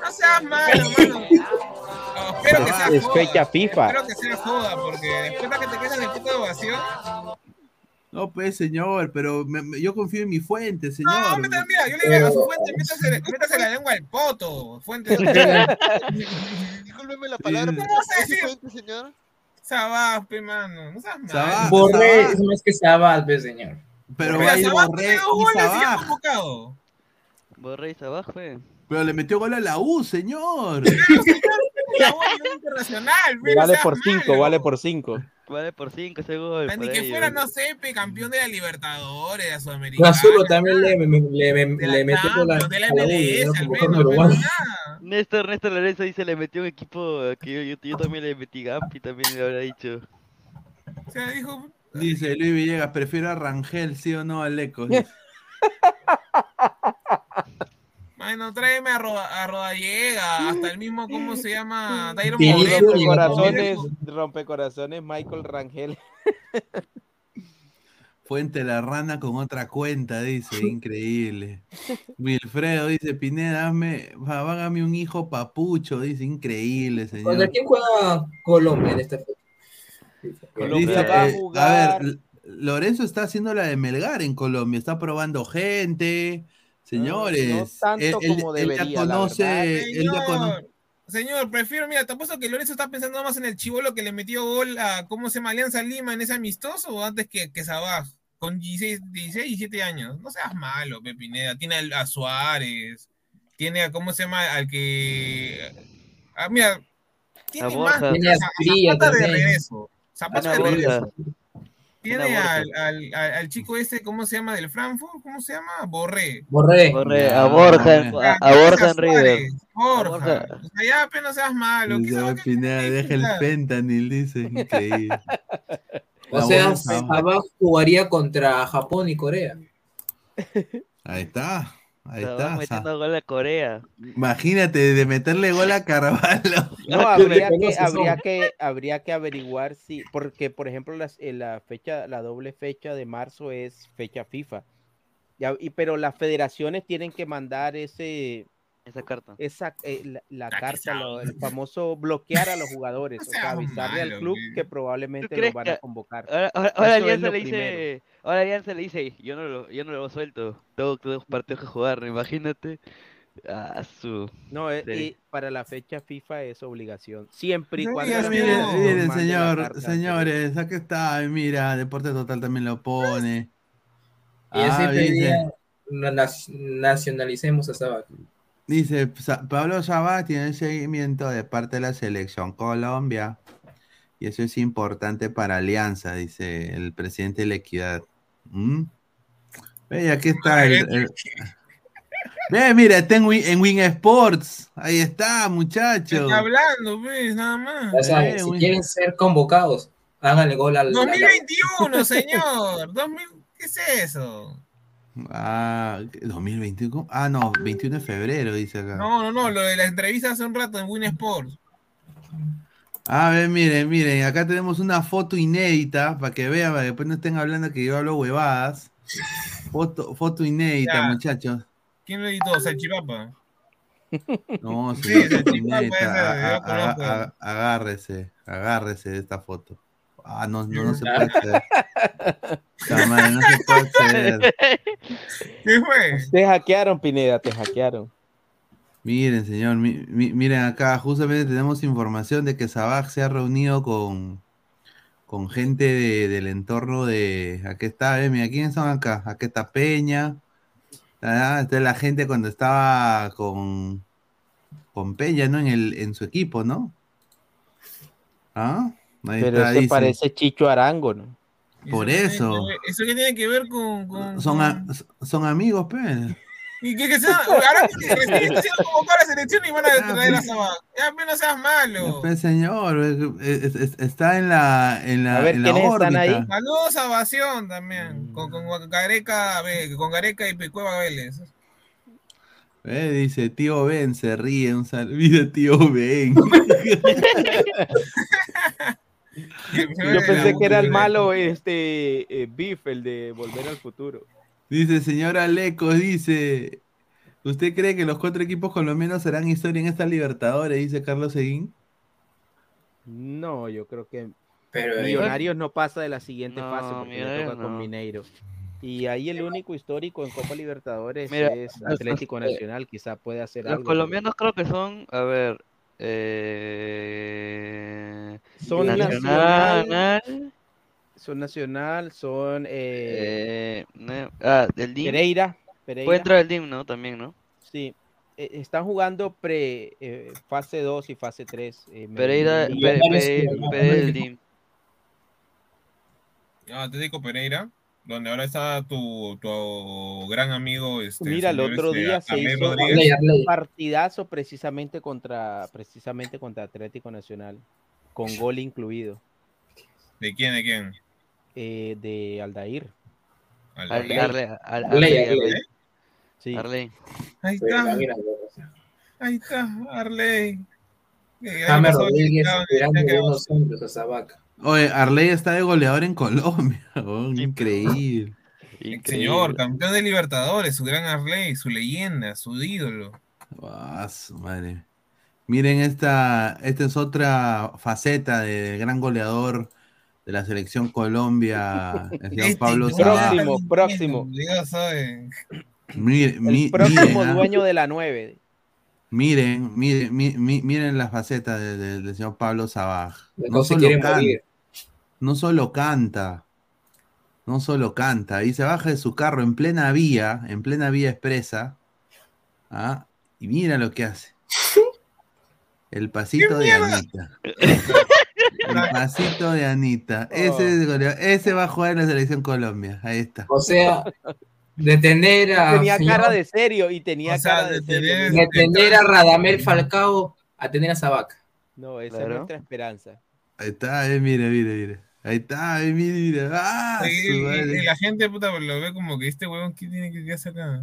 No seas malo, mano. No, espero que sea Es joda. fecha FIFA. Espero que sea joda, porque después de que te quedas en el puto de ovación. No, pues, señor, pero me- me- yo confío en mi fuente, señor. No, mira, mira, yo le digo a su fuente, métase, métase la lengua al poto. Fuente. (laughs) Discúlpeme la palabra, pero ¿Cómo se ¿es su dice? fuente, señor? Sabás, pe, mano. No malo. Sabaj, Borré, es más que Sabas, ve, señor. Pero Mira, va a ir Sabaj Borré y convocado. Borré y Sabaj, fue. Pero le metió gol a la U, señor. (laughs) (laughs) La U internacional, Vale por 5, malo. vale por 5. Vale por 5 ese gol. Ni que fuera, no sé, pe, campeón de la Libertadores, de Sudamericana. Gasulo también le, me- le, me- le metió con la, de la MLS, al menos, pero. Néstor, Néstor Lorenzo dice le metió un equipo que yo, yo, yo también le metí Gampi, también le habrá dicho. O sea, dijo, Dice Luis Villegas, prefiero a Rangel, sí o no, a (laughs) Lecos. bueno, tráeme a, Roda, a Rodallega, hasta el mismo, ¿cómo se llama? Dairo Sí, Rompecorazones, rompecorazones Michael Rangel. Fuente la rana con otra cuenta, dice, (laughs) increíble. Wilfredo dice, Pineda, hazme, hágame un hijo papucho, dice, increíble, señor. ¿Contra quién juega Colombia en esta fecha? Dice, va a eh, a jugar- ver, L- Lorenzo está haciendo la de Melgar en Colombia, está probando gente, señores. no tanto él, como él ya debería, la conoce, verdad. él ya conoce. Señor, señor, prefiero, mira, te apuesto que Lorenzo está pensando más en el chivolo que le metió gol a, ¿cómo se llama? Alianza Lima en ese amistoso o antes que, que Sabaj, con 16, 16, 17 años. No seas malo, Pepineda. Tiene al- a, Suárez, tiene a, ¿cómo se llama? Al que... ah, mira, tiene A más. Tiene a Zapata de regreso. Zapata de regreso. Tiene al, al, al, al chico este, ¿cómo se llama? Del Frankfurt, ¿cómo se llama? Borré. Borré. Borré, Ya, a Borja, en- Borja. a, a Borja en River. Suárez, Borja. Borja. O sea, ya apenas seas malo. ¿Qué Dice, sabes qué- Pineda, qué- deja el fentanil, dice, increíble. (laughs) O sea. Sabas jugaría contra Japón y Corea. Ahí está, ahí está. Sa- metiendo gol a Corea. Imagínate de meterle gol a Carvalho. (laughs) No, habría que, habría que, habría que averiguar si, porque por ejemplo las, eh, la fecha, la doble fecha de marzo es fecha FIFA. Ya, y, pero las federaciones tienen que mandar ese, Esa carta. esa, eh, la, la carta, lo- el famoso bloquear a los jugadores, o sea, avisarle al malo, club güey. que ¿Tú probablemente lo van a convocar. Ahora, ahora, ahora Alianza le dice, ahora Alianza le dice, yo no lo, yo no lo suelto, tengo dos partidos que jugar, imagínate. Ah, su. No, eh, Sí. y para la fecha FIFA es obligación, siempre y Sí, cuando. Miren, miren, señor, señores, aquí está, mira, Deporte Total también lo pone. Y Ah, dice, nacionalicemos a Sabas. dice, Pablo Sabá tiene seguimiento de parte de la selección Colombia. Y eso es importante para Alianza, dice el presidente de la Equidad. ¿Mm? Ve, aquí está el, el- Ve, mira, está en Win, en Win Sports. Ahí está, Se muchacho. está hablando, pues, nada más. Ya saben, Eh, si güey. quieren ser convocados, háganle gol al. al- 2021, (laughs) señor. 2000, ¿Qué es eso? Ah, 2021. Ah, no, 21 de febrero, dice acá. No, no, no, lo de la entrevista hace un rato en Win Sports. A ver, miren, miren, acá tenemos una foto inédita para que vean, para que después no estén hablando que yo hablo huevadas. Foto, foto inédita, Ya. muchachos. ¿Quién lo editó? Salchipapa. No, (laughs) Sí, señor ese tipo Pineda, puede ser, a- yo a- conozco. a- a- agárrese, agárrese de esta foto. Ah, no, no, no se (laughs) puede hacer. No se puede hacer. (laughs) ¿Qué fue? Te hackearon, Pineda, te hackearon. Miren, señor, mi- mi- miren acá, justamente tenemos información de que Sabaj se ha reunido con, con gente de- del entorno de. Aquí está, eh, mira, ¿quiénes son acá? Aquí está Peña. Ah, esta es la gente cuando estaba con, con Peña, ¿no? En, el, en su equipo, ¿no? ¿Ah? Ahí Pero está, ese dice. parece Chicho Arango, ¿no? Por ¿Eso eso. qué tiene que ver- ¿Eso qué tiene que ver con...? con- Son, con- a- son amigos, pues. Y que, que sea, (laughs) ahora que recién está siendo convocado a la selección y van a traer a Sabá. Ya, pues, no seas malo. Pues, señor, es- es- es- está en la, en la, A ver, en la ¿quiénes están órbita. ahí? Saludos a Bación también, con, con Gareca, con Gareca y Cueva Vélez. Eh, dice, tío Ben se ríe, un saludo. (laughs) Tío Ben. (laughs) Yo pensé que era el malo este eh, Biff, el de Volver al Futuro. Dice, señora Lecos, dice, ¿usted cree que los cuatro equipos colombianos serán historia en estas Libertadores? Dice Carlos Seguín. No, yo creo que Pero, eh, Millonarios no pasa de la siguiente No, fase porque le toca con. Mineiro. Y ahí el único histórico en Copa Libertadores Mira, es Atlético Nacional, quizá puede hacer Los algo. colombianos creo que son, a ver, eh, Son Nacional, Nacional, son Nacional, son eh, eh, ah, del DIM. Pereira, Pereira. Puede entrar el DIM, ¿no? También, ¿no? Sí, eh, están jugando pre eh, fase 2 y fase 3. eh, Pereira, Medellín. Pe- Pe- Pereira del DIM. Ah, Atlético Pereira, donde ahora está tu, tu gran amigo. Este, Mira, el otro este, día se hizo Rodríguez. un partidazo precisamente contra precisamente contra Atlético Nacional, con gol incluido, ¿De quién? ¿De quién? Eh, de Aldair. Arley, Arley. Sí. Ahí está. Ahí está, Arley. James Rodríguez, unos hombres a. Oye, Arley está de goleador en Colombia. (laughs) oh, increíble. Señor, campeón de Libertadores, su gran Arley, su leyenda, su ídolo. Ah, su madre. Miren, esta, esta es otra faceta del gran goleador de la selección Colombia, (laughs) el señor Este Pablo. Próximo, próximo. Dios sabe. Mire- mi- El próximo miren, ah, dueño de la 9. miren, miren, mi- mi- miren la faceta de- de- del señor Pablo Sabaj. No solo, quiere can- morir. no solo canta, no solo canta, y se baja de su carro en plena vía, en plena vía expresa, ¿ah? y mira lo que hace. El pasito de Anita. (laughs) El pasito de Anita. Ese, es goleador. ese va a jugar en la selección Colombia. Ahí está. O sea, detener a. Tenía señor- cara de serio y tenía O sea, cara de serio. Detener a Radamel Falcao a tener a esa vaca. No, esa es nuestra esperanza. Ahí está, eh, mire, mire, mire. Ahí está, eh, mire, mire. ¡Ah! Y, su y- la gente puta, lo ve como que este huevón, ¿qué tiene que qué hace acá?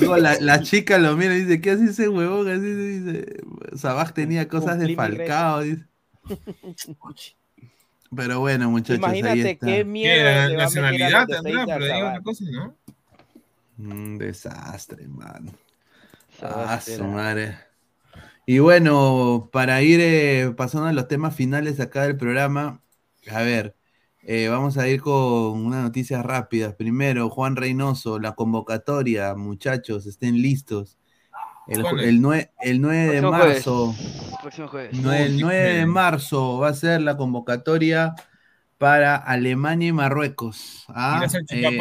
La, la chica lo mira y dice, ¿qué hace ese huevón? Así dice, Sabaj tenía cosas de Falcao. dice. Pero bueno, muchachos, ahí Imagínate está. qué miedo la le va a meter a nacionalidad tendrá, pero diga Sabaj. una cosa, ¿no? Un desastre, mano. Ah, su madre. Y bueno, para ir eh, pasando a los temas finales acá del programa, a ver, eh, vamos a ir con unas noticias rápidas. Primero, Juan Reynoso, la convocatoria, muchachos, estén listos. El, el, nue- el 9 de jueves. marzo, jueves. el 9 de marzo va a ser la convocatoria para Alemania y Marruecos. ¿ah? ¿Irás al Eh,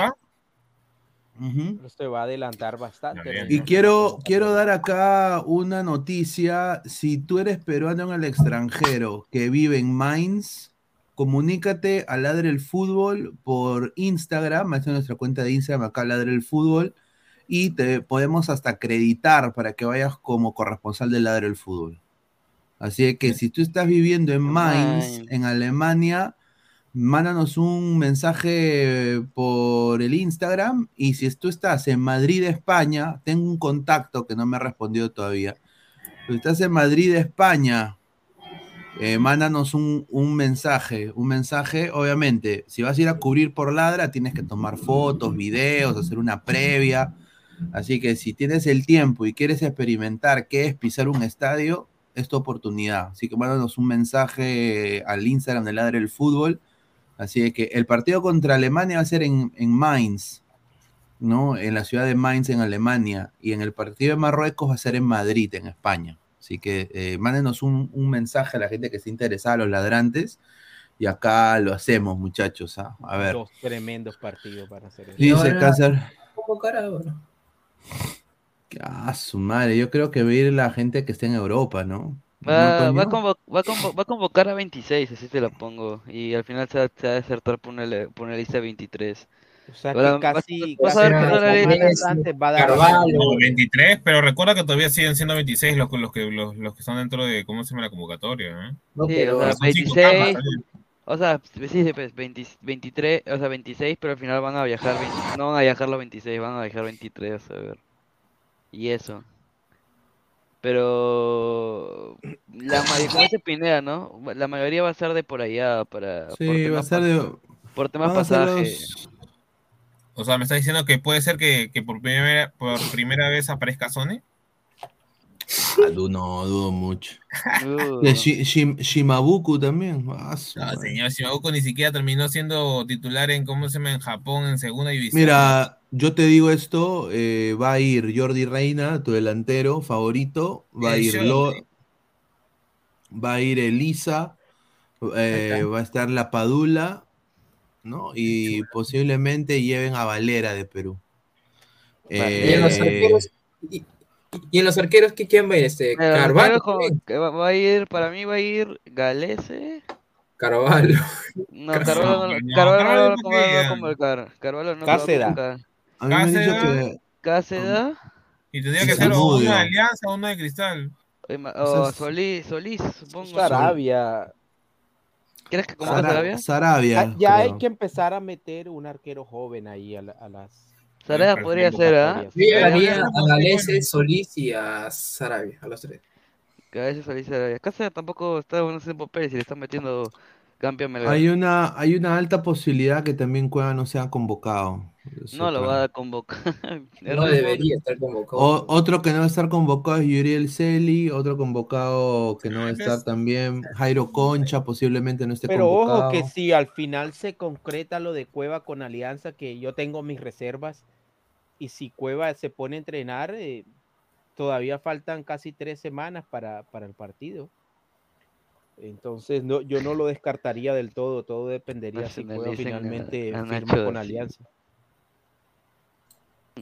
ujú. Pero se va a adelantar bastante. Y quiero, quiero dar acá una noticia. Si tú eres peruano en el extranjero que vive en Mainz, comunícate a Ladre el Fútbol por Instagram. Esta es nuestra cuenta de Instagram, acá Ladre el Fútbol. Y te podemos hasta acreditar para que vayas como corresponsal de Ladre el Fútbol. Así que si tú estás viviendo en Mainz, Mainz. en Alemania, mándanos un mensaje por el Instagram y si tú estás en Madrid, España, tengo un contacto que no me ha respondido todavía. Si estás en Madrid, España, eh, mándanos un, un mensaje, un mensaje, obviamente, si vas a ir a cubrir por ladra, tienes que tomar fotos, videos, hacer una previa. Así que si tienes el tiempo y quieres experimentar qué es pisar un estadio, es tu oportunidad. Así que mándanos un mensaje al Instagram de Ladre el Fútbol. Así que el partido contra Alemania va a ser en, en Mainz, ¿no? En la ciudad de Mainz, en Alemania. Y en el partido de Marruecos va a ser en Madrid, en España. Así que eh, mándenos un, un mensaje a la gente que esté interesada, a los ladrantes. Y acá lo hacemos, muchachos. ¿ah? A ver. Dos tremendos partidos para hacer eso. Dice Cáceres. Convocar ahora. Ah, su madre. Yo creo que va a ir la gente que esté en Europa, ¿no? Va, ¿No, va, a convo- va a convo- va a convocar a 26, así te lo pongo. Y al final se va, se va a desertar por una, por una lista de 23. O sea que casi, vas, vas casi a ver no va a dar No, 23, pero recuerda que todavía siguen siendo 26 los, los, que, los, los que están dentro de, ¿cómo se llama la convocatoria? ¿eh? Sí, o sea, Son cinco 26, capas, ¿eh? O sea, sí, sí, pues, 20 23, o sea, 26, pero al final van a viajar, 20 no van a viajar los 26, van a viajar 23, a ver. Y eso. Pero la mayoría, dice Pineda, ¿no? La mayoría va a ser de por allá para por Sí, va a ser de. por temas pasaje. los- O sea, me está diciendo que puede ser que, que por, primera, por primera vez aparezca Sony. Ah, no, dudo mucho. Uh, (laughs) Y Shi- Shimabuku también. Ah, su No, madre. señor Shimabuko ni siquiera terminó siendo titular en, ¿cómo se llama? En Japón, en segunda división. Mira, yo te digo esto, eh, va a ir Jordi Reina, tu delantero favorito, va a ir. Lo, va a ir Elisa, eh, va a estar La Padula, ¿no? Y posiblemente lleven a Valera de Perú. Y en los Eh, arqueros, y, y en los arqueros ¿qué, ¿quién va a ir? Este, Carvalho. primero con- que va, va a ir, para mí va a ir Galese. Carvalho. No, Carvalho, no, Carvalho no no va a convocar. Carvalho no lo va a Cáceda. convocar. Cáceda. Y tendría que ser una de Alianza o una de Cristal. Solís, Solís, supongo. Sarabia. ¿Quieres que convoque a Sara- Sarabia? Sarabia, Ah, Ya hay que empezar a meter un arquero joven ahí a, la- a las. Sarabia podría ser, ¿ah? Yo llevaría Sí, a Galese, Solís y a Sarabia, a los tres. Galese, Solís, Sarabia. Cáceda tampoco está en ese papel y le están metiendo campeón Melgar. Hay una, hay una alta posibilidad que también Cueva no sea convocado. No lo va a convocar. (laughs) No debería estar convocado. O- otro que no va a estar convocado es Yuriel Celi, otro convocado que no va a estar también, Jairo Concha, posiblemente no esté Pero convocado. ojo que si al final se concreta lo de Cueva con Alianza, que yo tengo mis reservas, y si Cueva se pone a entrenar, eh, todavía faltan casi tres semanas para, para el partido. Entonces no, yo no lo descartaría del todo, todo dependería si Cueva finalmente firma con Alianza.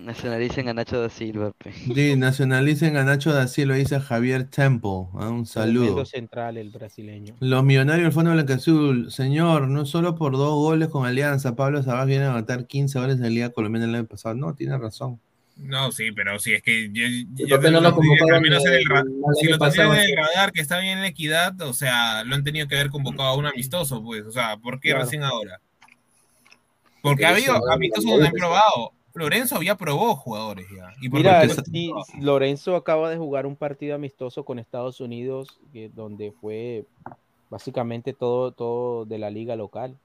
Nacionalicen a Nacho da Silva. pe. Sí, nacionalicen a Nacho da Silva, dice Javier Temple. ah, Un saludo. Tremendo central el brasileño. Los millonarios del Fondo Blanca-Azul, señor, no solo por dos goles con Alianza, Pablo Sabás viene a anotar 15 goles en la Liga Colombiana el año pasado. No, tiene razón. No, sí, pero sí, es que yo, ¿Y yo no lo convocaron el el- el si lo pasado? en el radar que está bien en la equidad, o sea, lo han tenido que haber convocado a un amistoso, pues, o sea, ¿por qué Claro. recién ahora? Porque ha habido amistosos donde han probado. Lorenzo había probado jugadores ya. Y Mira, sí? Lorenzo acaba de jugar un partido amistoso con Estados Unidos, que- donde fue básicamente todo, todo de la liga local.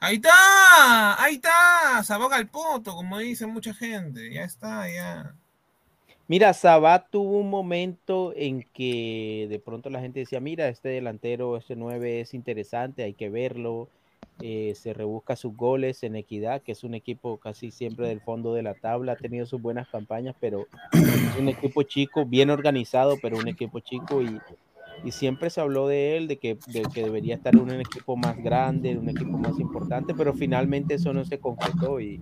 Ahí está, ahí está, Saboga al poto, como dice mucha gente, ya está, ya. Mira, Sabat tuvo un momento en que de pronto la gente decía, mira, este delantero, este 9 es interesante, hay que verlo. Eh, se rebusca sus goles en Equidad, que es un equipo casi siempre del fondo de la tabla, ha tenido sus buenas campañas, pero es un equipo chico, bien organizado, pero un equipo chico y, y siempre se habló de él, de que, de que debería estar en un equipo más grande, un equipo más importante, pero finalmente eso no se concretó y,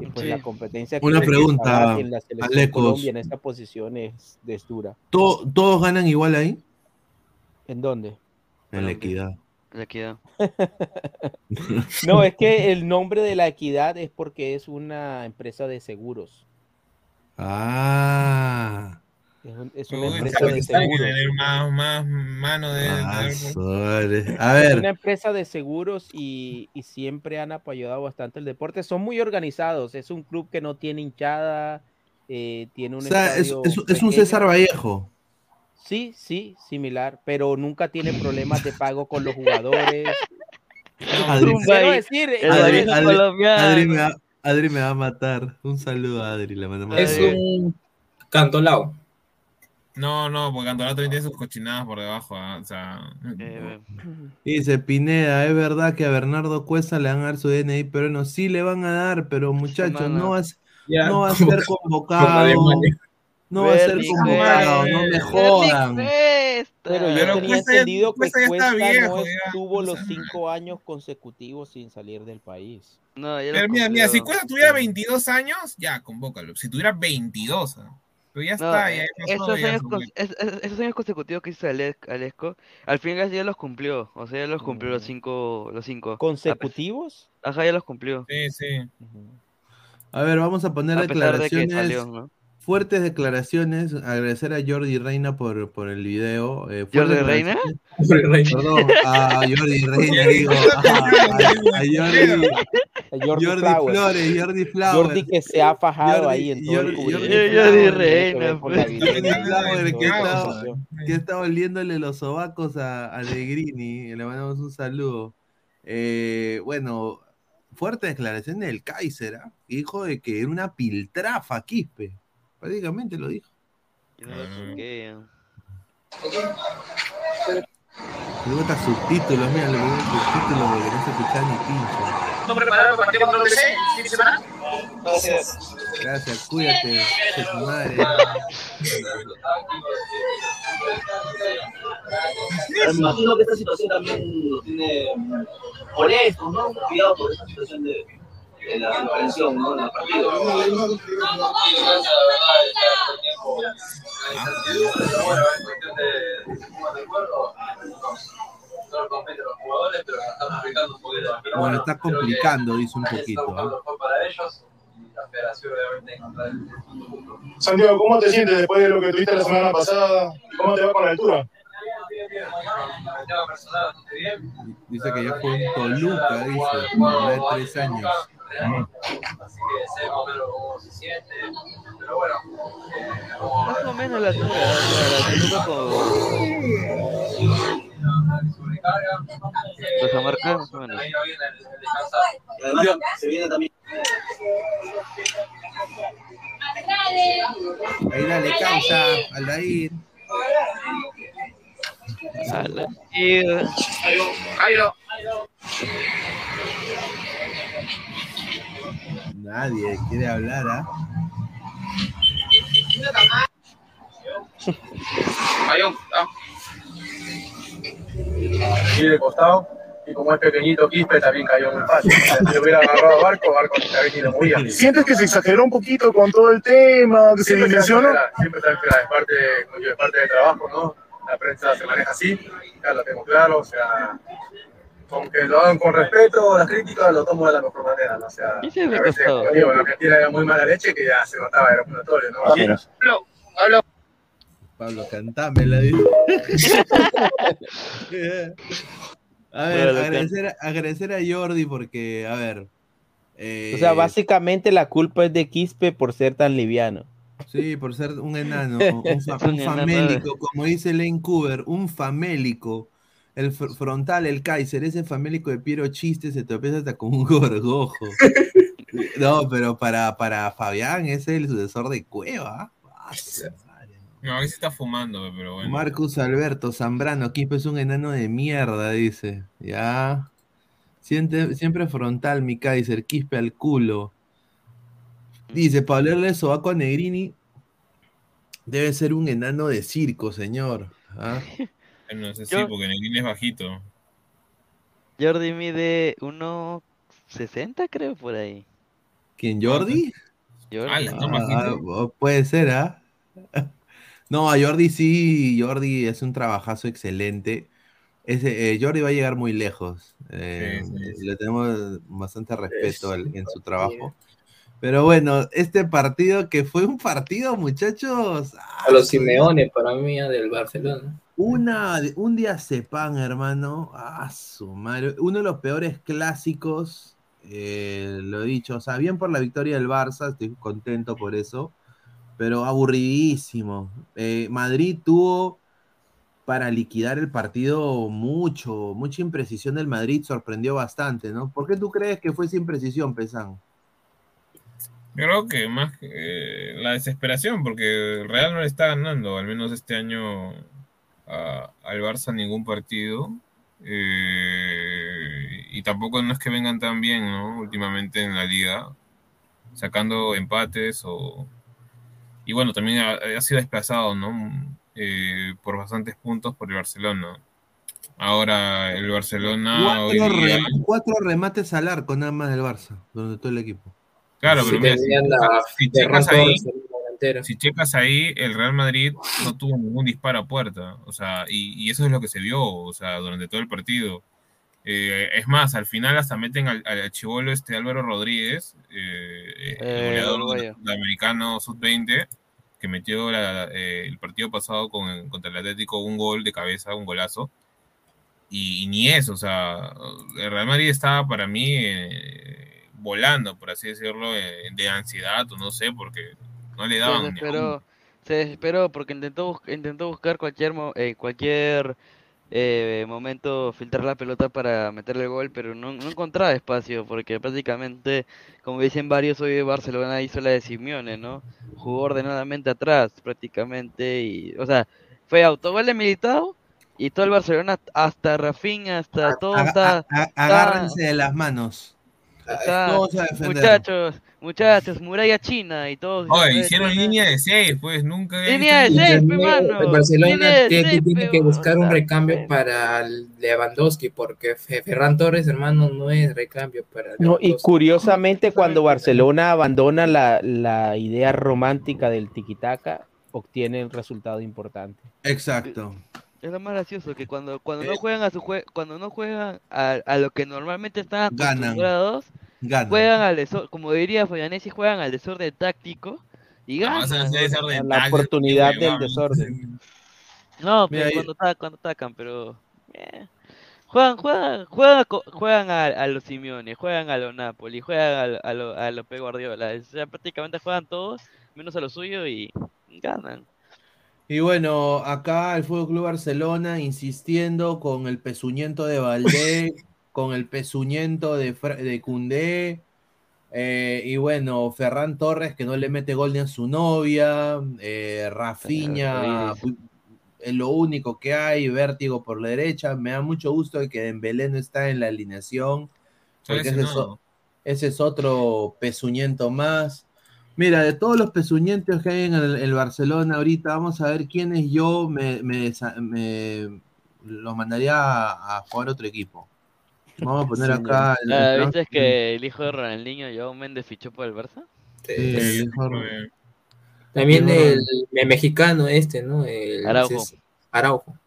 y pues Sí. la competencia que Una pregunta, en la selección Alecos. Colombia en esta posición es, es dura. ¿To- ¿Todos ganan igual ahí? ¿En dónde? En la equidad. La equidad. (laughs) No, es que el nombre de la equidad es porque es una empresa de seguros. Ah. Es, un- es una Uy, empresa de seguros. tener más, más mano de. Ah, de- sobre. A Es ver, una empresa de seguros y, y siempre han apoyado bastante el deporte. Son muy organizados. Es un club que no tiene hinchada, eh, tiene o un sea, es, es- es un. César Vallejo. Sí, sí, similar, pero nunca tiene problemas de pago con los jugadores. (laughs) Adri- decir, Adri- Adri-. Adri me da- Adri me va a matar. Un saludo a Adri, le mandamos Es un cantolao. No, no, porque Cantolao también tiene sus cochinadas por debajo. ah, O sea. (clears throat) Dice Pineda, es verdad que a Bernardo Cuesta le van a dar su DNI, pero no, sí le van a dar, pero muchachos, no va, a (laughs) no va ser convocado. No va a ser convocado, no me jodan. Pero yo Pero tenía entendido que Cuesta no ya, estuvo los cinco años consecutivos sin salir del país. No, Pero mira, mira, si Cuesta tuviera 22 años, ya, convócalo. Si tuviera 22, ah. pero ya No, está, ya esos, años, su- con- es- es- esos años consecutivos que hizo Ale- Alesco, al final ya los cumplió. O sea, ya los cumplió los cinco. Los cinco. ¿Consecutivos? Ajá, ya los cumplió. Sí, sí. A ver, vamos a poner A pesar de que declaraciones, salió, ¿no? Fuertes declaraciones. Agradecer a Jordi Reina por, por el video. eh, ¿Jordi Reina? Perdón, a Jordi (laughs) Reina, digo. A, a- a Jordi, A Jordi. Flores, Jordi Flowers. Jordi que se ha fajado Jordi- ahí en todo el Jordi-. Jordi por la Jordi. Flowers, que estaba oliéndole los sobacos a, a Negrini. Le mandamos un saludo. Eh, bueno, fuerte declaración del Kaiser, ¿ah? Dijo de que era una piltrafa Quispe. Prácticamente lo dijo. Yo no lo. Luego está subtítulos, mira, le pongo subtítulos porque no se escucha ni pincho. ¿No prepararon para el partido contra el fin de semana? Gracias. Gracias, cuídate, de tu madre. Me imagino que esta situación también lo tiene molesto, ¿no? Cuidado por esta situación de, de la prevención, ¿no? En el partido. Bueno, está complicando, dice un poquito. ¿ah? Santiago, ¿cómo te sientes después de lo que tuviste la semana pasada? ¿Y cómo te va con la altura? Dice que ya fue un Toluca, dice, de tres años. Más o menos la altura. La altura con. Pues a más o menos. Se viene también. Ahí dale causa, Aldair. Aldair. Jairo. Nadie quiere hablar, ¿ah? Ah. Aquí de costado, y como es pequeñito Quispe, también cayó muy fácil. Si le hubiera agarrado a Barco, Barco se había ido muy bien. ¿Sientes que se exageró un poquito con todo el tema, que se Siempre dimensionó? está en Siempre está en es parte, es parte del trabajo, ¿no? La prensa se maneja así, ya lo tengo claro, o sea, aunque lo hagan con respeto, las críticas lo tomo de la mejor manera, ¿no? O sea, ¿Qué se a veces, recostó? como digo, la Argentina era muy mala leche que ya se notaba, era muy notorio, ¿no? Hablo, hablo. Pablo, cantame la dice. (laughs) A ver, Bueno, agradecer, agradecer a Jordi porque, a ver. eh, O sea, básicamente la culpa es de Quispe por ser tan liviano. Sí, por ser un enano, (laughs) un, fa- un un famélico, como dice Lane Cooper, un famélico. El fr- frontal, el Kaiser, ese famélico de Piero Chiste se tropieza hasta con un (laughs) gorgojo. No, pero para, para Fabián es el sucesor de Cueva. No, a veces está fumando, pero bueno. Marcus Alberto Zambrano, Quispe es un enano de mierda, dice. Ya. Siente- siempre frontal, mi Kaiser, Quispe al culo. Dice, para hablarle de Sobaco a Negrini, debe ser un enano de circo, señor. ¿Ah? (laughs) No sé si, Yo- porque Negrini es bajito. Jordi mide 1.60 creo por ahí. ¿Quién, Jordi? Ah, bajito. ah, puede ser, ¿ah? (laughs) No, a Jordi sí, Jordi es un trabajazo excelente. Ese, eh, Jordi va a llegar muy lejos. eh, Le tenemos bastante respeto al- en su trabajo. Pero bueno, este partido que fue un partido, muchachos. A los Simeone, para mí, del Barcelona. Una, un día sepan, hermano. Ah, su madre. Uno de los peores clásicos. eh, lo he dicho. O sea, bien por la victoria del Barça. Estoy contento por eso. Pero aburridísimo. Eh, Madrid tuvo para liquidar el partido mucho. Mucha imprecisión del Madrid. Sorprendió bastante, ¿no? ¿Por qué tú crees que fue sin precisión, Pesán? Creo que más que, eh, la desesperación, porque el Real no le está ganando, al menos este año, a- al Barça ningún partido. Eh, y tampoco no es que vengan tan bien, ¿no? Últimamente en la liga, sacando empates o... Y bueno, también ha, ha sido desplazado, ¿no? Eh, por bastantes puntos por el Barcelona. Ahora el Barcelona hoy Cuatro, día- rem- cuatro remates al arco nada más del Barça, durante todo el equipo. Claro, Sí, pero mira, si, checas ahí, Si checas ahí, el Real Madrid no tuvo ningún disparo a puerta. O sea, y, y eso es lo que se vio, o sea, durante todo el partido. Eh, es más, al final hasta meten al, al chivolo este Álvaro Rodríguez, eh, el Eh, goleador uruguayo. sudamericano sub-20, que metió la- eh, el partido pasado con, contra el Atlético un gol de cabeza, un golazo. Y, y ni eso, o sea, el Real Madrid estaba para mí eh, volando, por así decirlo, eh, de ansiedad o no sé, porque no le Se daban ni a desesperó, se desesperó porque intentó, intentó buscar cualquier, mo- eh, cualquier eh, momento filtrar la pelota para meterle el gol, pero no, no encontraba espacio porque prácticamente, como dicen varios, hoy Barcelona hizo la de Simeone, ¿no? Jugó ordenadamente atrás prácticamente y, o sea, fue autogol de Militao y todo el Barcelona, hasta Rafinha, hasta todo está- agárrense de las manos. Está- muchachos, muchachos, muralla china y todos... Oye, hicieron línea de 6, pues nunca Línea de visto- seis, pe, También mano. El Barcelona Tiene seis, que buscar un recambio para Lewandowski, porque Fe- Ferran Torres, hermano, no es recambio para No, y curiosamente cuando Barcelona abandona la, la idea romántica del tiquitaca, obtiene un resultado importante. Exacto. Es lo más gracioso que cuando, cuando no juegan a su jue- cuando no juegan a, a lo que normalmente están Ganan. acostumbrados, Ganan. juegan al desorden, como diría Fabianesi, juegan al desorden táctico y No, ganan. o sea, sí, desorden La táctico, oportunidad del desorden. No, pero cuando, ata- cuando atacan, pero eh, juegan, juegan, juegan, a co- juegan a, a los Simeone, juegan a los Napoli, juegan a, lo- a, lo- a los Pep Guardiola, o sea, prácticamente juegan todos menos a lo suyo y ganan. Y bueno, acá el Fútbol Club Barcelona insistiendo con el pezuñento de Valdé, (laughs) con el pezuñento de, de Cundé. eh, y bueno, Ferran Torres que no le mete gol ni a su novia. eh, Rafinha, Arcoiris. es lo único que hay. Vértigo por la derecha. Me da mucho gusto de que Dembélé no está en la alineación. Porque ese es, ese es otro pezuñento más. Mira, de todos los pezuñentos que hay en el, el Barcelona ahorita, vamos a ver quiénes yo me, me, desa- me- los mandaría a, a jugar otro equipo. Vamos a poner acá. el- Ah, el ¿Viste que el hijo de Ronaldinho, Joao Méndez, fichó por el Barça? Sí, el hijo- También el- mexicano este, ¿no? El, Araujo. es- Araujo.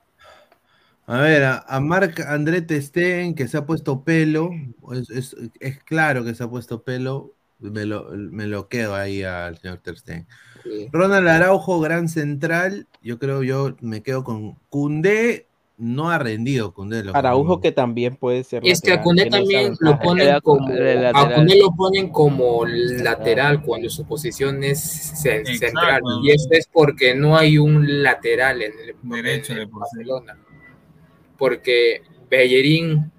A ver, a, a Marc André Testen, que se ha puesto pelo, es, es- es claro que se ha puesto pelo, me lo, me lo quedo ahí al señor Ter Stegen. Sí. Ronald Araujo, gran central, yo creo yo me quedo con Cundé, no ha rendido Cundé. Araujo que también puede ser Y es que a Cundé también lo ponen como a. Cundé lo ponen como lateral cuando su posición es central y eso es porque no hay un lateral en el, Derecho en de el. Barcelona porque Bellerín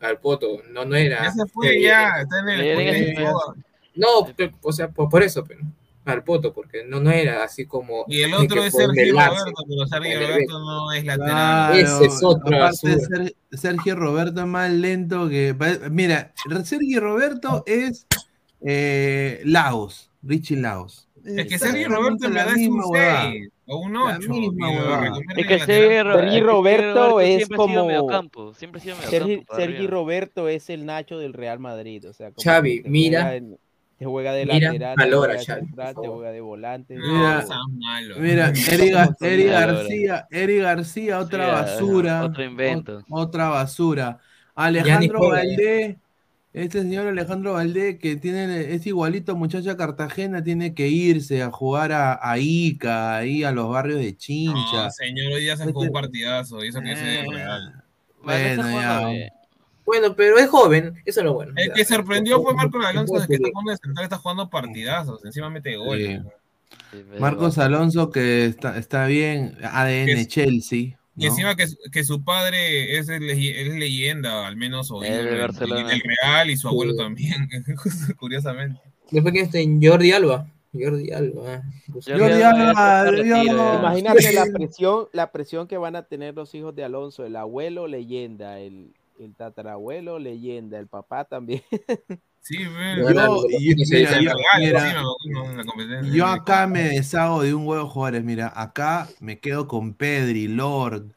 al poto no no era Ya se fue, ya, está en el. No o sea por, por eso pero al poto porque no no era así como Y el otro es Sergio. Roberto, pero Sergio Roberto no es lateral. Claro, Ese es otra aparte. Ser- Sergio Roberto es más lento que. Mira, Sergio Roberto es eh, Laos, Richie Laos. Es que Sergio Roberto en la verdad es un misma huevada. 6 o un La 8. misma huevada. Es que Sergio, Roberto es como- siempre ha sido Sergi, mediocampo para Sergi arriba. Roberto es el Nacho del Real Madrid. O sea, como Xavi, mira. en- te juega de Mira, lateral, te juega de central, te juega de volante. Mira. Mira, (laughs) Eri, Eri García, Eri García, otra Sí, basura. otro invento. ot- Otra basura. Alejandro juega, ya. Valdé, este señor Alejandro Valdé, que tiene, es igualito muchacha Cartagena, tiene que irse a jugar a, a Ica, ahí a los barrios de Chincha. No, señor, hoy ya se jugó un partidazo. Y eso que Eh, es real. Bueno, ya. Bueno pero es joven eso es lo bueno El que sorprendió fue Marco Alonso, que está jugando de central, está jugando partidazos. Encima mete goles. Sí, Marcos Alonso, que está, está bien, ADN Es- Chelsea. Y ¿no? encima que, que su padre es, el ley- es leyenda, al menos o El Real, y su abuelo también, (laughs) curiosamente. Después que está en Jordi Alba. Jordi Alba. Jordi Alba, Imagínate la (laughs) presión, la presión que van a tener los hijos de Alonso, el abuelo leyenda, el, el tatarabuelo leyenda, el papá también. (laughs) Sí, Yo, bueno. yo- no, acá me deshago de un huevo de jugadores. Mira, acá me quedo con Pedri, Lord.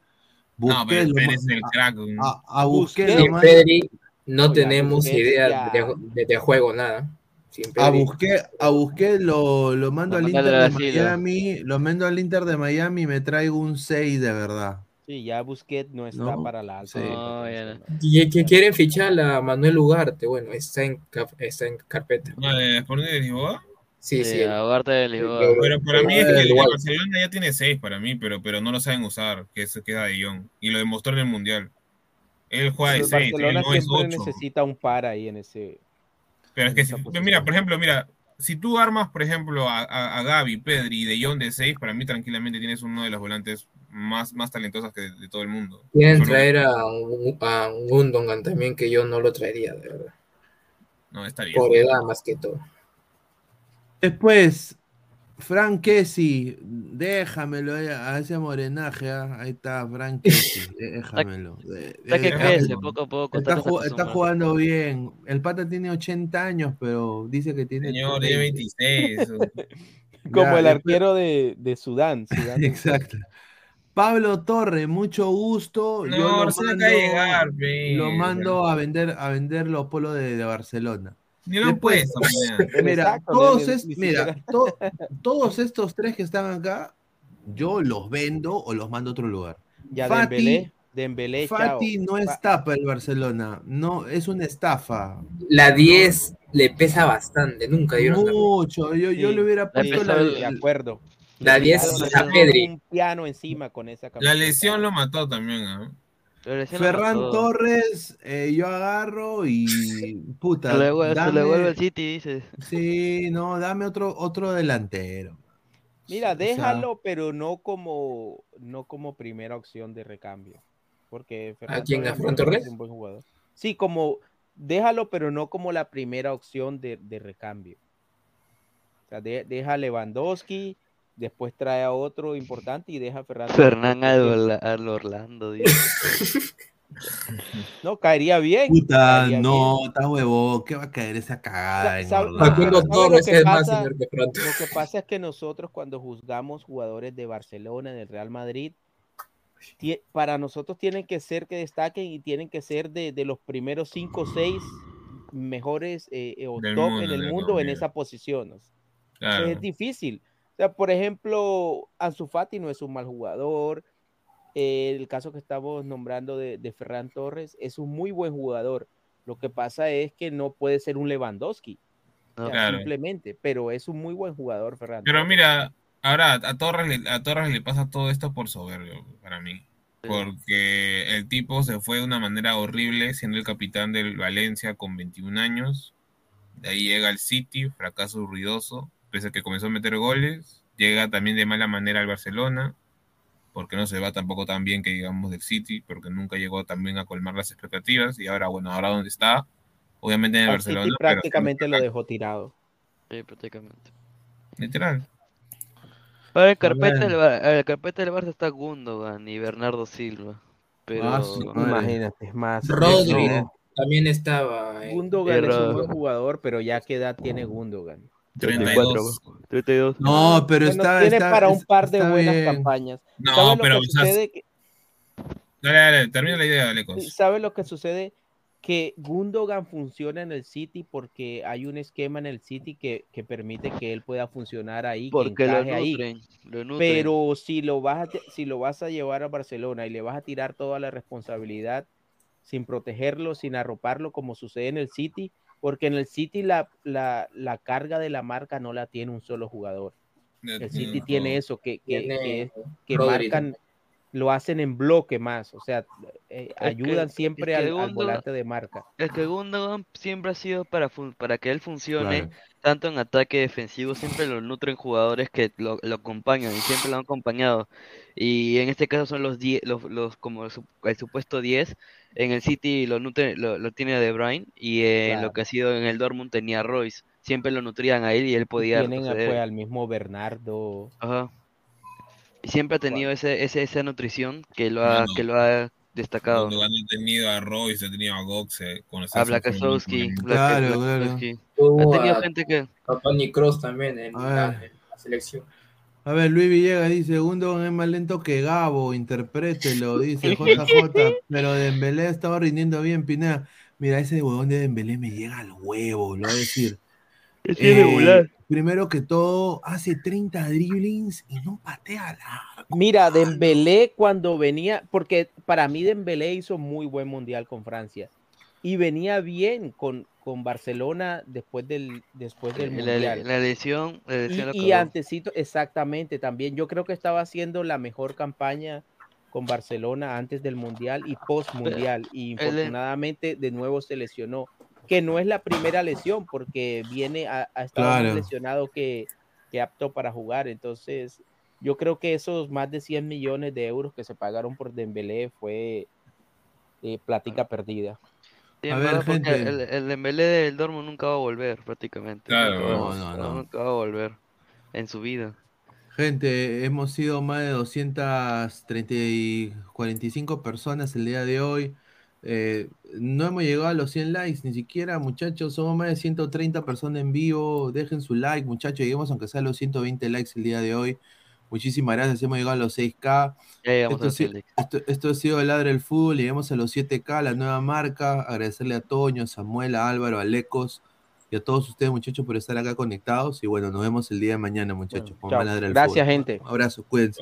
No, pero ma- es el crack. a, a Busquets Sin Pedri no Oye, tenemos Busquets idea de, de- de juego, nada. Sin A Pedri. Busquets, a Busquets lo, lo mando Lo al Inter de ¿no? Miami, lo mando al Inter de Miami y me traigo un 6 de verdad. Sí, ya Busquets no está No, para la alta. sí. competencia, ¿no? Y que quieren fichar a Manuel Ugarte, bueno, está en, está en carpeta. ¿No, de Sporting de Lisboa? Sí, sí. Sí, Ugarte de Lisboa. Pero para mí es que el. Barcelona ya tiene seis para mí, pero, pero no lo saben usar, que eso queda de Jong. Y lo demostró en el Mundial. Él juega de seis, él no es ocho. necesita un par ahí en ese. Pero es que, si- mira, por ejemplo, mira, si tú armas, por ejemplo, a, a, a Gaby, Pedri y De Jong de 6, para mí tranquilamente tienes uno de los volantes más, más talentosos que de, de todo el mundo. Quieren Solo- traer a, un- a un Gundogan también, que yo no lo traería, de verdad. No, está bien. Por edad más que todo. Después, Frank Kessi, déjamelo eh, a ese morenaje. ah, Ahí está, Frank Kessi, (laughs) déjamelo. Está que déjamelo. crece poco a poco. Está, está ju- está acostumbrado. jugando bien. El pata tiene 80 años, pero dice que tiene. Señor, tiene 26. (laughs) Como Ya, el después- arquero de, de Sudán. Sudán (laughs) Exacto. Pablo Torre, mucho gusto. No, Yo lo mando, llegar, lo mando a vender a vender los polos de, de Barcelona. Ni lo han Después. Mira, (laughs) todos, es- mira to- (laughs) todos estos tres que están acá, yo los vendo o los mando a otro lugar. Ya Fati- Dembélé, Dembélé, chao. Fati no Fa- está para el Barcelona, no, es una estafa. La 10 le pesa bastante, nunca la- Mucho, yo, yo le hubiera puesto la, De acuerdo. La 10 Le a Pedri. Un piano encima con esa La lesión lo mató también, ¿ah? Ferran mató. Torres, eh, yo agarro y puta, Se le vuelve, se le dame- vuelve el City, dices. sí, no, dame otro, otro delantero. Mira, O sea, déjalo, pero no como, no como primera opción de recambio. Porque Ferran quién, a Torres Ferran es Torres? un buen jugador. Sí, como déjalo, pero no como la primera opción de, de recambio. O sea, de- deja a Lewandowski, después trae a otro importante y deja a Ferran. Fernán al, al Orlando, (laughs) dice. No, caería bien. Puta, caería no, bien. está huevo, ¿qué va a caer esa cagada lo que pasa? Lo que es que nosotros cuando juzgamos jugadores de Barcelona, del Real Madrid, para nosotros tienen que ser que destaquen y tienen que ser de, de los primeros cinco o seis mejores eh, eh, o top mundo, en el mundo en comida. esa posición. o sea, Claro. Es difícil. Sea, por ejemplo, Ansu Fati no es un mal jugador. eh, el caso que estamos nombrando de, de Ferran Torres es un muy buen jugador. Lo que pasa es que no puede ser un Lewandowski. o sea, Claro. Simplemente, pero es un muy buen jugador, Ferran. Pero Torres. mira, ahora a Torres, le, a Torres le pasa todo esto por soberbio, para mí. Porque el tipo se fue de una manera horrible siendo el capitán del Valencia con 21 años. De ahí llega al City, fracaso ruidoso, pese a que comenzó a meter goles. Llega también de mala manera al Barcelona, porque no se va tampoco tan bien que digamos del City, porque nunca llegó también a colmar las expectativas. Y ahora, bueno, ahora donde está, obviamente en el Al City Barcelona. pero prácticamente lo dejó tirado. Sí, prácticamente. literal. Para el carpeta, del, Bar- el carpeta del Barça está Gundogan y Bernardo Silva. Pero Ah, madre. Imagínate, es más. Rodri no. también estaba. en- Gundogan es un buen jugador, pero ya qué edad tiene Gundogan. 32. 32. No, pero Bueno, está, tiene está- para un par de buenas bien. campañas. No, ¿Sabe lo pero, que o sea, sucede? Que- Dale, dale, termina la idea, Alecos. ¿Sabe lo que sucede? Que Gundogan funciona en el City porque hay un esquema en el City que, que permite que él pueda funcionar ahí, que Porque lo encaje ahí. nutren, lo nutren. Pero si lo vas a, si lo vas a llevar a Barcelona y le vas a tirar toda la responsabilidad sin protegerlo, sin arroparlo, como sucede en el City, porque en el City la, la, la carga de la marca no la tiene un solo jugador. El City tiene eso, que, que, Tiene que, marcan, lo hacen en bloque más, o sea, eh, que- ayudan siempre al, Gundogan- volante de marca. Es que Gundogan siempre ha sido para, fun- para que él funcione, Claro. Tanto en ataque defensivo, siempre lo nutren jugadores que lo, lo acompañan y siempre lo han acompañado. Y en este caso son los 10, los, los, como el, su- el supuesto 10. En el City lo, nutre, lo, lo tiene De Bruyne y en Claro. lo que ha sido en el Dortmund tenía Royce. Siempre lo nutrían a él y él podía Tienen a- retroceder. pues, al mismo Bernardo. Ajá. Y siempre ha tenido ese, ese, esa nutrición que lo ha, que lo ha destacado. Cuando han tenido a Royce, ha tenido a Goxe, con A Blakasowski, Claro, Blakasowski. Tuvo Ha tenido a- gente que... a Tony Cross también en, A la, ver. en la selección. A ver, Luis Villegas dice, Gundogan es más lento que Gabo, interprételo, dice (laughs) JJ, pero Dembélé estaba rindiendo bien, Pineda. Mira, ese huevón de Dembélé me llega al huevo, lo voy a decir. (laughs) Es irregular. primero que todo, hace 30 dribblings y no patea la... Mira, Dembélé cuando venía, porque para mí Dembélé hizo muy buen mundial con Francia y venía bien con, con Barcelona después del, después del La, la- mundial. la lesión, la lesión lo Y, y acabó. antesito, exactamente, también yo creo que estaba haciendo la mejor campaña con Barcelona antes del Mundial y post Mundial. Y el de- infortunadamente de nuevo se lesionó. Que no es la primera lesión, porque viene, ha, ha estado más Claro. lesionado que, que apto para jugar. Entonces, yo creo que esos más de 100 millones de euros que se pagaron por Dembélé fue eh, plática perdida. Sí, A en ver, gente. El, el Dembélé del Dortmund nunca va a volver, prácticamente. Claro, no, no, no. Nunca va a volver en su vida. Gente, hemos sido más de 230 y 45 personas el día de hoy. Eh, no hemos llegado a los 100 likes, ni siquiera, muchachos. Somos más de 130 personas en vivo. Dejen su like, muchachos. Lleguemos aunque sea a los 120 likes el día de hoy. Muchísimas gracias. Hemos llegado a los 6K. Ya llegamos Esto, a los ha si- 100 likes. esto, esto ha sido Ladra el Fútbol. Llegamos a los 7K, la nueva marca. Agradecerle a Toño, a Samuel, a Álvaro, a Lecos y a todos ustedes, muchachos, por estar acá conectados. Y bueno, nos vemos el día de mañana, muchachos. más Ladra el Gracias, Fútbol. gente. Abrazos, cuídense.